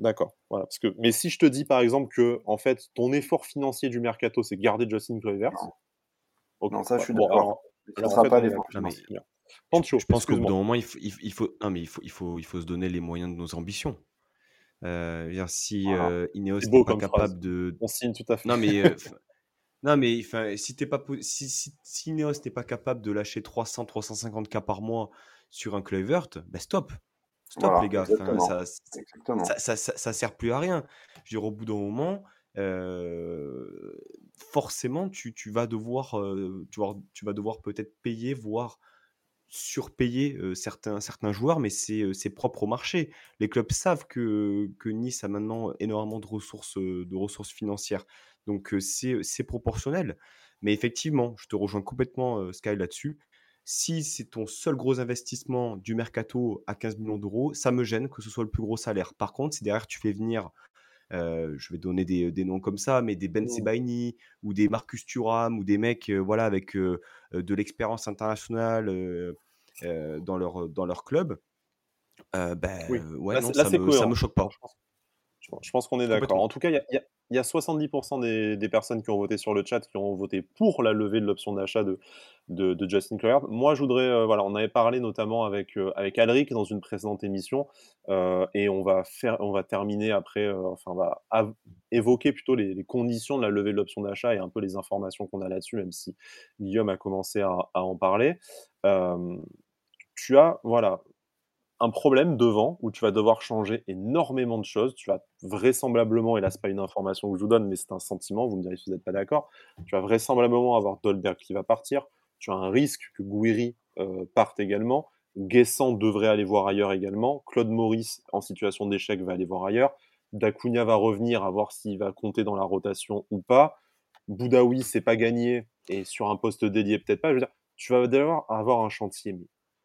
D'accord. Voilà. Parce que, mais si je te dis, par exemple, que en fait, ton effort financier du mercato, c'est garder Justin Kluivert. Non. ça, je suis d'accord. ça sera pas l'effort financier. je, pense qu'au bout d'un moment, il faut, il, faut, non, mais il faut, il faut, il faut se donner les moyens de nos ambitions. Euh, dire, si euh, Ineos n'est pas capable de. On signe tout à fait. Non, mais Non, mais enfin, si t'es pas si, si, si Neos n'est pas capable de lâcher 300 350 k par mois sur un Kluivert, ben stop. Stop les gars, ça, ça, ça, ça, sert plus à rien. Je veux dire, au bout d'un moment, euh, forcément, tu, tu, vas devoir, euh, tu, vas, tu vas devoir peut-être payer, voire surpayer euh, certains, certains joueurs, mais c'est propre au marché. Les clubs savent que, que Nice a maintenant énormément de ressources, de ressources financières. Donc c'est proportionnel. Mais effectivement, je te rejoins complètement, Sky, là-dessus. Si c'est ton seul gros investissement du mercato à 15 millions d'euros, ça me gêne que ce soit le plus gros salaire. Par contre, si derrière tu fais venir, je vais donner des, noms comme ça, mais des Ben mmh. Sebaini ou des Marcus Thuram ou des mecs voilà, avec de l'expérience internationale dans, leur, dans leur club, ben, ouais, non, ça, me, me choque pas. Je pense qu'on est d'accord. En tout cas, il y, a 70% des, personnes qui ont voté sur le chat qui ont voté pour la levée de l'option d'achat de, de, Justin Kluivert. Moi, je voudrais, euh, voilà, on avait parlé notamment avec, euh, avec Alric dans une précédente émission, euh, et on va, faire, on va terminer après, enfin, on va évoquer plutôt les, conditions de la levée de l'option d'achat et un peu les informations qu'on a là-dessus, même si Guillaume a commencé à en parler. tu as, voilà, un problème devant où tu vas devoir changer énormément de choses. Tu vas vraisemblablement, et là, c'est pas une information que je vous donne, mais c'est un sentiment, vous me direz si vous n'êtes pas d'accord, tu vas vraisemblablement avoir Dolberg qui va partir. Tu as un risque que Gouiri euh, parte également. Guessant devrait aller voir ailleurs également. Claude Maurice, en situation d'échec, va aller voir ailleurs. Dacunia va revenir à voir s'il va compter dans la rotation ou pas. Boudaoui, c'est pas gagné, et sur un poste dédié, peut-être pas. Je veux dire, tu vas devoir avoir un chantier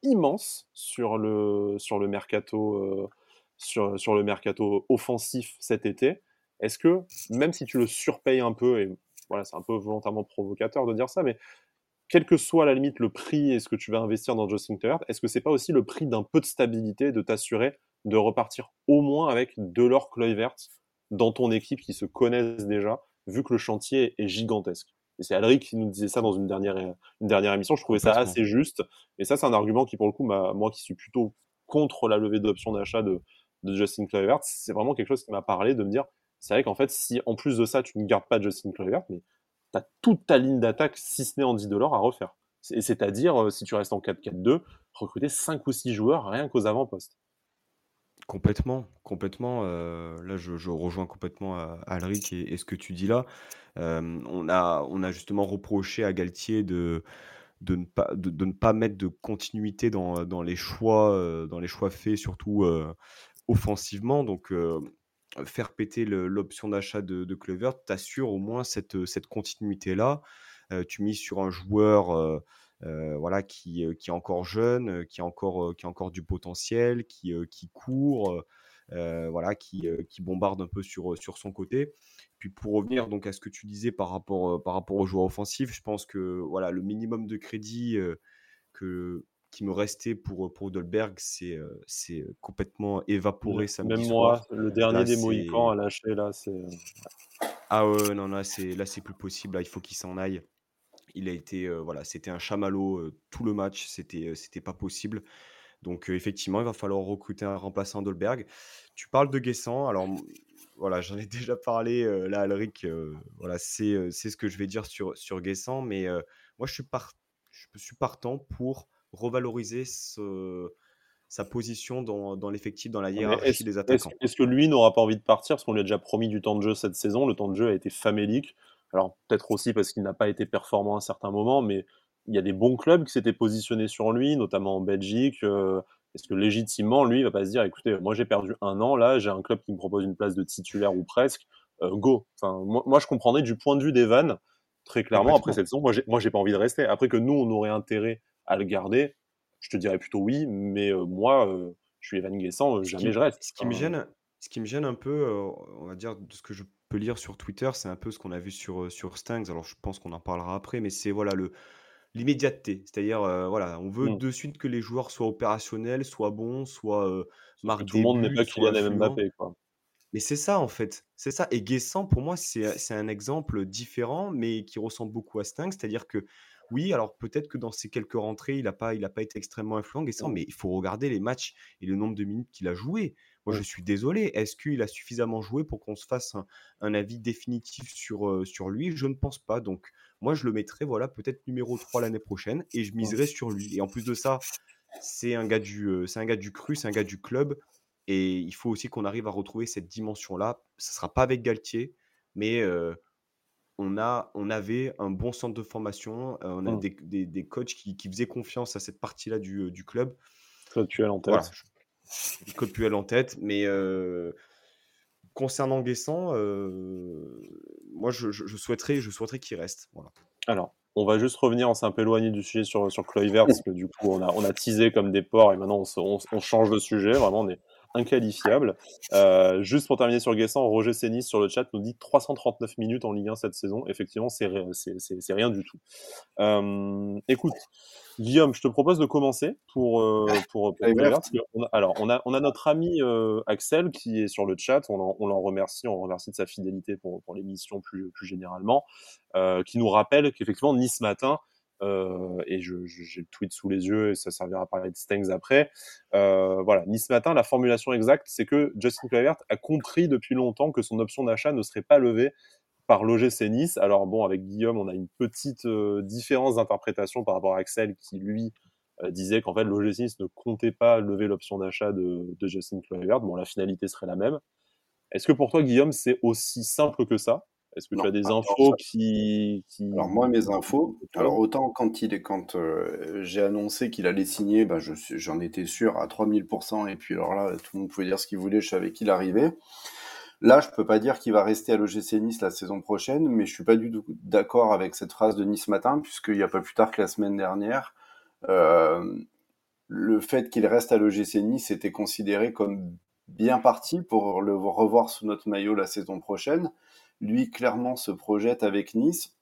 immense sur le, sur le mercato. Sur, le mercato offensif cet été. Est-ce que, même si tu le surpayes un peu, et voilà, c'est un peu volontairement provocateur de dire ça, mais quel que soit la limite le prix et ce que tu vas investir dans Justin Tucker, est-ce que c'est pas aussi le prix d'un peu de stabilité, de t'assurer de repartir au moins avec Delors Kluivert dans ton équipe qui se connaissent déjà, vu que le chantier est gigantesque? Et c'est Alric qui nous disait ça dans une dernière, une dernière émission. Je trouvais ça assez juste. Et ça, c'est un argument qui, pour le coup, moi qui suis plutôt contre la levée d'option d'achat de, de, Justin Kluivert, c'est vraiment quelque chose qui m'a parlé de me dire c'est vrai qu'en fait, si en plus de ça, tu ne gardes pas Justin Kluivert, mais tu as toute ta ligne d'attaque, si ce n'est en 10 dollars, à refaire. C'est-à-dire, euh, si tu restes en 4-4-2, recruter 5 ou 6 joueurs rien qu'aux avant-postes. Complètement, complètement. Euh, là, je, rejoins complètement Alric et, ce que tu dis là. Euh, on a, on a justement reproché à Galtier de, de, ne pas, de, ne pas mettre de continuité dans, dans les, choix, euh, dans les choix faits, surtout offensivement. Donc, faire péter l'option d'achat de, de Clover t'assure au moins cette, cette continuité-là. tu mises sur un joueur euh, voilà, qui, euh, qui est encore jeune, euh, qui a encore, qui a encore du potentiel, qui, qui court, voilà, qui, qui bombarde un peu sur, sur son côté. Puis pour revenir donc à ce que tu disais par rapport, par rapport aux joueurs offensifs, je pense que voilà, le minimum de crédit que, qui me restait pour, pour Dolberg, c'est c'est complètement évaporé Même moi, le dernier des Mohicans à lâcher, là, c'est... Ah ouais, non, là, c'est, là, c'est plus possible. Là, il faut qu'il s'en aille. Il a été, voilà, c'était un chamallow tout le match, c'était, c'était pas possible. Donc effectivement, il va falloir recruter un remplaçant d'Olberg. Tu parles de Guessant, alors voilà, j'en ai déjà parlé là, Alric, voilà, c'est, c'est ce que je vais dire sur, sur Guessant, mais moi je suis, part, je suis partant pour revaloriser ce, sa position dans, dans l'effectif, dans la hiérarchie des attaquants. Est-ce, est-ce que lui n'aura pas envie de partir? Parce qu'on lui a déjà promis du temps de jeu cette saison Le temps de jeu a été famélique. Alors peut-être aussi parce qu'il n'a pas été performant à un certain moment, mais il y a des bons clubs qui s'étaient positionnés sur lui, notamment en Belgique. Euh, est-ce que légitimement, lui, il va pas se dire, écoutez, moi j'ai perdu un an, là, j'ai un club qui me propose une place de titulaire ou presque, euh, go. Enfin, moi, je comprendrais du point de vue d'Evan, très clairement, après cette saison, moi, j'ai, moi, j'ai pas envie de rester. Après que nous, on aurait intérêt à le garder, je te dirais plutôt oui, mais euh, moi, je suis Evan Guessant, jamais je reste. Ce qui me gêne, ce qui me gêne un peu, on va dire, de ce que je peut lire sur Twitter, c'est un peu ce qu'on a vu sur, euh, sur Stangs. Alors, je pense qu'on en parlera après, mais c'est voilà le l'immédiateté. C'est-à-dire, euh, voilà, on veut mmh. de suite que les joueurs soient opérationnels, soient bons, soient euh, marquent Tout le monde n'est pas Kylian Mbappé, quoi. Mais c'est ça, en fait. C'est ça. Et Guessant, pour moi, c'est un exemple différent, mais qui ressemble beaucoup à Stangs. C'est-à-dire que, oui, alors peut-être que dans ces quelques rentrées, il n'a pas, il pas été extrêmement influent, Guessant, mmh. mais il faut regarder les matchs et le nombre de minutes qu'il a joué. Moi, je suis désolé. Est-ce qu'il a suffisamment joué pour qu'on se fasse un, avis définitif sur, sur lui? Je ne pense pas. Donc, moi, je le mettrais, voilà, peut-être numéro 3 l'année prochaine et je miserais sur lui. Et en plus de ça, c'est un gars du, c'est un gars du cru, c'est un gars du club. Et il faut aussi qu'on arrive à retrouver cette dimension-là. Ce ne sera pas avec Galtier, mais on, a, on avait un bon centre de formation. on a mmh. des, des, coachs qui, qui, faisaient confiance à cette partie-là du, du club. tu en tête code Puel en tête, mais concernant Guessant, moi je, souhaiterais, je souhaiterais qu'il reste. Voilà. Alors, on va juste revenir, on s'est un peu éloigné du sujet sur, sur Kluivert, parce que du coup, on a, on a teasé comme des porcs et maintenant on, change de sujet. Vraiment, on est inqualifiable. Euh, juste pour terminer sur Guessant, Roger Sénis sur le chat nous dit 339 minutes en Ligue 1 cette saison. Effectivement, c'est rien du tout. Euh, écoute, Guillaume, je te propose de commencer pour, euh, pour, alors, on a, on a notre ami Axel qui est sur le chat. On l'en remercie. On remercie de sa fidélité pour, pour l'émission plus, plus généralement, qui nous rappelle qu'effectivement, Nice matin, et j'ai le tweet sous les yeux et ça servira à parler de Stengs après. voilà, Nice matin, la formulation exacte, c'est que Justin Kluivert a compris depuis longtemps que son option d'achat ne serait pas levée par l'OGC Nice. Alors bon, avec Guillaume, on a une petite euh, différence d'interprétation par rapport à Axel qui, lui, euh, disait qu'en fait, l'OGC Nice ne comptait pas lever l'option d'achat de, Justin Kluivert. Bon, la finalité serait la même. Est-ce que pour toi, Guillaume, c'est aussi simple que ça? Est-ce que tu as des infos qui, Alors moi, mes infos, alors autant quand, il est, quand euh, j'ai annoncé qu'il allait signer, ben j'en étais sûr à 3000%, et puis alors là, tout le monde pouvait dire ce qu'il voulait, je savais qu'il arrivait. Là, je peux pas dire qu'il va rester à l'OGC Nice la saison prochaine, mais je suis pas du tout d'accord avec cette phrase de Nice matin, puisqu'il n'y a pas plus tard que la semaine dernière, euh, le fait qu'il reste à l'OGC Nice était considéré comme bien parti pour le revoir sous notre maillot la saison prochaine. Lui, clairement, se projette avec Nice.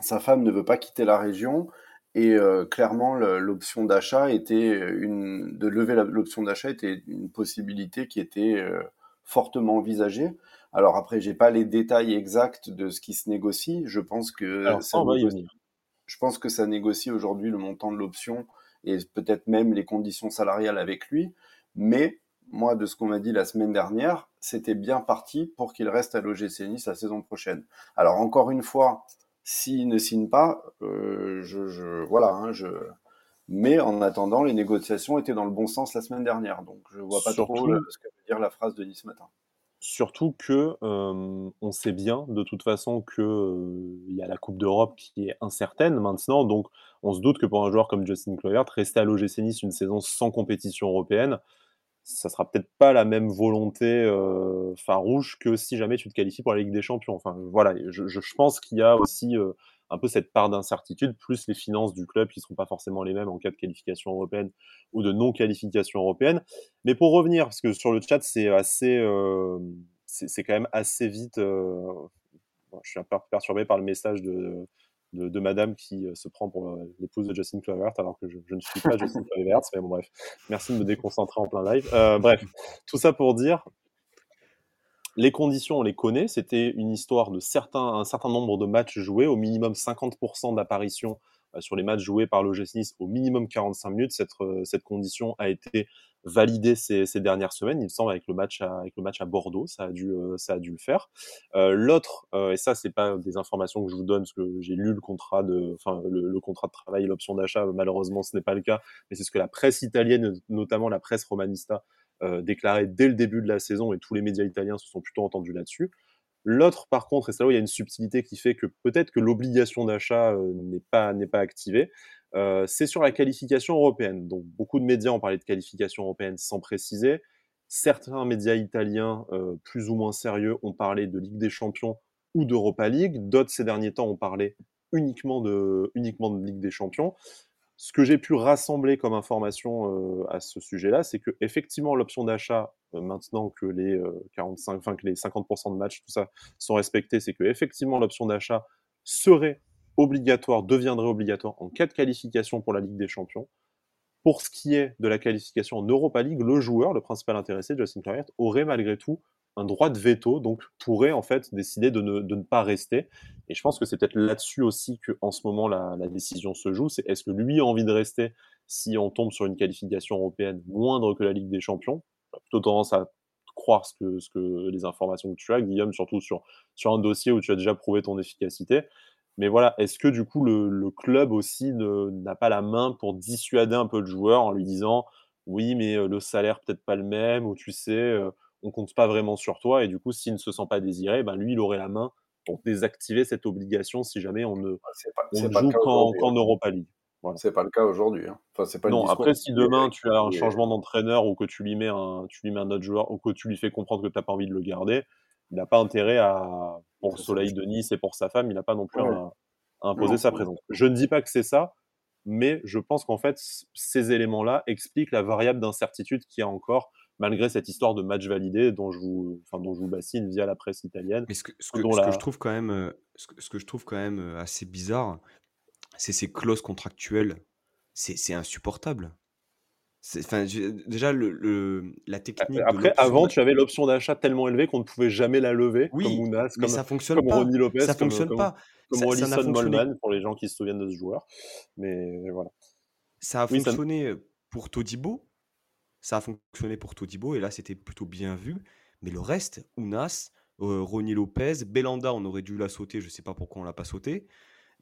Sa femme ne veut pas quitter la région. Et euh, clairement, l'option d'achat était une, de lever l'option d'achat était une possibilité qui était euh, fortement envisagé. Alors après, j'ai pas les détails exacts de ce qui se négocie. Je pense que ça négocie, je pense que ça négocie aujourd'hui le montant de l'option et peut-être même les conditions salariales avec lui. Mais moi, de ce qu'on m'a dit la semaine dernière, c'était bien parti pour qu'il reste à l'OGC Nice la saison prochaine. Alors encore une fois, s'il ne signe pas, euh, je, voilà, hein, je, mais en attendant, les négociations étaient dans le bon sens la semaine dernière. Donc je vois pas trop ce que veut dire la phrase de Nice matin. Surtout que on sait bien de toute façon qu'il il y a la Coupe d'Europe qui est incertaine maintenant. Donc on se doute que pour un joueur comme Justin Kluivert, rester à l'OGC Nice une saison sans compétition européenne, ça sera peut-être pas la même volonté farouche que si jamais tu te qualifies pour la Ligue des Champions. Enfin voilà, je, pense qu'il y a aussi un peu cette part d'incertitude, plus les finances du club qui ne seront pas forcément les mêmes en cas de qualification européenne ou de non-qualification européenne. Mais pour revenir, parce que sur le chat, c'est assez, euh, c'est quand même assez vite. Euh, je suis un peu perturbé par le message de, de, madame qui euh, se prend pour l'épouse de Justin Kluivert, alors que je, je ne suis pas Justin Kluivert. Mais bon, bref, merci de me déconcentrer en plein live. bref, tout ça pour dire, les conditions, on les connaît. C'était une histoire de certains, un certain nombre de matchs joués, au minimum 50% d'apparitions euh, sur les matchs joués par l'OGC Nice, au minimum 45 minutes. Cette, euh, cette condition a été validée ces, dernières semaines, il me semble, avec le match à, avec le match à Bordeaux. Ça a dû, euh, ça a dû le faire. L'autre, et ça, c'est pas des informations que je vous donne parce que j'ai lu le contrat de, enfin, le, contrat de travail l'option d'achat. Malheureusement, ce n'est pas le cas, mais c'est ce que la presse italienne, notamment la presse romanista, euh, déclaré dès le début de la saison et tous les médias italiens se sont plutôt entendus là-dessus. L'autre, par contre, et c'est là où il y a une subtilité qui fait que peut-être que l'obligation d'achat euh, n'est pas, pas activée, euh, c'est sur la qualification européenne. Donc beaucoup de médias ont parlé de qualification européenne sans préciser. Certains médias italiens plus ou moins sérieux ont parlé de Ligue des Champions ou d'Europa League. D'autres ces derniers temps ont parlé uniquement de, uniquement de Ligue des Champions ce que j'ai pu rassembler comme information euh, à ce sujet-là, c'est que effectivement l'option d'achat, euh, maintenant que les 45, euh, enfin que les 50% de matchs, tout ça sont respectés, c'est que effectivement l'option d'achat serait obligatoire, deviendrait obligatoire en cas de qualification pour la Ligue des Champions. Pour ce qui est de la qualification en Europa League, le joueur, le principal intéressé, Justin Kluivert, aurait malgré tout un droit de veto, donc pourrait en fait décider de ne, pas rester. Et je pense que c'est peut-être là-dessus aussi que en ce moment la, la décision se joue. C'est est-ce que lui a envie de rester si on tombe sur une qualification européenne moindre que la Ligue des Champions? Plutôt tendance à croire ce que, les informations que tu as, Guillaume, surtout sur, sur un dossier où tu as déjà prouvé ton efficacité. Mais voilà, est-ce que du coup le, le club aussi n'a pas la main pour dissuader un peu le joueur en lui disant oui, mais euh, le salaire peut-être pas le même, ou tu sais, euh, on compte pas vraiment sur toi. Et du coup, s'il ne se sent pas désiré, ben lui, il aurait la main pour désactiver cette obligation si jamais on ne, joue qu'en hein. Europa League. Voilà. C'est pas le cas aujourd'hui. Hein. Enfin, pas non, après, si demain tu as un changement d'entraîneur ou que tu lui mets un, tu lui mets un autre joueur ou que tu lui fais comprendre que tu n'as pas envie de le garder, il n'a pas intérêt à, pour le Soleil de Nice et pour sa femme, il n'a pas non plus à imposer sa présence. Je ne dis pas que c'est ça, mais je pense qu'en fait, ces éléments-là expliquent la variable d'incertitude qu'il y a encore malgré cette histoire de match validé dont je vous, enfin, dont je vous bassine via la presse italienne. Mais ce que, ce que, je trouve quand même, ce que, je trouve quand même euh, assez bizarre, c'est ces clauses contractuelles. C'est insupportable. Enfin, déjà, le, la technique. Après, avant, tu avais l'option d'achat tellement élevée qu'on ne pouvait jamais la lever, oui, comme comme, ça fonctionne pas. Ronnie Lopez, ça comme, fonctionne pas. Comme Rolison Molman, pour les gens qui se souviennent de ce joueur. Mais voilà. Ça a fonctionné pour Todibo, ça a fonctionné pour Todibo et là c'était plutôt bien vu. Mais le reste, Ounas, euh, Ronnie Lopez, Belanda, on aurait dû la sauter, je sais pas pourquoi on l'a pas sauté.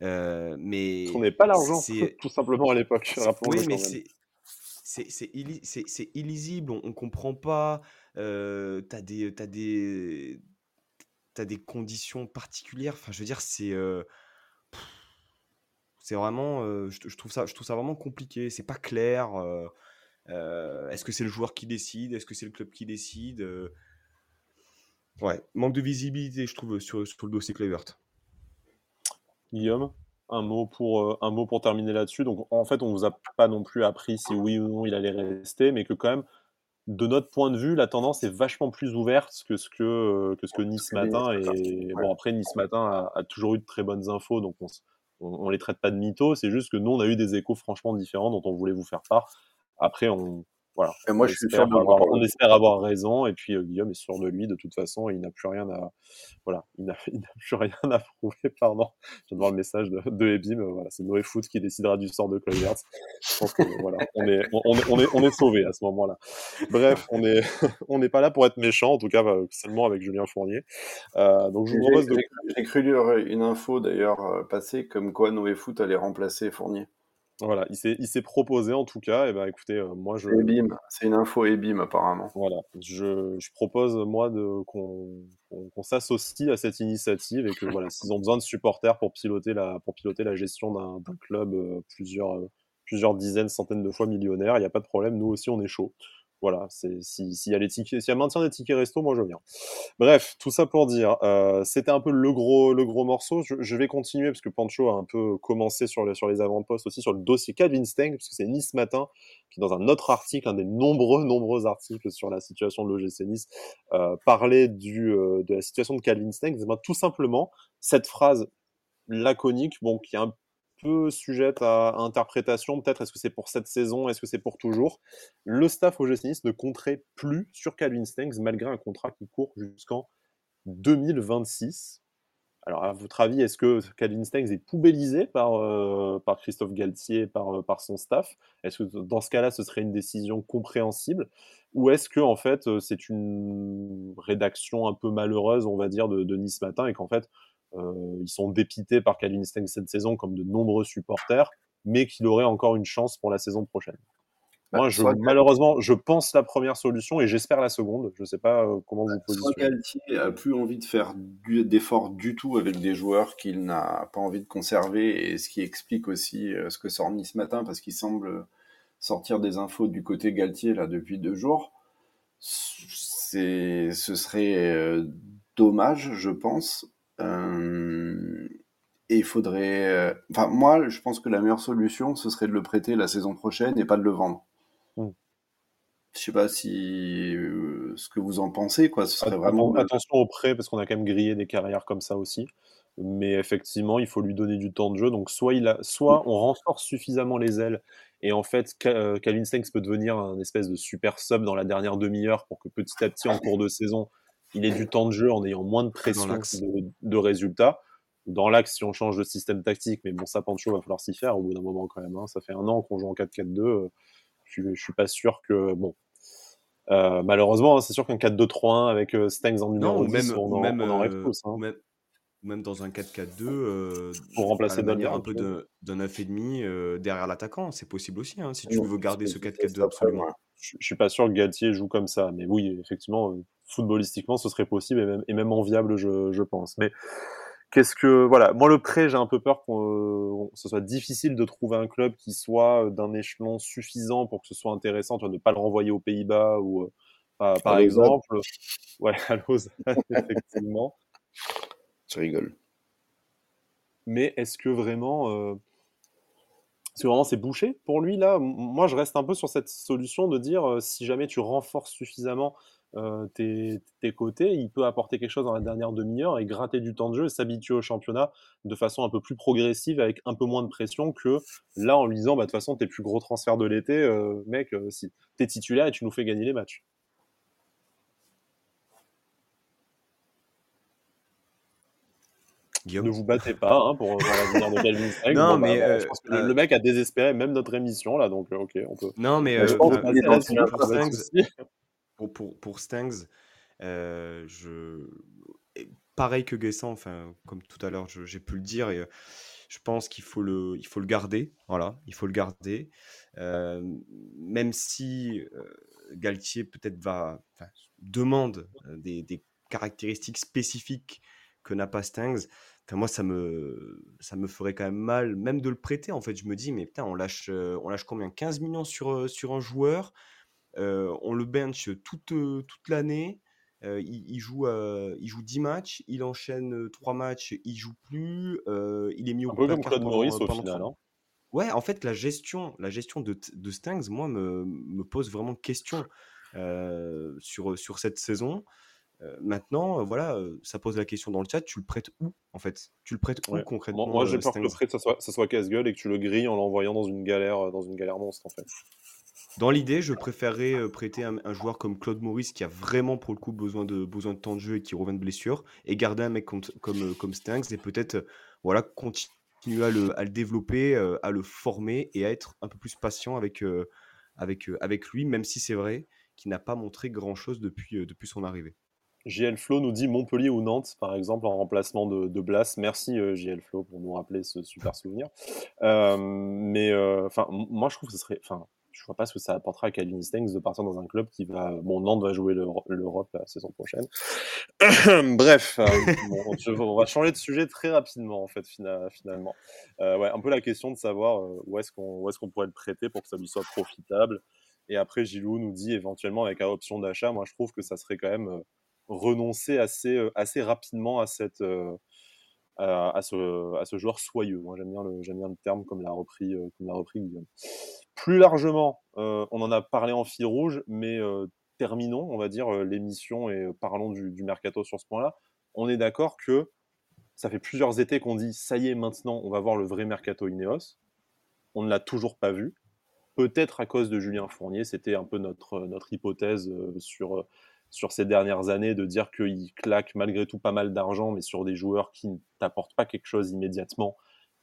Euh, mais on n'est pas l'argent, tout simplement à l'époque. Oui, mais c'est c'est illisible, on, ne comprend pas. T'as des conditions particulières. Enfin, je veux dire, c'est c'est vraiment, je, trouve ça vraiment compliqué. C'est pas clair. Est-ce que c'est le joueur qui décide Est-ce que c'est le club qui décide Ouais, manque de visibilité, je trouve, sur, le dossier Clevert. Guillaume, un mot pour, euh, un mot pour terminer là-dessus. Donc, en fait, on vous a pas non plus appris si oui ou non il allait rester, mais que quand même, de notre point de vue, la tendance est vachement plus ouverte que ce que, que, ce que Nice Matin. Et bon, après, Nice Matin a, toujours eu de très bonnes infos, donc on, on, les traite pas de mythos. C'est juste que nous, on a eu des échos franchement différents dont on voulait vous faire part. Après, on, voilà. Et moi, on, je espère suis avoir, on espère avoir raison. Et puis, euh, Guillaume est sûr de lui, de toute façon. Il n'a plus rien à, voilà, il n'a, plus rien à prouver, pardon. Je viens de voir le message de, de Ebim. Voilà, c'est Noé Foot qui décidera du sort de Kluivert. Je pense que, voilà, on est, on, est, on est, on est sauvé à ce moment-là. Bref, on est, on n'est pas là pour être méchant, en tout cas, euh, seulement avec Julien Fournier. Euh, donc, je vous propose de. J'ai cru lire une info, d'ailleurs, euh, passée, comme quoi Noé Foot allait remplacer Fournier. Voilà, il s'est proposé en tout cas. Et ben écoutez, euh, moi je. Ebim, c'est une info Ebim apparemment. Voilà, je, je propose moi de qu'on s'associe à cette initiative et que voilà, s'ils ont besoin de supporters pour piloter la pour piloter la gestion d'un club euh, plusieurs euh, plusieurs dizaines, centaines de fois millionnaire, il n'y a pas de problème. Nous aussi, on est chaud. Voilà, s'il y, a les y a maintien des tickets resto, moi je viens. Bref, tout ça pour dire, euh, c'était un peu le gros, le gros morceau. Je, vais continuer parce que Pancho a un peu commencé sur, sur les avant-postes aussi, sur le dossier Calvin Steng, parce que c'est Nice Matin qui, dans un autre article, un des nombreux, nombreux articles sur la situation de l'OGC Nice, euh, parlait euh, de la situation de Calvin Steng. Tout simplement, cette phrase laconique, bon, qui est un peu sujette à, interprétation. Peut-être est-ce que c'est pour cette saison, est-ce que c'est pour toujours? Le staff au Nice ne compterait plus sur Calvin Stengs malgré un contrat qui court jusqu'en 2026. Alors, à votre avis, est-ce que Calvin Stengs est poubellisé par, euh, par Christophe Galtier, par, euh, par son staff? Est-ce que dans ce cas-là, ce serait une décision compréhensible? Ou est-ce que, en fait, euh, c'est une rédaction un peu malheureuse, on va dire, de, de Nice Matin et qu'en fait, ils sont dépités par Calvin Stengs cette saison, comme de nombreux supporters, mais qu'il aurait encore une chance pour la saison prochaine. Bah, Moi, je, malheureusement, je pense la première solution et j'espère la seconde. Je ne sais pas euh, comment vous positionnez. Galtier a plus envie de faire d'efforts du tout avec des joueurs qu'il n'a pas envie de conserver, et ce qui explique aussi euh, ce que sort Nice ce matin, parce qu'il semble sortir des infos du côté Galtier là depuis deux jours. C'est, ce serait dommage, je pense, euh, et il faudrait. Euh, enfin, moi, je pense que la meilleure solution, ce serait de le prêter la saison prochaine et pas de le vendre. Mm. Je sais pas si euh, ce que vous en pensez, quoi. Ce serait vraiment. Attention au prêt, parce qu'on a quand même grillé des carrières comme ça aussi. Mais effectivement, il faut lui donner du temps de jeu. Donc, soit, il a, soit on renforce suffisamment les ailes et en fait, Calvin Stengs peut devenir un espèce de super sub dans la dernière demi-heure pour que petit à petit, en cours de saison, il ait du temps de jeu en ayant moins de pression de, de, résultats. Dans l'axe, si on change de système tactique, mais bon, ça, Pancho, va falloir s'y faire au bout d'un moment quand même. Hein. Ça fait un an qu'on joue en 4-4-2. Euh, je, je suis pas sûr que. Bon. Euh, malheureusement, hein, c'est sûr qu'un 4-2-3-1 avec euh, Stengs en numéro non, 10, même, on, en, même, on en rêve tous. Hein. Même, même, dans un 4-4-2, pour remplacer manière un peu d'un 9,5 derrière l'attaquant, c'est possible aussi, hein, si tu veux garder ce 4-4-2 absolument. Je, je suis pas sûr que Galtier joue comme ça, mais oui, effectivement, footballistiquement, ce serait possible et même, et même enviable, je, je pense. Mais qu'est-ce que voilà, moi le prêt, j'ai un peu peur que ce soit difficile de trouver un club qui soit d'un échelon suffisant pour que ce soit intéressant, tu vois, de ne pas le renvoyer aux Pays-Bas ou euh, par exemple, ouais, à Lausanne, effectivement. Je rigole. mais est-ce que vraiment. Euh, que vraiment c'est bouché pour lui là? Moi, je reste un peu sur cette solution de dire euh, si jamais tu renforces suffisamment euh, tes, côtés, il peut apporter quelque chose dans la dernière demi-heure et gratter du temps de jeu et s'habituer au championnat de façon un peu plus progressive avec un peu moins de pression que là en lui disant bah, de toute façon tes plus gros transferts de l'été, euh, mec, euh, si t'es titulaire et tu nous fais gagner les matchs. Ne vous battez pas hein, pour, l'avenir de Calvin Non, bah, mais bah, je pense que le, mec a désespéré même notre émission là, donc ok, on peut. Non, mais je pense pour, pour, Stangs, euh, je... pareil que Guessant, enfin, comme tout à l'heure, j'ai pu le dire, et, je pense qu'il faut le, faut le garder. Voilà, il faut le garder. Euh, même si euh, Galtier peut-être va, demande des, des, caractéristiques spécifiques que n'a pas Stangs. Enfin, moi, ça me, ça me ferait quand même mal, même de le prêter. En fait, je me dis, mais putain, on lâche, on lâche combien? 15 millions sur, sur un joueur on le bench toute, toute l'année. il, joue, il joue 10 matchs, il enchaîne 3 matchs, il joue plus, il est mis au Un peu comme Claude Maurice au final. Hein. Ouais, en fait, la gestion, la gestion de, de Stangs, moi, me, me pose vraiment question sur, sur cette saison. maintenant, voilà, ça pose la question dans le chat. Tu le prêtes où, en fait? Tu le prêtes où concrètement Moi, j'ai peur que le prêt, ça soit, ça soit casse-gueule et que tu le grilles en l'envoyant dans une galère, dans une galère monstre, en fait. Dans l'idée, je préférerais euh, prêter un, joueur comme Claude Maurice qui a vraiment pour le coup besoin de, besoin de temps de jeu et qui revient de blessure et garder un mec comme, comme, euh, comme et peut-être euh, voilà, continuer à le, à le développer, à le former et à être un peu plus patient avec, avec, avec lui, même si c'est vrai qu'il n'a pas montré grand-chose depuis, depuis son arrivée. JL Flo nous dit Montpellier ou Nantes, par exemple, en remplacement de, Blas. Merci JL Flo pour nous rappeler ce super souvenir. mais moi je trouve que ce serait, je vois pas ce que ça apportera à Calvin Stengs de partir dans un club qui va. Bon, Nantes va jouer l'Europe la saison prochaine. Bref, euh, on va changer de sujet très rapidement, en fait, finalement. Euh, ouais, un peu la question de savoir euh, où est-ce qu'on est pourrait le prêter pour que ça lui soit profitable. Et après, Gilou nous dit éventuellement avec une option d'achat. Moi, je trouve que ça serait quand même renoncer assez, assez rapidement à cette. À, ce, joueur soyeux. Moi, j'aime bien, le, terme comme l'a repris, comme l'a repris Guillaume. Plus largement, euh, on en a parlé en fil rouge, mais euh, terminons, on va dire, euh, l'émission et parlons du, mercato sur ce point-là. On est d'accord que ça fait plusieurs étés qu'on dit ça y est, maintenant, on va voir le vrai mercato Ineos. On ne l'a toujours pas vu. Peut-être à cause de Julien Fournier, c'était un peu notre hypothèse sur, sur ces dernières années de dire qu'il claque malgré tout pas mal d'argent, mais sur des joueurs qui ne t'apportent pas quelque chose immédiatement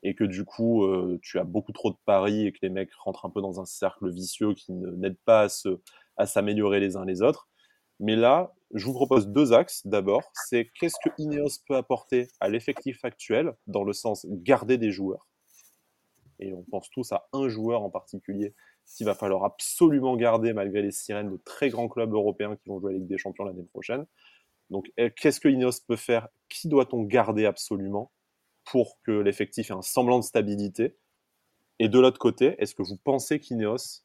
et que du coup, euh, tu as beaucoup trop de paris et que les mecs rentrent un peu dans un cercle vicieux qui n'aide pas à, s'améliorer les uns les autres. Mais là, je vous propose deux axes. D'abord, c'est qu'est-ce que Ineos peut apporter à l'effectif actuel, dans le sens garder des joueurs? Et on pense tous à un joueur en particulier qu'il va falloir absolument garder malgré les sirènes de très grands clubs européens qui vont jouer la Ligue des Champions l'année prochaine. Donc, eh, qu'est-ce que Ineos peut faire? Qui doit-on garder absolument pour que l'effectif ait un semblant de stabilité? Et de l'autre côté, est-ce que vous pensez qu'Ineos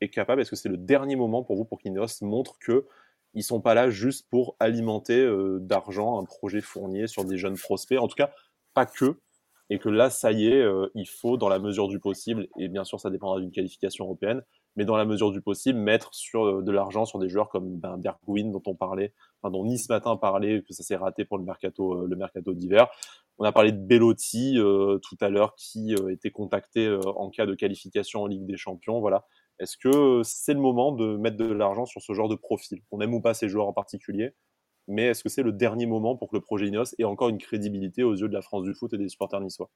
est capable Est-ce que c'est le dernier moment pour vous pour qu'Ineos montre que ils sont pas là juste pour alimenter euh, d'argent un projet fournier sur des jeunes prospects? En tout cas, pas que. Et que là, ça y est, euh, il faut, dans la mesure du possible, et bien sûr, ça dépendra d'une qualification européenne, mais dans la mesure du possible, mettre sur euh, de l'argent sur des joueurs comme ben, Bergwijn, dont on parlait, enfin, dont Nice matin parlait, que ça s'est raté pour le mercato, le mercato d'hiver. On a parlé de Bellotti euh, tout à l'heure qui euh, était contacté euh, en cas de qualification en Ligue des Champions. Voilà. Est-ce que c'est le moment de mettre de l'argent sur ce genre de profil? On aime ou pas ces joueurs en particulier, mais est-ce que c'est le dernier moment pour que le projet Ineos ait encore une crédibilité aux yeux de la France du foot et des supporters niçois?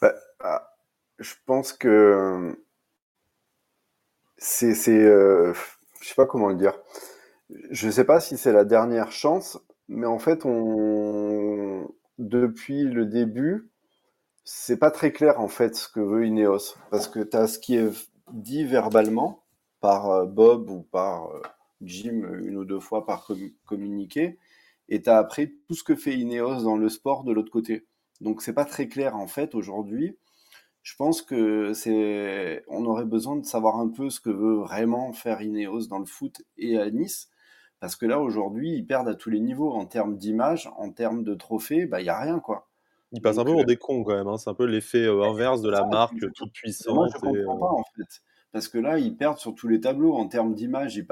Bah, ah, Je pense que c'est, je sais pas comment le dire. Je ne sais pas si c'est la dernière chance, mais en fait, depuis le début, c'est pas très clair en fait ce que veut Ineos, parce que tu as ce qui est dit verbalement par euh, Bob ou par euh, Jim une ou deux fois par communiqué, et tu as après tout ce que fait Ineos dans le sport de l'autre côté. Donc c'est pas très clair en fait aujourd'hui. Je pense que c'est, on aurait besoin de savoir un peu ce que veut vraiment faire Ineos dans le foot et à Nice, Parce que là, aujourd'hui, ils perdent à tous les niveaux. En termes d'image, en termes de trophées, bah, il n'y a rien, quoi. Ils passent un peu pour des cons quand même. Hein. C'est un peu l'effet inverse de la marque toute puissante. Moi, je comprends pas, en fait. Parce que là, ils perdent sur tous les tableaux. En termes d'image, ils,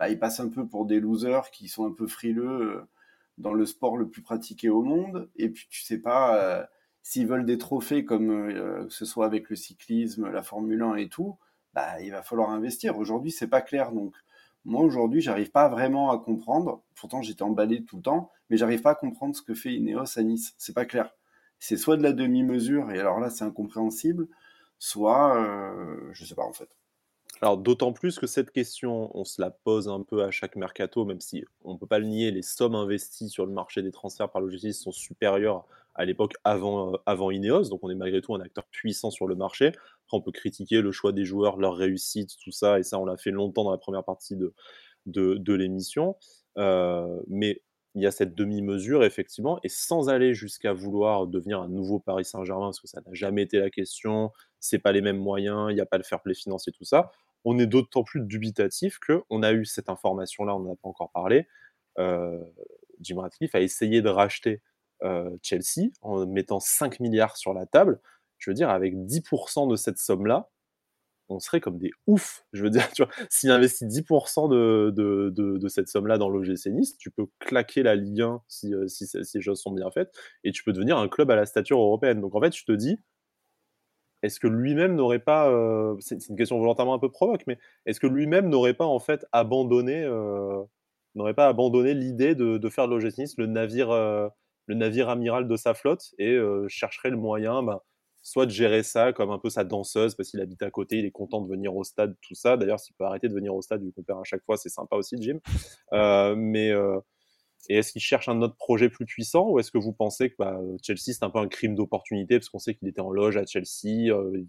bah, ils, passent un peu pour des losers qui sont un peu frileux dans le sport le plus pratiqué au monde. Et puis, tu sais pas s'ils veulent des trophées comme euh, ce soit avec le cyclisme, la Formule 1 et tout, bah, il va falloir investir. Aujourd'hui, c'est pas clair. Donc, moi, aujourd'hui, j'arrive pas vraiment à comprendre. Pourtant, j'étais emballé tout le temps, mais j'arrive pas à comprendre ce que fait Ineos à Nice. C'est pas clair. C'est soit de la demi-mesure, et alors là, c'est incompréhensible, soit, euh, je sais pas en fait. Alors d'autant plus que cette question, on se la pose un peu à chaque mercato, même si on ne peut pas le nier, les sommes investies sur le marché des transferts par l'OGC sont supérieures à l'époque avant, euh, avant Ineos, donc on est malgré tout un acteur puissant sur le marché. Après, on peut critiquer le choix des joueurs, leur réussite, tout ça, et ça on l'a fait longtemps dans la première partie de, de, l'émission. Euh, mais il y a cette demi-mesure, effectivement, et sans aller jusqu'à vouloir devenir un nouveau Paris Saint-Germain, parce que ça n'a jamais été la question, c'est pas les mêmes moyens, il n'y a pas le fair play financier, tout ça on est d'autant plus dubitatif qu'on a eu cette information-là, on n'en a pas encore parlé. Euh, Jim Ratcliffe a essayé de racheter euh, Chelsea en mettant 5 milliards sur la table. Je veux dire, avec 10% de cette somme-là, on serait comme des oufs. Je veux dire, s'il investit 10% de, de, cette somme-là dans l'OGC Nice, tu peux claquer la Ligue 1 si, euh, si, si, les choses sont bien faites, et tu peux devenir un club à la stature européenne. Donc en fait, je te dis, est-ce que lui-même n'aurait pas, euh, c'est une question volontairement un peu provoque, mais est-ce que lui-même n'aurait pas en fait abandonné, euh, n'aurait pas abandonné l'idée de, faire de l'OGC le navire, euh, le navire amiral de sa flotte et chercherait le moyen, bah, soit de gérer ça comme un peu sa danseuse parce qu'il habite à côté, il est content de venir au stade, tout ça. D'ailleurs, s'il peut arrêter de venir au stade, vu qu'on perd à chaque fois, c'est sympa aussi, Jim. mais et est-ce qu'il cherche un autre projet plus puissant ou est-ce que vous pensez que bah, Chelsea, c'est un peu un crime d'opportunité parce qu'on sait qu'il était en loge à Chelsea, euh,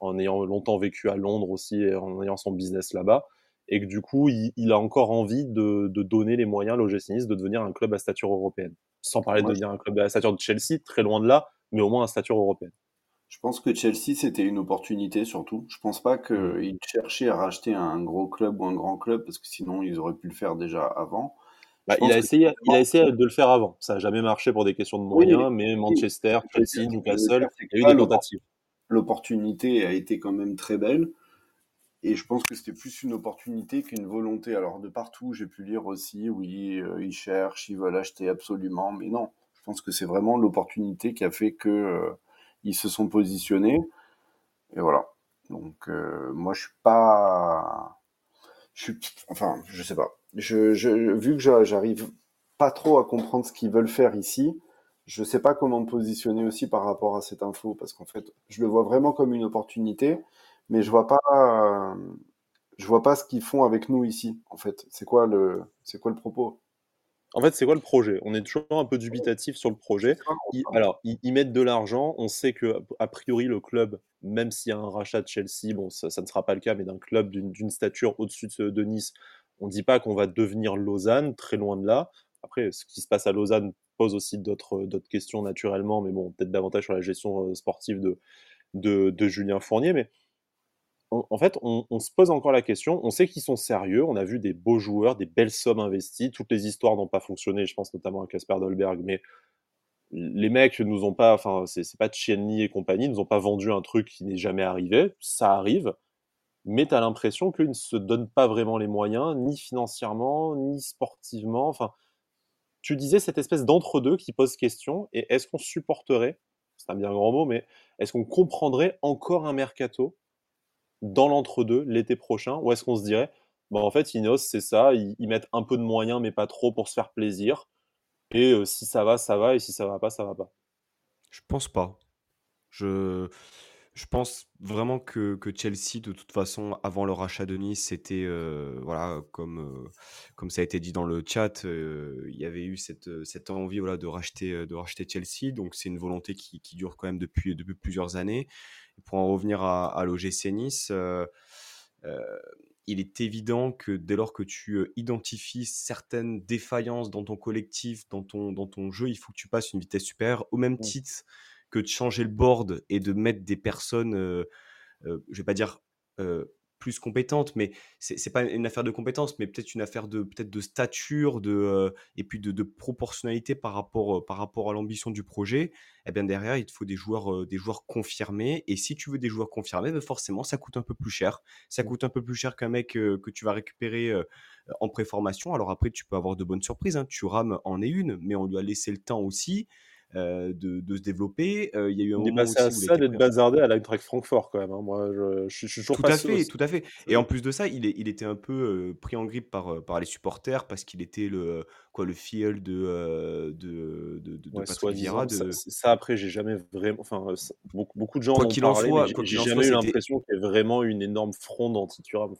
en ayant longtemps vécu à Londres aussi, et en ayant son business là-bas, et que du coup, il, a encore envie de, donner les moyens à l'OGC Nice de devenir un club à stature européenne? Sans parler de devenir un club à stature de Chelsea, très loin de là, mais au moins à stature européenne. Je pense que Chelsea, c'était une opportunité surtout. Je pense pas qu'ils cherchaient à racheter un gros club ou un grand club, parce que sinon, ils auraient pu le faire déjà avant. Bah, il, a essayé, il a essayé de le faire avant. Ça n'a jamais marché pour des questions de moyens, mais Manchester, Chelsea, Newcastle, il y a eu des tentatives. L'opportunité a été quand même très belle. Et je pense que c'était plus une opportunité qu'une volonté. Alors, de partout, j'ai pu lire aussi, oui, euh, ils cherchent, ils veulent acheter absolument. Mais non, je pense que c'est vraiment l'opportunité qui a fait qu'ils euh, se sont positionnés. Et voilà. Donc, euh, moi, je suis pas. Je suis. Enfin, je sais pas je, vu que j'arrive pas trop à comprendre ce qu'ils veulent faire ici, je sais pas comment me positionner aussi par rapport à cette info parce qu'en fait, je le vois vraiment comme une opportunité, mais je vois pas, je vois pas ce qu'ils font avec nous ici. En fait, c'est quoi le, c'est quoi le propos? En fait, c'est quoi le projet? On est toujours un peu dubitatif sur le projet. alors, ils, mettent de l'argent. On sait que a priori le club, même s'il y a un rachat de Chelsea, bon, ça, ne sera pas le cas, mais d'un club d'une stature au-dessus de Nice, on ne dit pas qu'on va devenir Lausanne, très loin de là. Après, ce qui se passe à Lausanne pose aussi d'autres questions naturellement, mais bon, peut-être davantage sur la gestion euh, sportive de, Julien Fournier. Mais en fait, on, se pose encore la question. On sait qu'ils sont sérieux. On a vu des beaux joueurs, des belles sommes investies. Toutes les histoires n'ont pas fonctionné. Je pense notamment à Casper Dolberg, mais les mecs nous ont pas, enfin, c'est pas Chienny et compagnie, nous ont pas vendu un truc qui n'est jamais arrivé. Ça arrive mais tu as l'impression qu'ils ne se donnent pas vraiment les moyens, ni financièrement, ni sportivement. Enfin, tu disais cette espèce d'entre-deux qui pose question, et est-ce qu'on supporterait, c'est un bien grand mot, mais est-ce qu'on comprendrait encore un mercato dans l'entre-deux l'été prochain, ou est-ce qu'on se dirait, bon, en fait, Inos, c'est ça, ils, mettent un peu de moyens, mais pas trop pour se faire plaisir, et euh, si ça va, ça va, et si ça va pas, ça va pas? Je pense pas. Je je pense vraiment que, Chelsea, de toute façon, avant le rachat de Nice, c'était, euh, voilà, comme, euh, comme ça a été dit dans le chat, euh, il y avait eu cette, cette envie voilà, de, racheter, de racheter Chelsea. Donc, c'est une volonté qui, dure quand même depuis, depuis plusieurs années. pour en revenir à, à l'OGC Nice, il est évident que dès lors que tu identifies certaines défaillances dans ton collectif, dans ton, dans ton jeu, il faut que tu passes une vitesse supérieure, au même titre que de changer le board et de mettre des personnes, euh, euh, je vais pas dire plus compétente, mais c'est pas une affaire de compétence, mais peut-être une affaire de peut-être de stature, de, et puis de de proportionnalité par rapport, par rapport à l'ambition du projet. Et bien derrière, il te faut des joueurs, des joueurs confirmés et si tu veux des joueurs confirmés, bah, forcément ça coûte un peu plus cher. Ça Mmh. coûte un peu plus cher qu'un mec, que tu vas récupérer, en préformation. Alors après, tu peux avoir de bonnes surprises, hein. Thuram en est une, mais on lui a laissé le temps aussi, de de se développer. Heu, il y a eu un Il est moment passé à ça d'être bazardé à l'Eintracht Francfort quand même, hein. Moi, je je suis je suis toujours Tout à fait, tout à fait et en plus de ça, il est il était un peu, heu, pris en grippe par, les supporters parce qu'il était le, quoi, le filleul de, de de Ouais, Vieira. Ça après, j'ai jamais vraiment enfin, ça beaucoup beaucoup de gens en quoi ont qu'il en soit j'ai jamais eu l'impression qu'il y ait vraiment une énorme fronde anti-Thuram.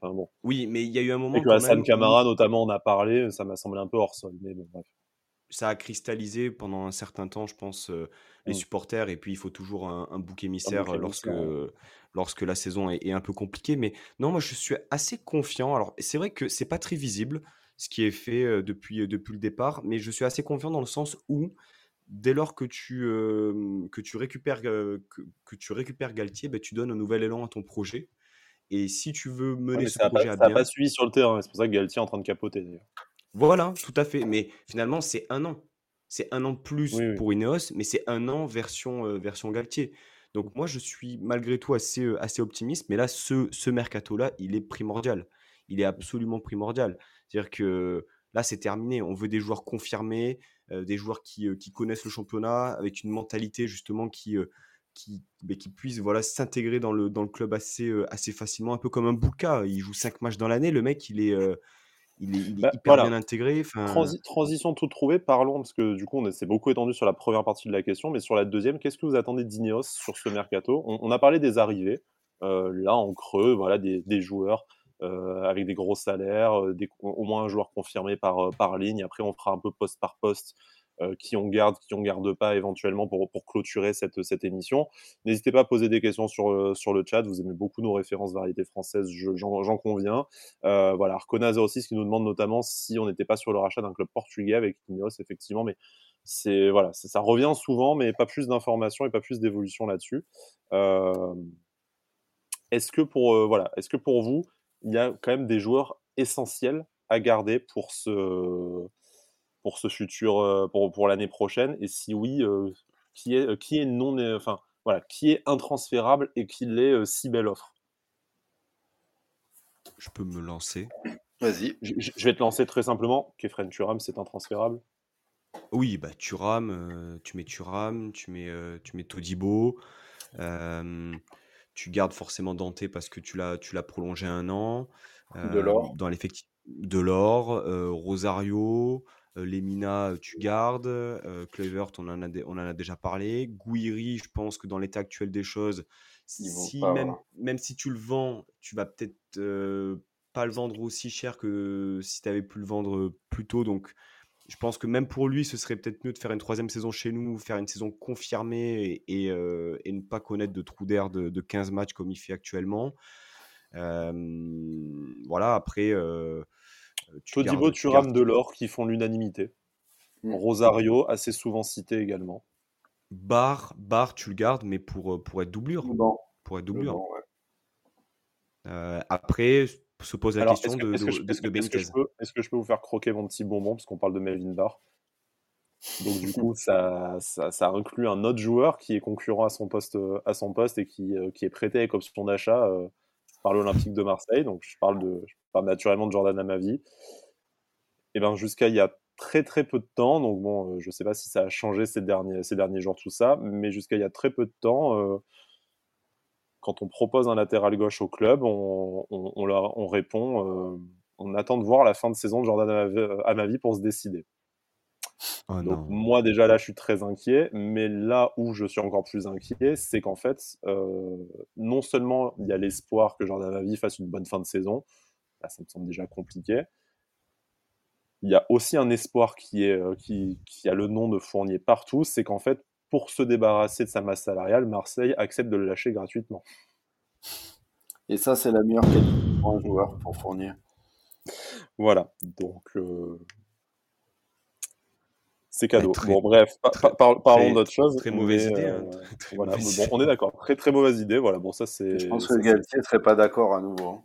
Enfin bon. oui, mais il y a eu un Et moment que quand Hassan où Camara notamment en a parlé, ça m'a semblé un peu hors sol, mais bon bref. Ça a cristallisé pendant un certain temps, je pense, les Mmh. supporters et puis il faut toujours un un bouc émissaire, lorsque, émissaire, lorsque la saison est est un peu compliquée. Mais non, moi je suis assez confiant. Alors c'est vrai que c'est pas très visible ce qui est fait, depuis, depuis le départ, mais je suis assez confiant dans le sens où dès lors que tu, que tu récupères, que que tu récupères Galtier, beh, tu donnes un nouvel élan à ton projet et si tu veux mener ce ça pas projet à ça a pas bien suivi sur le terrain, c'est pour ça que Galtier est en train de capoter d'ailleurs. Voilà, tout à fait, mais finalement, c'est un an. C'est un an de plus Oui, oui. pour Ineos, mais c'est un an version, version Galtier. Donc moi, je suis malgré tout assez, assez optimiste, mais là, ce ce mercato-là, il est primordial. Il est absolument primordial. C'est-à-dire que là, c'est terminé. On veut des joueurs confirmés, des joueurs qui, qui connaissent le championnat, avec une mentalité justement qui, heu, qui, puisse, voilà, s'intégrer dans le dans le club assez, assez facilement, un peu comme un Bouka. Il joue 5 matchs dans l'année, le mec, il est, il est il est Bah, hyper bien voilà, intégré, enfin transi transition toute trouvée, parlons parce que du coup on est s'est beaucoup étendu sur la première partie de la question, mais sur la deuxième, qu'est-ce que vous attendez d'Ineos sur ce mercato? On on a parlé des arrivées, heu, là en creux, voilà des des joueurs, heu, avec des gros salaires, des au moins un joueur confirmé par, par ligne. Après on fera un peu poste par poste, heu, qui on garde, qui on garde pas éventuellement pour clôturer cette, émission. N'hésitez pas à poser des questions sur, sur le chat, vous aimez beaucoup nos références variétés françaises, je j'en conviens. Heu, voilà, Arcona06 qui nous demande notamment si on n'était pas sur le rachat d'un club portugais avec Ineos, effectivement, mais c'est voilà, ça revient souvent, mais pas plus d'informations et pas plus d'évolution là-dessus. Hem, est-ce que pour, voilà, est-ce que pour vous, il y a quand même des joueurs essentiels à garder pour ce pour ce futur, heu, pour pour l'année prochaine? Et si oui, heu, qui est, heu, qui est non enfin, voilà, qui est intransférable et qui l'est, si belle offre? je peux me lancer. Vas-y. Je vais te lancer très simplement, Khéphren Thuram, c'est intransférable? Oui, bah, Thuram, heu, tu mets Thuram, tu mets, tu mets Todibo, tu gardes forcément Dante parce que tu l'as tu l'as prolongé un an, Delors. dans l'effectif Delors, heu, Rosario, heu, Lemina, heu, tu gardes, Kluivert, on en a on en a déjà parlé. Gouiri, je pense que dans l'état actuel des choses, si pas, même même si tu le vends, tu vas peut-être, pas le vendre aussi cher que si tu avais pu le vendre, plus tôt donc je pense que même pour lui, ce serait peut-être mieux de faire une troisième saison chez nous, faire une saison confirmée et, et, euh, et ne pas connaître de trou d'air de, de 15 matchs comme il fait actuellement. Euh, voilà, après, euh, Todibo, gardes, tu gardes Thuram, Delors qui font l'unanimité. Mmh. Rosario, assez souvent cité également. Bar, Bar, tu le gardes, mais pour, euh, pour être doublure. Pour être doublure. ouais. Euh, après, se pose la Alors, est-ce question que, de, est-ce que, je- de, de, est-ce que, de est-ce que je Benitez. peux, est-ce que je peux vous faire croquer mon petit bonbon parce qu'on parle de Melvin Barr Donc du coup, ça, ça, ça inclut un autre joueur qui est concurrent à son poste, euh, à son poste et qui, euh, qui est prêté avec option d'achat euh, par l'Olympique de Marseille. Donc je parle de, je parle naturellement de Jordan Amavi. Et ben jusqu'à il y a très très peu de temps, donc bon, euh, je sais pas si ça a changé ces derniers, ces derniers jours tout ça, mais jusqu'à il y a très peu de temps, euh, quand on propose un latéral gauche au club, on, on, leur, on répond, euh, on attend de voir la fin de saison de Jordan Amavi pour se décider. Oh Donc non. moi déjà là je suis très inquiet, mais là où je suis encore plus inquiet, c'est qu'en fait, euh, non seulement il y a l'espoir que Jordan Amavi fasse une bonne fin de saison, là ça me semble déjà compliqué, il y a aussi un espoir qui, est, euh, qui, qui a le nom de Fournier partout, c'est qu'en fait, pour se débarrasser de sa masse salariale, Marseille accepte de le lâcher gratuitement. Et ça, c'est la meilleure qualité pour un joueur pour fournir. Voilà, donc euh, c'est cadeau. bon, bref, parlons d'autre chose. Très mauvaise idée. Hein, voilà, bon, on est d'accord. Très très mauvaise idée. Voilà, bon, ça c'est. Je pense que Galtier serait pas d'accord à nouveau. Hein.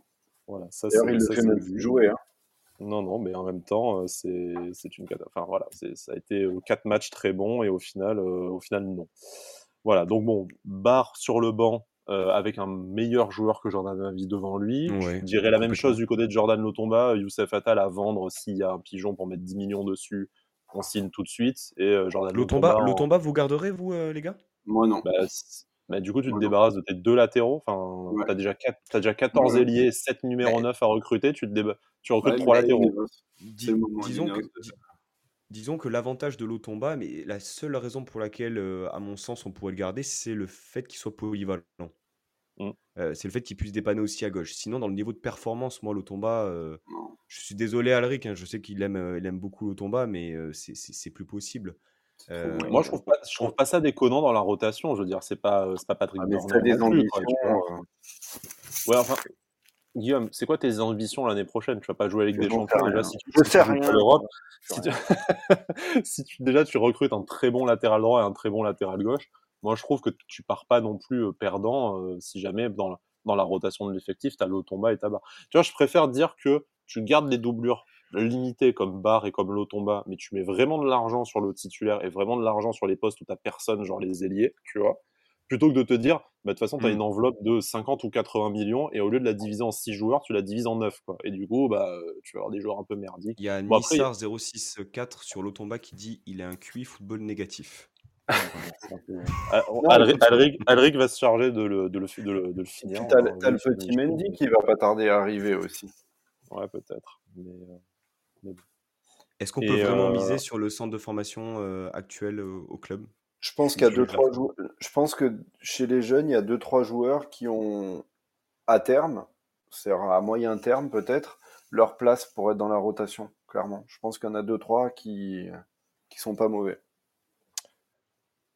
Voilà, ça D'ailleurs, il le fait même plus jouer. Hein. Non, non, mais en même temps, euh, c'est une Enfin voilà, ça a été euh, quatre matchs très bons et au final, euh, au final non. Voilà, donc bon, Barre sur le banc avec un meilleur joueur que Jordan vie devant lui. je dirais la même chose du côté de Jordan Lotomba, Youssef Attal à vendre s'il y a un pigeon pour mettre 10 millions dessus on signe tout de suite. Et euh, Jordan Lotomba, vous garderez, vous, euh, les gars? Moi, non. Bah, bah, du coup, tu te débarrasses de tes deux latéraux. Enfin, tu as, déjà as déjà 14 ailiers, 7 numéros 9 à recruter. Tu, te tu recrutes 3 latéraux. disons, que, disons que l'avantage de Lotomba, mais la seule raison pour laquelle, euh, à mon sens, on pourrait le garder, c'est le fait qu'il soit polyvalent. Mmh. c'est le fait qu'il puisse dépanner aussi à gauche. Sinon, dans le niveau de performance, moi, l'Otomba, euh, je suis désolé, Alric, hein, je sais qu'il aime, il aime beaucoup l'Otomba, mais c'est plus possible. Moi, je trouve pas, je trouve pas ça déconnant dans la rotation. Je veux dire, c'est pas, c'est pas Patrick ah, mais des ambitions. ouais, enfin, Guillaume, c'est quoi tes ambitions l'année prochaine? Tu vas pas jouer avec des champions déjà si tu, je sais rien. l'Europe. Si, tu... déjà tu recrutes un très bon latéral droit et un très bon latéral gauche, moi, je trouve que tu pars pas non plus perdant si jamais dans la, dans la rotation de l'effectif, tu as Lotomba et Tabar. Tu vois, je préfère dire que tu gardes les doublures limitées comme Bar et comme Lotomba, mais tu mets vraiment de l'argent sur le titulaire et vraiment de l'argent sur les postes où tu personne, genre les ailiers, tu vois, plutôt que de te dire, bah, de toute façon, tu as mmh. une enveloppe de 50 ou 80 millions et au lieu de la diviser en 6 joueurs, tu la divises en 9. Quoi. Et du coup, bah, tu vas avoir des joueurs un peu merdiques. Il y a bon, Nissar 064 sur Lotomba qui dit il est un QI football négatif. Ah, Alric, va se charger de le, de le, de le, finir. T'as le petit Mendy qui va pas tarder à arriver aussi. Ouais, peut-être. Euh, Est-ce qu'on peut vraiment euh, miser sur le centre de formation euh, actuel au club? Je pense qu'il y a deux, trois joueurs. Je pense que chez les jeunes, il y a deux, trois joueurs qui ont, à terme, c'est à moyen terme peut-être, leur place pour être dans la rotation, clairement. Je pense qu'il y en a deux, trois qui, qui sont pas mauvais.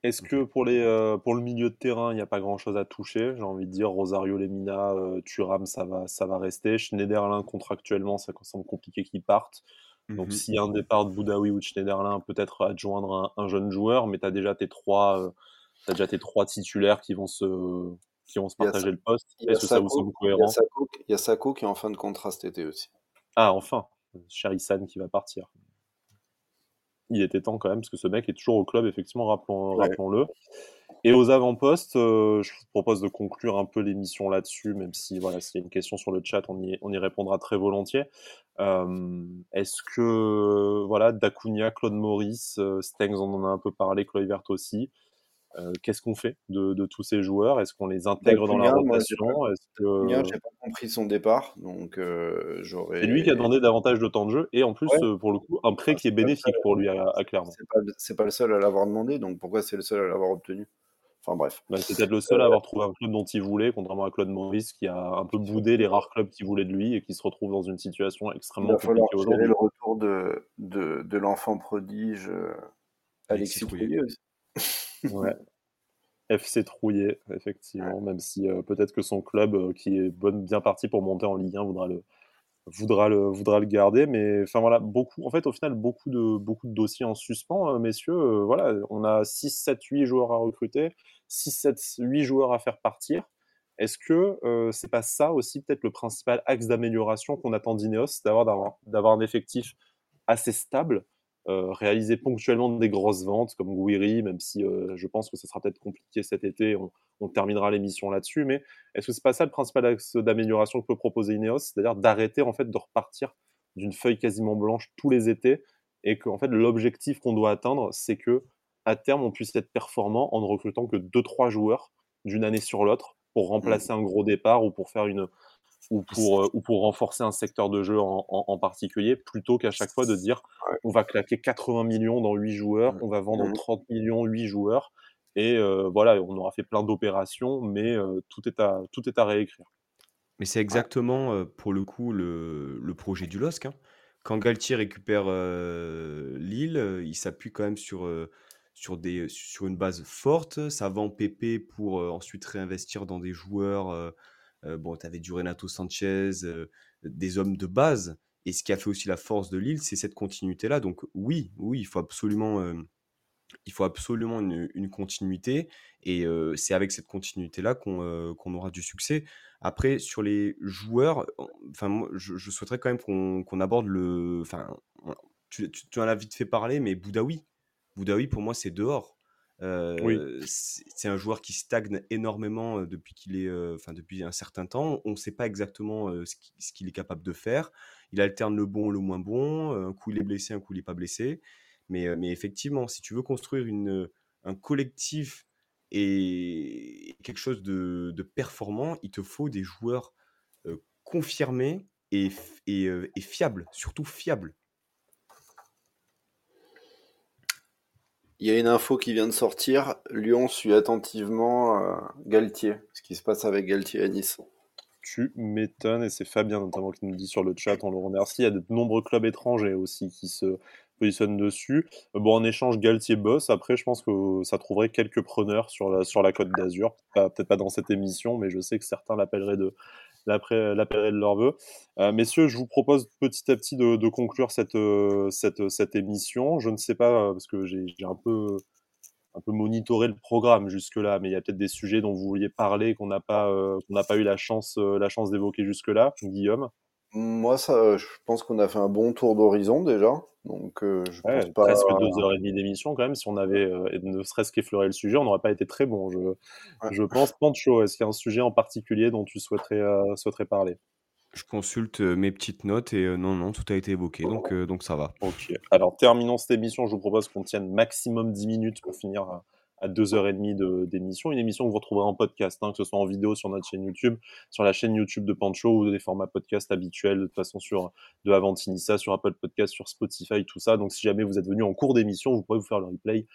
Est-ce que pour, les, euh, pour le milieu de terrain, il n'y a pas grand-chose à toucher? J'ai envie de dire Rosario Lemina, euh, Thuram, ça va, ça va rester. Schneiderlin, contractuellement, ça semble compliqué qu'il parte. Donc, mmh s'il y a un départ de Boudaoui ou de Schneiderlin, peut-être adjoindre un, jeune joueur, mais tu as déjà tes trois, euh, déjà tes trois titulaires qui vont se, qui vont se partager le poste. Est-ce que ça vous semble cohérent? Il y a Sako qui est en fin de contrat cet été aussi. Ah, enfin Charissan qui va partir il était temps quand même, parce que ce mec est toujours au club, effectivement, rappelons, le Et aux avant-postes, euh, je vous propose de conclure un peu l'émission là-dessus, même si voilà, s'il y a une question sur le chat, on y, on y répondra très volontiers. Euh, est-ce que voilà, Dacunia, Claude Maurice, euh, Stengs, on en a un peu parlé, Chloé Vert aussi. Euh, qu'est-ce qu'on fait de, tous ces joueurs? Est-ce qu'on les intègre dans la rotation? que j'ai pas compris son départ, donc euh, j'aurais. C'est lui qui a demandé davantage de temps de jeu et en plus, euh, pour le coup, un prêt qui est bénéfique pour lui à, Clermont. C'est pas, le seul à l'avoir demandé, donc pourquoi c'est le seul à l'avoir obtenu? Enfin bref. Bah, c'est peut-être le seul à avoir trouvé un club dont il voulait, contrairement à Claude Maurice qui a un peu boudé les rares clubs qui voulaient de lui et qui se retrouve dans une situation extrêmement compliquée aujourd'hui. le retour de, de, l'enfant prodige Alexis aussi. Ouais. FC Trouillet, effectivement, même si euh, peut-être que son club, euh, qui est bonne, bien parti pour monter en Ligue 1, voudra le, voudra le, voudra le garder. Mais enfin voilà, beaucoup, en fait, au final, beaucoup de, beaucoup de dossiers en suspens, euh, messieurs. voilà, on a 6, 7, 8 joueurs à recruter, 6, 7, 8 joueurs à faire partir. Est-ce que c'est pas ça aussi peut-être le principal axe d'amélioration qu'on attend d'Ineos, d'avoir, d'avoir un effectif assez stable? Réaliser ponctuellement des grosses ventes comme Guiri, même si euh, je pense que ce sera peut-être compliqué cet été, on, terminera l'émission là-dessus, mais est-ce que c'est pas ça le principal axe d'amélioration que peut proposer Ineos, c'est-à-dire d'arrêter en fait de repartir d'une feuille quasiment blanche tous les étés et que en fait l'objectif qu'on doit atteindre, c'est que à terme on puisse être performant en ne recrutant que 2-3 joueurs d'une année sur l'autre pour remplacer mmh. un gros départ ou pour faire une, ou pour, euh, ou pour renforcer un secteur de jeu en, en, particulier, plutôt qu'à chaque fois de dire on va claquer 80 millions dans 8 joueurs, mmh. on va vendre 30 mmh. millions 8 joueurs, et euh, voilà, on aura fait plein d'opérations, mais euh, tout, est à, tout est à réécrire. Mais c'est exactement, pour le coup, le, le projet du LOSC. Hein. Quand Galtier récupère Lille, il s'appuie quand même sur, sur, des, sur une base forte. Ça vend PP pour ensuite réinvestir dans des joueurs bon, tu avais du Renato Sanchez, des hommes de base. et ce qui a fait aussi la force de Lille, c'est cette continuité-là. Donc oui, oui, il faut absolument, il faut absolument une, continuité. Et c'est avec cette continuité-là qu'on aura du succès. Après, sur les joueurs, enfin, je, souhaiterais quand même qu'on aborde le. Enfin, tu, tu, en as vite fait parler, mais Boudaoui. Boudaoui, pour moi, c'est dehors. C'est un joueur qui stagne énormément depuis qu'il est, enfin depuis un certain temps. On ne sait pas exactement ce qu'il est capable de faire. Il alterne le bon, le moins bon. Un coup il est blessé, un coup il n'est pas blessé. Mais, effectivement, si tu veux construire un collectif et quelque chose de, performant, il te faut des joueurs confirmés et fiables, surtout fiables. Il y a une info qui vient de sortir. Lyon suit attentivement euh, Galtier. Ce qui se passe avec Galtier à Nice. Tu m'étonnes, et c'est Fabien notamment qui nous dit sur le chat, on le remercie. Il y a de nombreux clubs étrangers aussi qui se positionnent dessus. Bon, en échange, Galtier boss. Après, je pense que ça trouverait quelques preneurs sur la Côte d'Azur. Peut-être pas dans cette émission, mais je sais que certains l'appelleraient de, l'appellerai de leur vœu. Euh, messieurs, je vous propose petit à petit de, conclure cette, euh, cette, émission. Je ne sais pas, euh, parce que j'ai un peu, un peu monitoré le programme jusque-là, mais il y a peut-être des sujets dont vous vouliez parler qu'on n'a pas, qu'on pas eu la chance, la chance d'évoquer jusque-là. Guillaume? Moi, ça, je pense qu'on a fait un bon tour d'horizon déjà. Donc, euh, je pense pas. Presque deux heures et demie d'émission quand même. Si on avait euh, ne serait-ce qu'effleuré le sujet, on n'aurait pas été très bon. Je, je pense. Pancho, est-ce qu'il y a un sujet en particulier dont tu souhaiterais, euh, souhaiterais parler? Je consulte mes petites notes et non, non, tout a été évoqué, donc, donc ça va. Ok. Alors, terminons cette émission. Je vous propose qu'on tienne maximum 10 minutes pour finir à 2h30 d'émission. Une émission que vous retrouverez en podcast, hein, que ce soit en vidéo sur notre chaîne YouTube, sur la chaîne YouTube de Pancho ou des formats podcast habituels, de toute façon sur de Avantinissa, sur Apple Podcast, sur Spotify, tout ça. Donc si jamais vous êtes venu en cours d'émission, vous pourrez vous faire le replay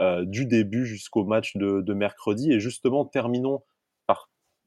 euh, du début jusqu'au match de, de mercredi. Et justement, terminons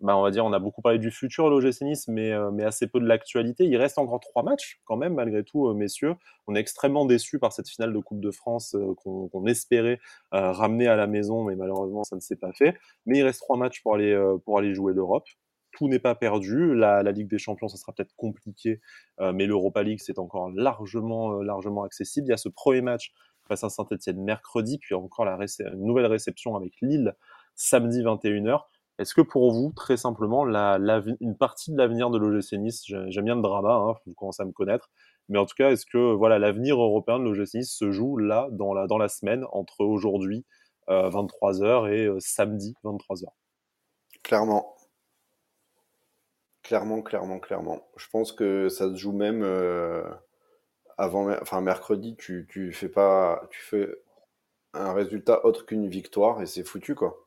bah, on va dire, on a beaucoup parlé du futur, l'OGC Nice, mais, euh, mais assez peu de l'actualité. Il reste encore trois matchs, quand même, malgré tout, euh, messieurs. On est extrêmement déçus par cette finale de Coupe de France euh, qu'on espérait ramener à la maison, mais malheureusement, ça ne s'est pas fait. Mais il reste trois matchs pour aller, pour aller jouer l'Europe. Tout n'est pas perdu. La, la, Ligue des Champions, ça sera peut-être compliqué, mais l'Europa League, c'est encore largement, largement accessible. Il y a ce premier match face à Saint-Etienne mercredi, puis encore la une nouvelle réception avec Lille samedi 21h. Est-ce que pour vous, très simplement, une partie de l'avenir de l'OGC Nice, j'aime bien le drama, hein, vous à me connaître, mais en tout cas, est-ce que voilà l'avenir européen de l'OGC Nice se joue là, dans la, dans la semaine, entre aujourd'hui, 23h, euh, et euh, samedi, 23h Clairement. Clairement, clairement, clairement. Je pense que ça se joue même euh, avant, enfin mercredi, tu, tu fais pas, tu fais un résultat autre qu'une victoire et c'est foutu quoi.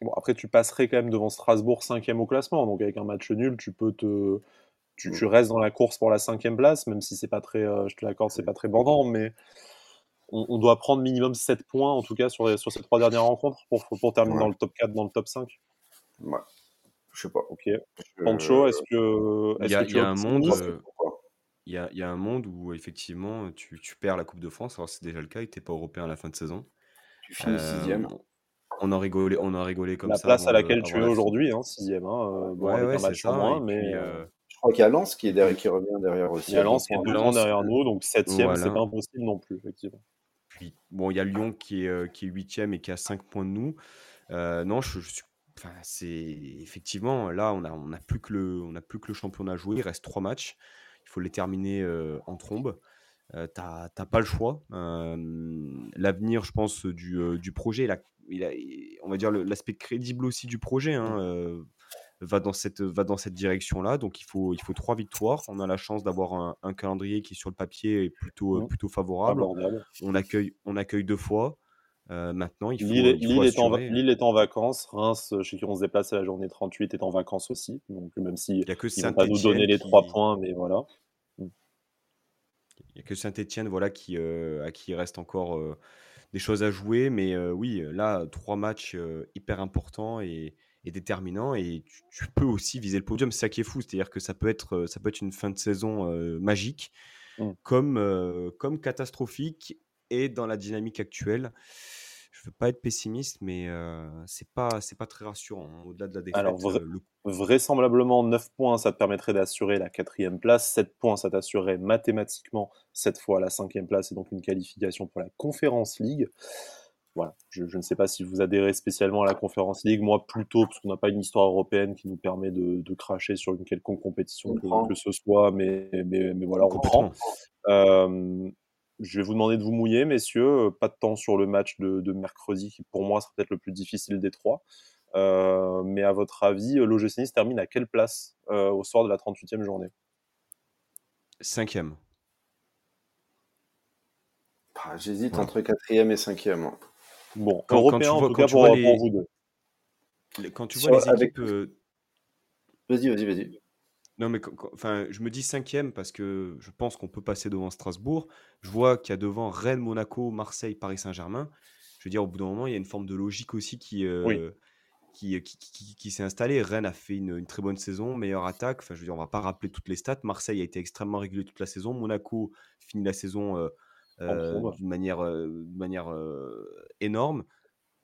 Bon, après, tu passerais quand même devant Strasbourg cinquième au classement, donc avec un match nul, tu peux te, tu, mm. restes dans la course pour la cinquième place, même si c'est pas très, euh, je te l'accorde, c'est pas très bandant, mais on, doit prendre minimum 7 points en tout cas sur, sur ces trois dernières rencontres pour, pour terminer dans le top 4, dans le top 5. Ouais. Je sais pas. Ok. Pancho, est-ce que. Il y a, y a un monde. Euh, il y, a, y, a, un monde où effectivement tu, tu perds la Coupe de France. Alors c'est déjà le cas, il n'était pas européen à la fin de saison. Tu finis euh, sixième. On a rigolé, on a rigolé comme la ça. La place à laquelle tu es aujourd'hui, hein, sixième. Hein, euh, ouais, ouais, c'est ça. mais euh, je crois qu'il y a Lens qui est derrière, qui revient derrière aussi. Il y a Lens qui est deux derrière nous, donc septième, c'est pas impossible non plus, effectivement. Puis bon, il y a Lyon qui est euh, qui est huitième et qui a 5 points de nous. non, je, suis Enfin, c'est effectivement là, on a, on a plus que le, on a plus que le championnat à jouer. Il reste trois matchs. Il faut les terminer en trombe. Euh, t'as pas le choix. L'avenir, je pense, du, du projet, la il a, on va dire l'aspect crédible aussi du projet hein, mmh. euh, va dans cette va dans cette direction là donc il faut il faut trois victoires. On a la chance d'avoir un, calendrier qui sur le papier est plutôt mmh. plutôt favorable. On accueille on accueille deux fois. Euh, maintenant il faut Lille, est en, Lille, est en, vacances. Reims chez qui on se déplace à la journée 38 est en vacances aussi. Donc même si il y a que ils pas nous donner les trois points mais voilà. Mmh. il y a que Saint-Etienne voilà qui euh, à qui il reste encore des choses à jouer. Mais oui, là, trois matchs hyper importants et, déterminants. Et tu, peux aussi viser le podium. C'est ça qui est fou. C'est-à-dire que ça peut, être, ça peut être une fin de saison magique, mmh. comme, comme catastrophique. Et dans la dynamique actuelle, je veux pas être pessimiste, mais c'est pas, c'est pas très rassurant. Hein, au-delà de la défaite, Alors, vraisemblablement, 9 points, ça te permettrait d'assurer la quatrième place. 7 points, ça t'assurerait mathématiquement cette fois la cinquième place et donc une qualification pour la Conference League. Voilà, je, ne sais pas si vous adhérez spécialement à la Conference League. Moi, plutôt, parce qu'on n'a pas une histoire européenne qui nous permet de, cracher sur une quelconque compétition que, ce soit, mais, mais, voilà, on prend. Euh, je vais vous demander de vous mouiller, messieurs. Pas de temps sur le match de, mercredi, qui pour moi sera peut-être le plus difficile des trois. Euh, mais à votre avis, l'OGC Nice termine à quelle place euh, au soir de la 38e journée? Cinquième. Ah, j'hésite entre quatrième et cinquième. Hein. Bon, quand, européen en tout cas pour, vous deux. Quand tu vois les équipes. Euh, vas-y, vas-y, vas-y. Non, mais enfin, je me dis cinquième parce que je pense qu'on peut passer devant Strasbourg. Je vois qu'il y a devant Rennes, Monaco, Marseille, Paris Saint-Germain. Je veux dire, au bout d'un moment, il y a une forme de logique aussi qui, euh, qui, qui, s'est installée. Rennes a fait une, très bonne saison, meilleure attaque. Enfin, je veux dire, on va pas rappeler toutes les stats. Marseille a été extrêmement régulier toute la saison. Monaco finit la saison euh, euh, d'une manière, euh, manière euh, énorme.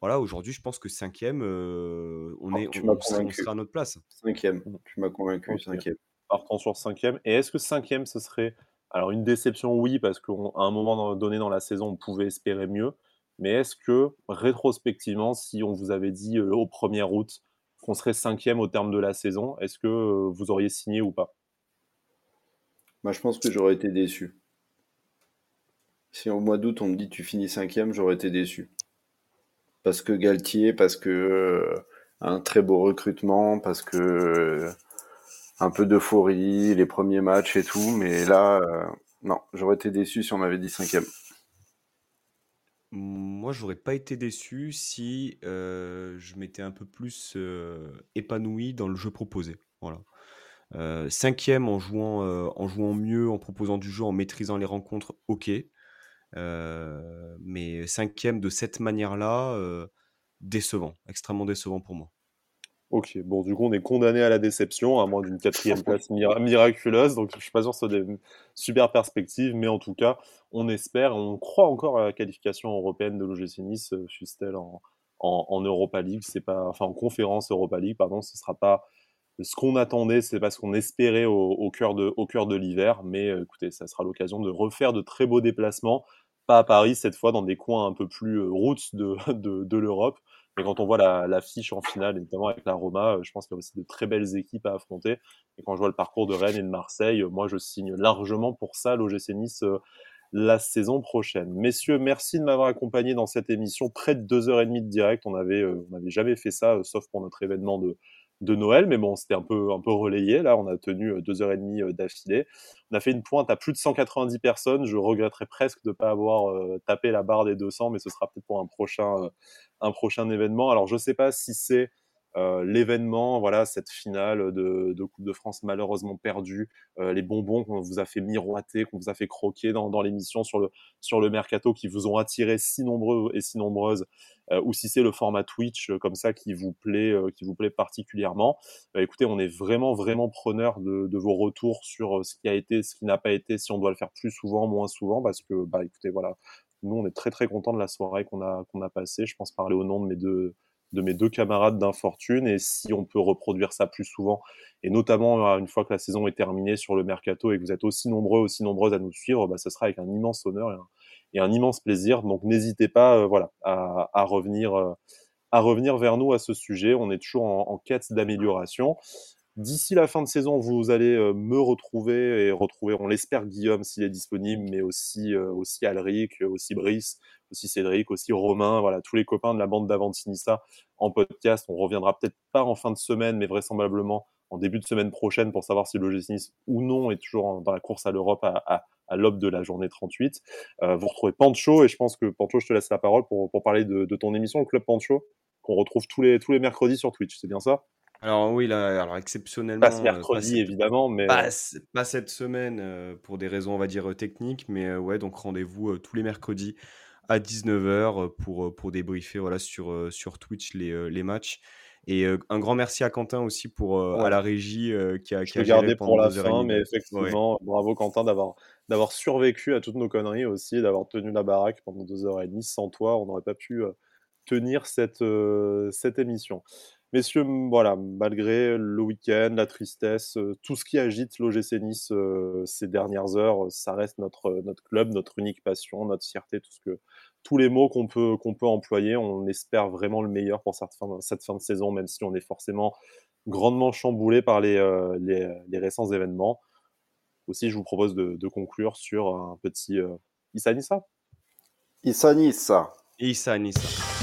Voilà, aujourd'hui, je pense que cinquième, on, est, on, sera à notre place. Cinquième, tu m'as convaincu, cinquième. Partons sur cinquième. Et est-ce que cinquième, ce serait alors une déception, oui, parce qu'à un moment donné dans la saison, on pouvait espérer mieux. Mais est-ce que, rétrospectivement, si on vous avait dit au 1er août qu'on serait cinquième au terme de la saison, est-ce que vous auriez signé ou pas? Moi, je pense que j'aurais été déçu. Si au mois d'août on me dit tu finis cinquième, j'aurais été déçu. Parce que Galtier, parce que euh, un très beau recrutement, parce que euh, un peu d'euphorie, les premiers matchs et tout, mais là, euh, non, j'aurais été déçu si on m'avait dit cinquième. Moi, j'aurais pas été déçu si je m'étais un peu plus épanoui dans le jeu proposé. Cinquième en jouant, en jouant mieux, en proposant du jeu, en maîtrisant les rencontres, ok. Euh, mais cinquième de cette manière-là, euh, décevant, extrêmement décevant pour moi. Ok, bon, du coup, on est condamné à la déception, à moins d'une quatrième place miraculeuse. Donc, je suis pas sûr que ce soit des super perspectives, mais en tout cas, on espère, on croit encore à la qualification européenne de l'OGC Nice, euh, fût-elle en, en, Europa League, c'est pas, enfin, en conférence Europa League, pardon, ce sera pas ce qu'on attendait, c'est pas ce qu'on espérait au, cœur de, au cœur de l'hiver. Mais écoutez, ça sera l'occasion de refaire de très beaux déplacements pas à Paris cette fois, dans des coins un peu plus euh, routes de, de, l'Europe. Mais quand on voit la, en finale, notamment avec la Roma, euh, je pense qu'il y a aussi de très belles équipes à affronter. Et quand je vois le parcours de Rennes et de Marseille, moi je signe largement pour ça l'OGC Nice euh, la saison prochaine. Messieurs, merci de m'avoir accompagné dans cette émission, près de deux heures et demie de direct. On avait, on n'avait jamais fait ça, sauf pour notre événement de, de Noël, mais bon, c'était un peu, un peu relayé. Là, on a tenu euh, deux heures et demie euh, d'affilée. On a fait une pointe à plus de 190 personnes. Je regretterais presque de ne pas avoir euh, tapé la barre des 200, mais ce sera peut-être pour un prochain, un prochain événement. Alors, je ne sais pas si c'est euh, l'événement, voilà, cette finale de, Coupe de France malheureusement perdue, euh, les bonbons qu'on vous a fait miroiter, qu'on vous a fait croquer dans, l'émission sur le, sur le mercato, qui vous ont attiré si nombreux et si nombreuses, euh, ou si c'est le format Twitch comme ça qui vous plaît, qui vous plaît particulièrement. Bah, écoutez, on est vraiment vraiment preneur de, vos retours sur ce qui a été, ce qui n'a pas été, si on doit le faire plus souvent, moins souvent, parce que bah écoutez, voilà, nous on est très très content de la soirée qu'on a qu'on a passée. Je pense parler au nom de mes deux de mes deux camarades d'infortune et si on peut reproduire ça plus souvent. Et notamment euh, une fois que la saison est terminée sur le mercato et que vous êtes aussi nombreux aussi nombreuses à nous suivre bah, ce sera avec un immense honneur et un, immense plaisir. Donc n'hésitez pas euh, voilà à, revenir euh, à revenir vers nous à ce sujet. On est toujours en, quête d'amélioration. D'ici la fin de saison, vous allez me retrouver et retrouver, on l'espère, Guillaume s'il est disponible, mais aussi, aussi Alric, aussi Brice, aussi Cédric, aussi Romain, voilà, tous les copains de la bande d'Avantinissa en podcast. On reviendra peut-être pas en fin de semaine, mais vraisemblablement en début de semaine prochaine pour savoir si le Nice ou non est toujours dans la course à l'Europe à, l'aube de la journée 38. Euh, vous retrouvez Pancho et je pense que Pancho, je te laisse la parole pour, parler de, ton émission, le Club Pancho, qu'on retrouve tous les, tous les mercredis sur Twitch. C'est bien ça? Alors oui, là, alors exceptionnellement, pas ce euh, mercredi évidemment, mais pas, pas, cette semaine euh, pour des raisons on va dire techniques, mais ouais donc rendez-vous tous les mercredis à 19h pour, pour débriefer voilà, sur, sur Twitch les, les matchs. Et un grand merci à Quentin aussi pour à la régie qui a, qui a gardé pour la fin, mais effectivement, bravo Quentin d'avoir d'avoir survécu à toutes nos conneries aussi, d'avoir tenu la baraque pendant deux heures et demie. Sans toi, on n'aurait pas pu tenir cette, cette émission. Messieurs, voilà, malgré le week-end, la tristesse, tout ce qui agite l'OGC Nice ces dernières heures, ça reste notre, notre club, notre unique passion, notre fierté, tout ce que, tous les mots qu'on peut, qu'on peut employer. On espère vraiment le meilleur pour cette fin, cette fin de saison, même si on est forcément grandement chamboulé par les, les, les, récents événements. Aussi, je vous propose de, de conclure sur un petit Issa Nissa. Issa Nissa. Issa Nissa.